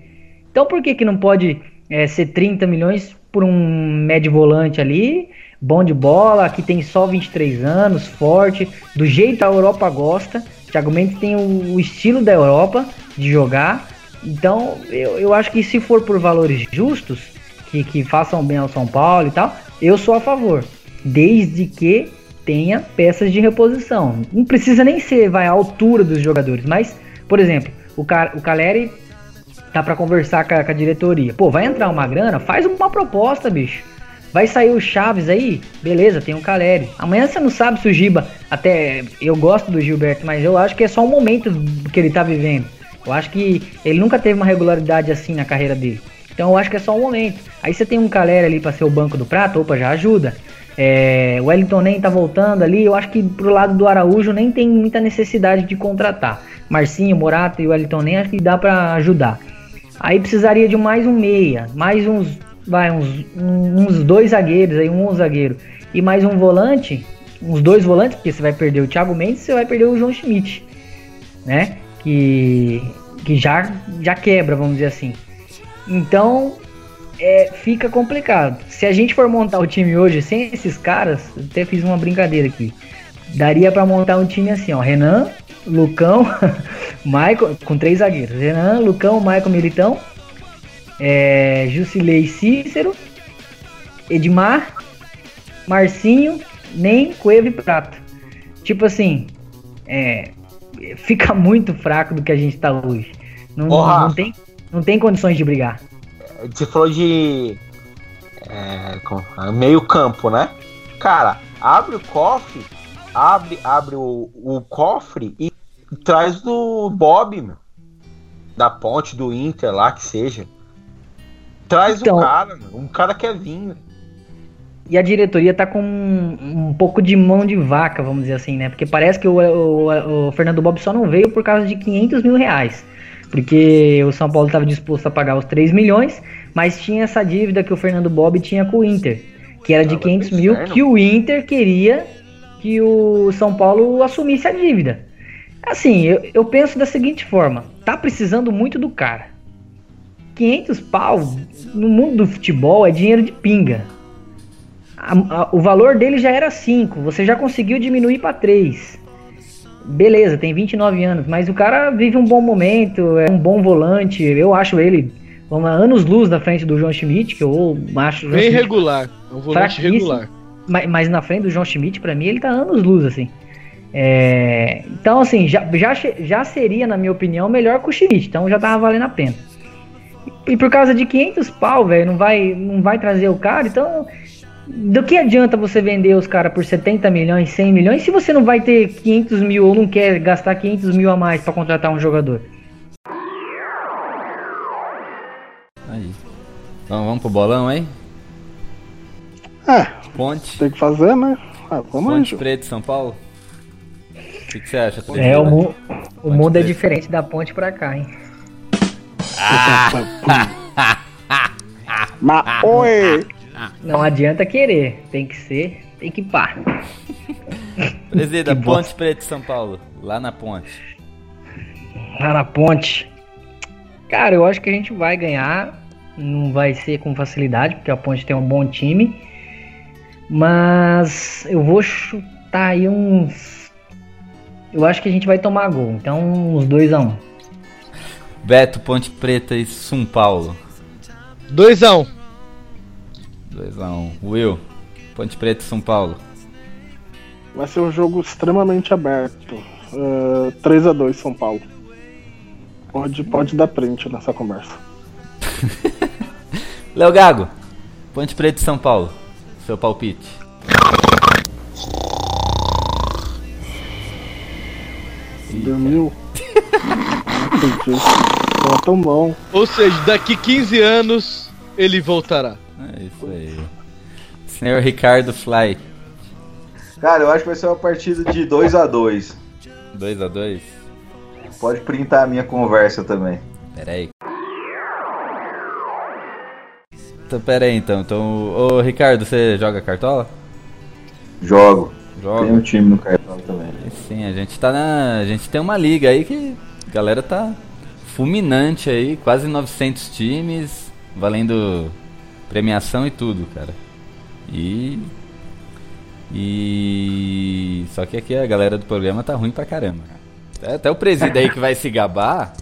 Speaker 2: Então por que que não pode é, ser 30 milhões por um médio volante ali, bom de bola, que tem só 23 anos, forte, do jeito que a Europa gosta. Thiago Mendes tem o, o estilo da Europa de jogar. Então eu, eu acho que se for por valores justos, que, que façam bem ao São Paulo e tal, eu sou a favor. Desde que tenha peças de reposição. Não precisa nem ser vai à altura dos jogadores, mas, por exemplo, o, Ca- o Caleri tá pra conversar com a, com a diretoria. Pô, vai entrar uma grana, faz uma proposta, bicho. Vai sair o Chaves aí? Beleza, tem o Caleri. Amanhã você não sabe se o Giba. Até eu gosto do Gilberto, mas eu acho que é só um momento que ele tá vivendo. Eu acho que ele nunca teve uma regularidade assim na carreira dele. Então eu acho que é só um momento. Aí você tem um Caleri ali pra ser o banco do prato, opa, já ajuda. É, o Wellington nem tá voltando ali. Eu acho que pro lado do Araújo nem tem muita necessidade de contratar. Marcinho, Morato e o Wellington nem acho que dá pra ajudar. Aí precisaria de mais um meia, mais uns, vai, uns, uns dois zagueiros aí, um zagueiro e mais um volante, uns dois volantes, porque você vai perder o Thiago Mendes, você vai perder o João Schmidt, né? Que que já já quebra, vamos dizer assim. Então, é, fica complicado. Se a gente for montar o time hoje sem esses caras, até fiz uma brincadeira aqui. Daria pra montar um time assim, ó, Renan, Lucão, Michael, com três zagueiros. Renan, Lucão, Michael Militão, é, Jusilei Cícero, Edmar, Marcinho, Nem, Cueva e Prato. Tipo assim, é, fica muito fraco do que a gente tá hoje. Não, não, tem, não tem condições de brigar.
Speaker 9: Você falou de. é, meio campo, né? Cara, abre o cofre, abre, abre o, o cofre e traz do Bob, meu. Da ponte, do Inter lá, que seja. Traz
Speaker 2: Então-
Speaker 9: o cara, meu. Um cara quer vir. meu.
Speaker 2: E a diretoria tá com um, um pouco de mão de vaca, vamos dizer assim, né? Porque parece que o, o- o Fernando Bob só não veio por causa de 500 mil reais. Porque o São Paulo estava disposto a pagar os 3 milhões, mas tinha essa dívida que o Fernando Bob tinha com o Inter, que era de
Speaker 9: Tava
Speaker 2: 500 mil, que o Inter queria que o São Paulo assumisse a dívida. Assim, eu, eu penso da seguinte forma: tá precisando muito do cara. 500 pau no mundo do futebol é dinheiro de pinga. A- a- o valor dele já era 5, você já conseguiu diminuir para 3. Beleza, tem 29 anos, mas o cara vive um bom momento, é um bom volante. Eu acho ele vamos lá, anos luz da frente do João Schmidt, que eu acho
Speaker 4: Bem
Speaker 2: Schmidt
Speaker 4: regular. É um volante regular.
Speaker 2: mas, mas na frente do João Schmidt, pra mim, ele tá anos luz, assim. É, então, assim, já, já, já seria, na minha opinião, melhor que o Schmidt, então já tava valendo a pena. E por causa de 500 pau, velho, não vai, não vai trazer o cara, então. Do que adianta você vender os caras por 70 milhões, 100 milhões, se você não vai ter 500 mil ou não quer gastar 500 mil a mais pra contratar um jogador?
Speaker 1: Aí. Então vamos pro bolão aí?
Speaker 3: É,
Speaker 1: Ponte.
Speaker 3: tem que fazer, né? Ah, vamos
Speaker 1: Ponte. Preta, São Paulo. O que, que você acha? Felipe?
Speaker 2: É, o, mu- o
Speaker 1: Ponte
Speaker 2: mundo é
Speaker 1: Preta.
Speaker 2: diferente da ponte pra cá, hein?
Speaker 3: Mas, oi!
Speaker 2: Não adianta querer, tem que ser, tem que pá.
Speaker 1: Presida,
Speaker 2: Que
Speaker 1: Ponte. Preta, São Paulo. Lá na ponte.
Speaker 2: Lá na ponte. Cara, eu acho que a gente vai ganhar. Não vai ser com facilidade, porque a ponte tem um bom time. Mas eu vou chutar aí uns. Eu acho que a gente vai tomar gol. Então, uns 2x1.
Speaker 1: Beto, Ponte Preta e São Paulo.
Speaker 4: 2x1.
Speaker 1: 2x1. Will, Ponte Preta e São Paulo.
Speaker 3: Vai ser um jogo extremamente aberto. Uh, 3x2 São Paulo. Pode, pode dar print nessa conversa.
Speaker 1: Léo Gago, Ponte Preta e São Paulo. Seu palpite.
Speaker 3: Dormiu? Não tão bom.
Speaker 4: Ou seja, daqui 15 anos ele voltará.
Speaker 1: É isso aí. Senhor Ricardo Fly.
Speaker 5: Cara, eu acho que vai ser uma partida de 2 a 2
Speaker 1: 2x2.
Speaker 5: Pode printar a minha conversa também.
Speaker 1: Pera aí. Então, pera aí então. Então, ô Ricardo, você joga cartola?
Speaker 5: Jogo.
Speaker 1: Joga.
Speaker 5: Tem um time no cartão também.
Speaker 1: Sim, a gente tá na. A gente tem uma liga aí que a galera tá fulminante aí, quase 900 times, valendo premiação e tudo, cara. E. E. Só que aqui a galera do programa tá ruim pra caramba. Até, até o presídio aí que vai se gabar,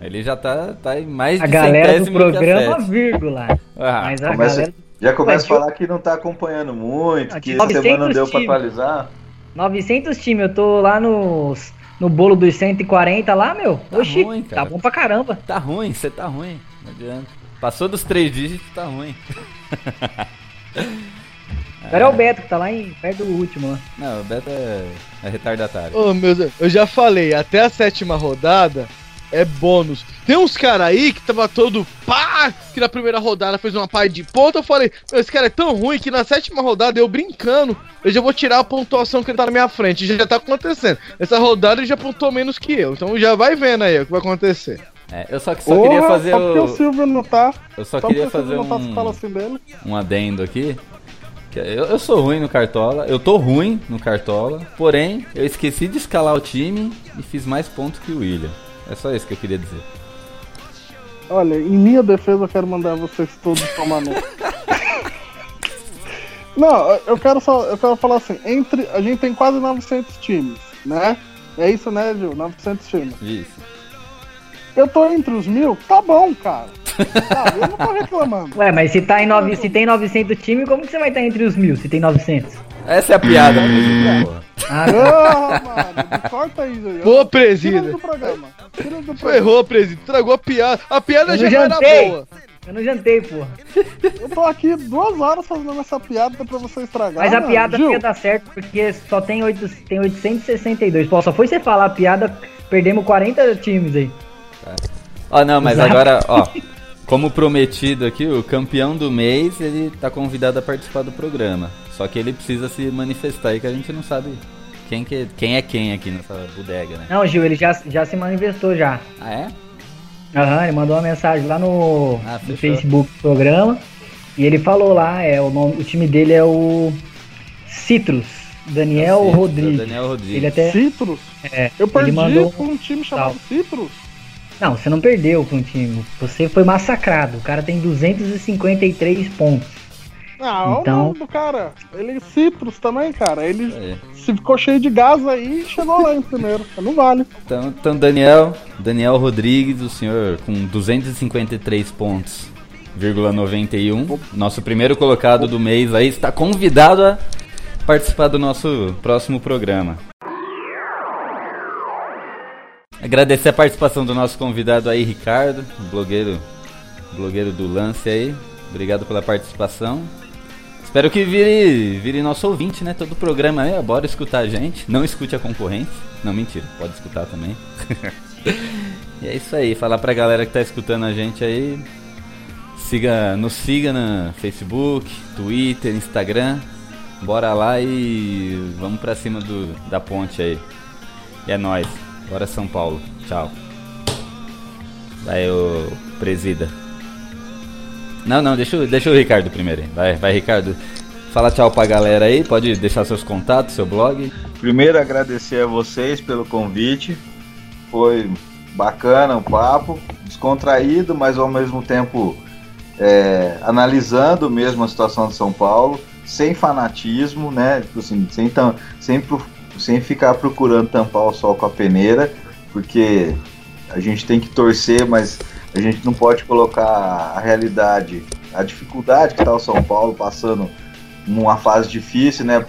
Speaker 1: ele já tá, tá em mais de
Speaker 2: A galera do
Speaker 1: a
Speaker 2: programa, vírgula.
Speaker 1: Ah,
Speaker 2: Mas a
Speaker 5: começa-
Speaker 2: galera.
Speaker 5: Já começa a falar que não tá acompanhando muito, que essa semana não
Speaker 2: 900
Speaker 5: deu pra
Speaker 2: times.
Speaker 5: atualizar.
Speaker 2: 900 times, eu tô lá nos, no bolo dos 140 lá, meu.
Speaker 1: Tá
Speaker 2: Oxi,
Speaker 1: ruim,
Speaker 2: tá
Speaker 1: cara.
Speaker 2: bom pra caramba.
Speaker 1: Tá ruim, você tá ruim. Não adianta. Passou dos três dígitos, tá ruim.
Speaker 2: Agora é o Beto que tá lá em, perto do último lá.
Speaker 1: Não, o Beto é, é retardatário.
Speaker 4: Ô, meu Deus, eu já falei, até a sétima rodada é bônus. Tem uns caras aí que tava todo pá, que na primeira rodada fez uma par de ponta. Eu falei, meu, esse cara é tão ruim que na sétima rodada eu brincando, eu já vou tirar a pontuação que ele tá na minha frente. Já, já tá acontecendo. Essa rodada ele já pontuou menos que eu. Então já vai vendo aí o que vai acontecer.
Speaker 1: É, eu só, só queria
Speaker 3: Porra,
Speaker 1: fazer
Speaker 3: só porque o
Speaker 1: o.
Speaker 3: Silvio não tá.
Speaker 1: Eu só
Speaker 3: Só
Speaker 1: queria fazer
Speaker 3: tá,
Speaker 1: um,
Speaker 3: assim dele.
Speaker 1: um adendo aqui. Eu, eu sou ruim no Cartola, eu tô ruim no Cartola, porém eu esqueci de escalar o time e fiz mais pontos que o William. É só isso que eu queria dizer.
Speaker 3: Olha, em minha defesa eu quero mandar vocês todos tomar no. Não, eu quero só, eu quero falar assim, entre a gente tem quase 900 times, né? É isso, né, Gil? 900 times.
Speaker 1: Isso.
Speaker 3: Eu tô entre os mil, tá bom, cara. Sabe, eu não tô reclamando.
Speaker 2: Ué, mas se, tá em nove, se tem 900 times, como que você vai estar entre os mil se tem 900?
Speaker 1: Essa é a piada mesmo, porra.
Speaker 2: Ah,
Speaker 3: Ah, mano, corta aí.
Speaker 4: Pô,
Speaker 3: Tira
Speaker 4: presida.
Speaker 3: do programa. Tira do programa.
Speaker 4: Errou, presida. Tragou a piada. A piada
Speaker 2: Eu
Speaker 4: já
Speaker 2: não
Speaker 4: não era
Speaker 2: jantei.
Speaker 4: boa.
Speaker 2: eu não jantei, porra.
Speaker 3: Eu tô aqui duas horas fazendo essa piada pra você estragar.
Speaker 2: Mas a
Speaker 3: mano.
Speaker 2: piada
Speaker 3: Gil,
Speaker 2: não ia dar certo porque só tem, 8, tem 862. Pô, só foi você falar a piada, perdemos 40 times aí.
Speaker 1: Ó, não, mas
Speaker 2: Exato.
Speaker 1: agora, ó, como prometido aqui, o campeão do mês, ele tá convidado a participar do programa. Só que ele precisa se manifestar aí que a gente não sabe quem, que, quem é quem aqui nessa bodega, né?
Speaker 2: Não, Gil, ele já, já se manifestou já.
Speaker 1: Ah, é?
Speaker 2: Aham, ele mandou uma mensagem lá no,
Speaker 1: Ah,
Speaker 2: no. Facebook do programa. E ele falou lá, é, o, nome, o time dele é o Citrus, Daniel
Speaker 1: Citrus,
Speaker 2: Rodrigues.
Speaker 1: Daniel Rodrigues.
Speaker 2: Ele até.
Speaker 3: Citrus?
Speaker 2: É,
Speaker 3: Eu perdi
Speaker 2: ele mandou.
Speaker 3: pra um time chamado
Speaker 2: Tal.
Speaker 3: Citrus.
Speaker 2: Não, você não perdeu com o time. Você foi massacrado. O cara tem 253 pontos.
Speaker 3: Ah, olha
Speaker 2: Então-
Speaker 3: o nome do cara. Ele é Citrus também, cara. Ele
Speaker 1: aí.
Speaker 3: se ficou cheio de gás aí e chegou lá em primeiro. Não vale.
Speaker 1: Então, então, Daniel, Daniel Rodrigues, o senhor com 253 pontos, vírgula 91, nosso primeiro colocado do mês aí, está convidado a participar do nosso próximo programa. Agradecer a participação do nosso convidado aí, Ricardo, blogueiro, blogueiro do lance aí. Obrigado pela participação. Espero que vire, vire nosso ouvinte, né? Todo o programa aí, bora escutar a gente. Não escute a concorrência. Não, mentira, pode escutar também. e é isso aí, falar pra galera que tá escutando a gente aí. Siga, nos siga no Facebook, Twitter, Instagram. Bora lá e vamos pra cima do, da ponte aí. E é nóis. Bora São Paulo. Tchau. Vai, ô presida. Não, não, deixa, o- deixa o Ricardo primeiro. aí. Vai, vai, Ricardo. Fala tchau pra galera aí. Pode deixar seus contatos, seu blog.
Speaker 5: Primeiro agradecer a vocês pelo convite. Foi bacana o papo, descontraído, mas ao mesmo tempo é, analisando mesmo a situação de São Paulo, sem fanatismo, né? Tipo assim, sem, tam, sem, sem ficar procurando tampar o sol com a peneira, porque a gente tem que torcer, mas a gente não pode colocar a realidade, a dificuldade que está o São Paulo passando numa fase difícil, né,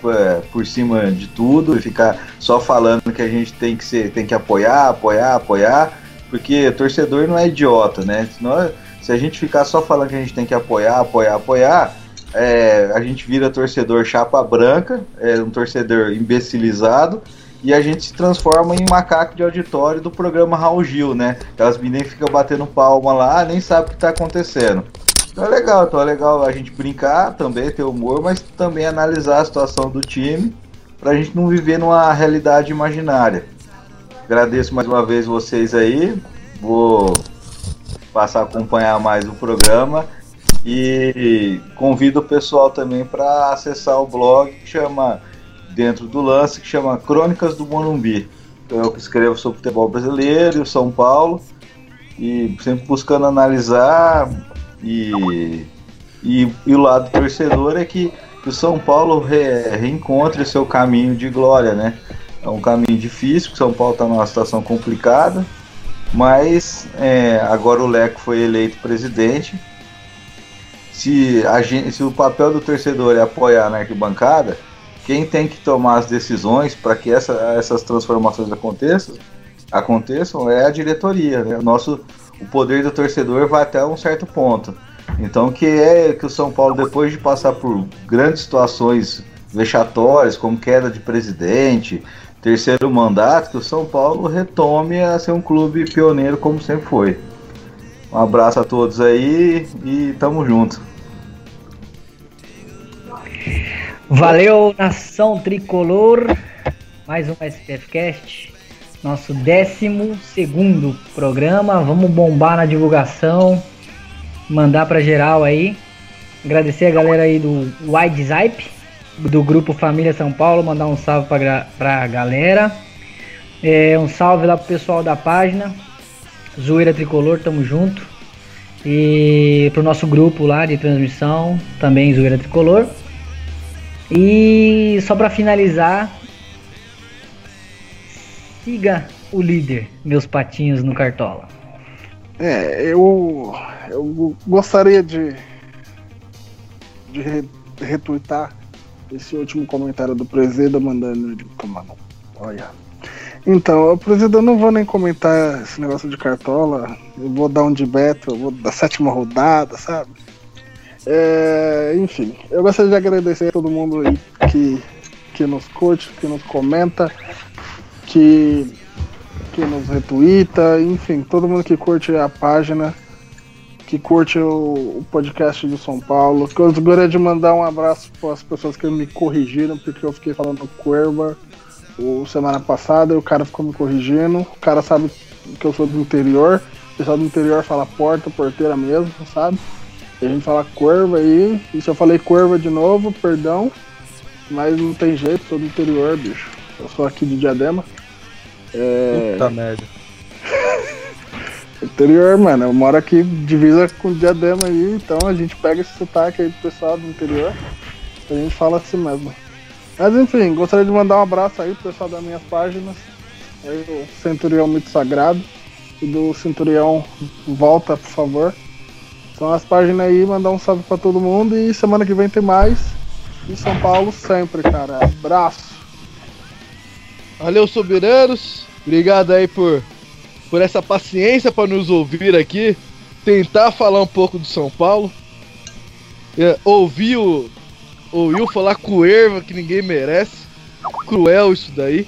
Speaker 5: por, cima de tudo e ficar só falando que a gente tem que ser, tem que apoiar, apoiar, apoiar, porque torcedor não é idiota, né? Senão, se a gente ficar só falando que a gente tem que apoiar, apoiar, apoiar, é, a gente vira torcedor chapa branca, é um torcedor imbecilizado e a gente se transforma em macaco de auditório do programa Raul Gil, né? Aquelas meninas ficam batendo palma lá, nem sabe o que tá acontecendo. Então é legal, então é legal a gente brincar também, ter humor, mas também analisar a situação do time pra gente não viver numa realidade imaginária. Agradeço mais uma vez vocês aí, vou passar a acompanhar mais o programa e convido o pessoal também para acessar o blog que chama dentro do lance que chama Crônicas do Morumbi. Então, eu que escrevo sobre futebol brasileiro e o São Paulo e sempre buscando analisar e, e, e o lado torcedor é que, que o São Paulo re, reencontre seu caminho de glória, né? É um caminho difícil, o São Paulo está numa situação complicada, mas é, agora o Leco foi eleito presidente. Se, a gente, se o papel do torcedor é apoiar na arquibancada, quem tem que tomar as decisões para que essa, essas transformações aconteçam, aconteçam é a diretoria. Né? O nosso o poder do torcedor vai até um certo ponto. Então que é que o São Paulo, depois de passar por grandes situações vexatórias, como queda de presidente, terceiro mandato, que o São Paulo retome a ser um clube pioneiro como sempre foi. Um abraço a todos aí e tamo junto.
Speaker 2: Valeu, nação tricolor. Mais um SPFcast. Nosso 12 segundo programa. Vamos bombar na divulgação. Mandar pra geral aí. Agradecer a galera aí do Wide Zype, do grupo Família São Paulo. Mandar um salve pra, gra- pra galera. É, um salve lá pro pessoal da página. Zoeira Tricolor, tamo junto. E pro nosso grupo lá de transmissão, também Zoeira Tricolor. E só pra finalizar, siga o líder, meus patinhos no Cartola.
Speaker 3: É, eu, eu gostaria de, de re, retuitar esse último comentário do Presida mandando de mano. Olha. Então, Presida, eu não vou nem comentar esse negócio de cartola. Eu vou dar um de Beto, eu vou da sétima rodada, sabe? É, enfim, eu gostaria de agradecer a todo mundo que, que nos curte, que nos comenta, que que nos retuita, enfim, todo mundo que curte a página, que curte o, o podcast de São Paulo. Que eu gostaria de mandar um abraço para as pessoas que me corrigiram, porque eu fiquei falando Cuerva o semana passada o cara ficou me corrigindo. O cara sabe que eu sou do interior, o pessoal do interior fala porta, porteira mesmo, sabe? E a gente fala Cuerva aí, e se eu falei Cuerva de novo, perdão, mas não tem jeito, sou do interior, bicho. Eu sou aqui de Diadema. É...
Speaker 4: Puta merda.
Speaker 3: Interior, mano, eu moro aqui divisa com Diadema aí, então a gente pega esse sotaque aí do pessoal do interior, a gente fala assim mesmo. Mas enfim, gostaria de mandar um abraço aí pro pessoal das minhas páginas, aí do Centurião Mito Sagrado e do Centurião Volta, por favor. São as páginas aí, mandar um salve pra todo mundo e semana que vem tem mais. E São Paulo sempre, cara. Abraço.
Speaker 4: Valeu, soberanos. Obrigado aí por, por essa paciência para nos ouvir aqui. Tentar falar um pouco do São Paulo. É, ouvir o. Ouviu falar com erva que ninguém merece. Cruel isso daí.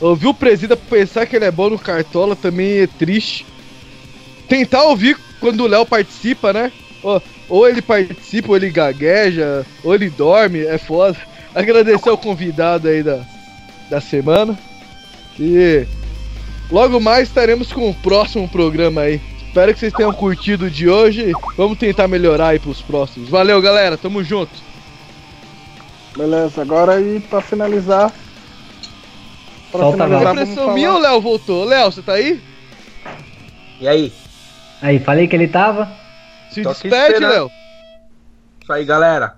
Speaker 4: Ouvir o presida pensar que ele é bom no cartola também é triste. Tentar ouvir quando o Léo participa, né? Ou, ou ele participa, ou ele gagueja, ou ele dorme, é foda. Agradecer ao convidado aí da, da semana. E logo mais estaremos com o próximo programa aí. Espero que vocês tenham curtido de hoje. Vamos tentar melhorar aí pros próximos. Valeu, galera. Tamo junto.
Speaker 3: Beleza, agora aí pra finalizar. Pra
Speaker 2: Solta a
Speaker 3: finalizar, vamos
Speaker 4: Impressão minha ou o Léo voltou? Léo, você tá aí?
Speaker 9: E aí?
Speaker 2: Aí, falei que ele tava.
Speaker 4: Se
Speaker 9: Tô
Speaker 4: despede. Léo.
Speaker 9: Isso aí, galera.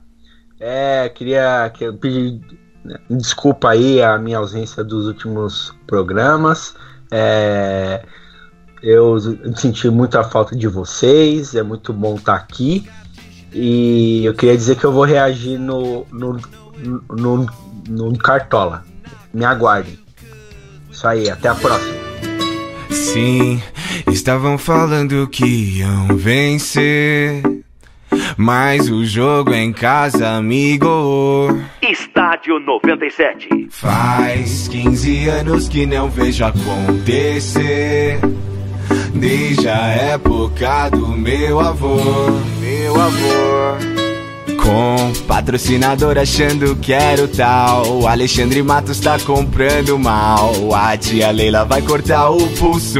Speaker 9: É, queria que eu pedir né, desculpa aí a minha ausência dos últimos programas. É, eu senti muita falta de vocês. É muito bom estar aqui. E eu queria dizer que eu vou reagir no, no, no, no Cartola. Me aguardem. Isso aí, até a próxima.
Speaker 6: Sim, estavam falando que iam vencer. Mas o jogo é em casa, amigo.
Speaker 10: Estádio 97.
Speaker 6: Faz 15 anos que não vejo acontecer. Desde a época do meu avô. Meu avô. Com patrocinador achando que era o tal. O Alexandre Matos tá comprando mal. A tia Leila vai cortar o pulso.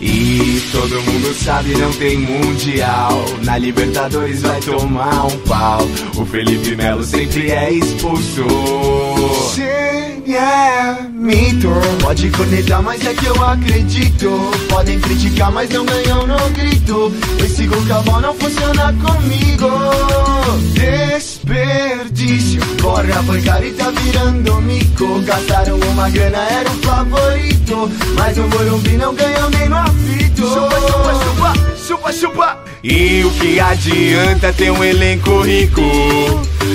Speaker 6: E todo mundo sabe, não tem mundial. Na Libertadores vai tomar um pau. O Felipe Melo sempre é expulso. Sim, é mito. Pode cornetar, mas é que eu acredito. Podem criticar, mas não ganham no grito. Esse gol não funciona comigo. Desperdício. Corre a bancária e tá virando mico. Gastaram uma grana, era o favorito. Mas o Morumbi não ganhou nem no apito. Chupa, chupa, chupa, chupa, chupa. E o que adianta ter um elenco rico?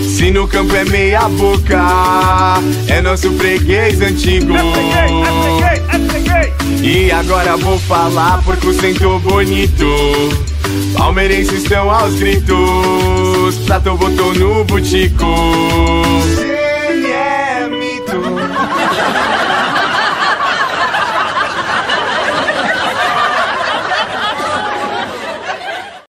Speaker 6: Se no campo é meia boca, é nosso freguês antigo. E agora vou falar porque o centro bonito. Palmeirenses estão aos gritos. Prato botou no butico. É.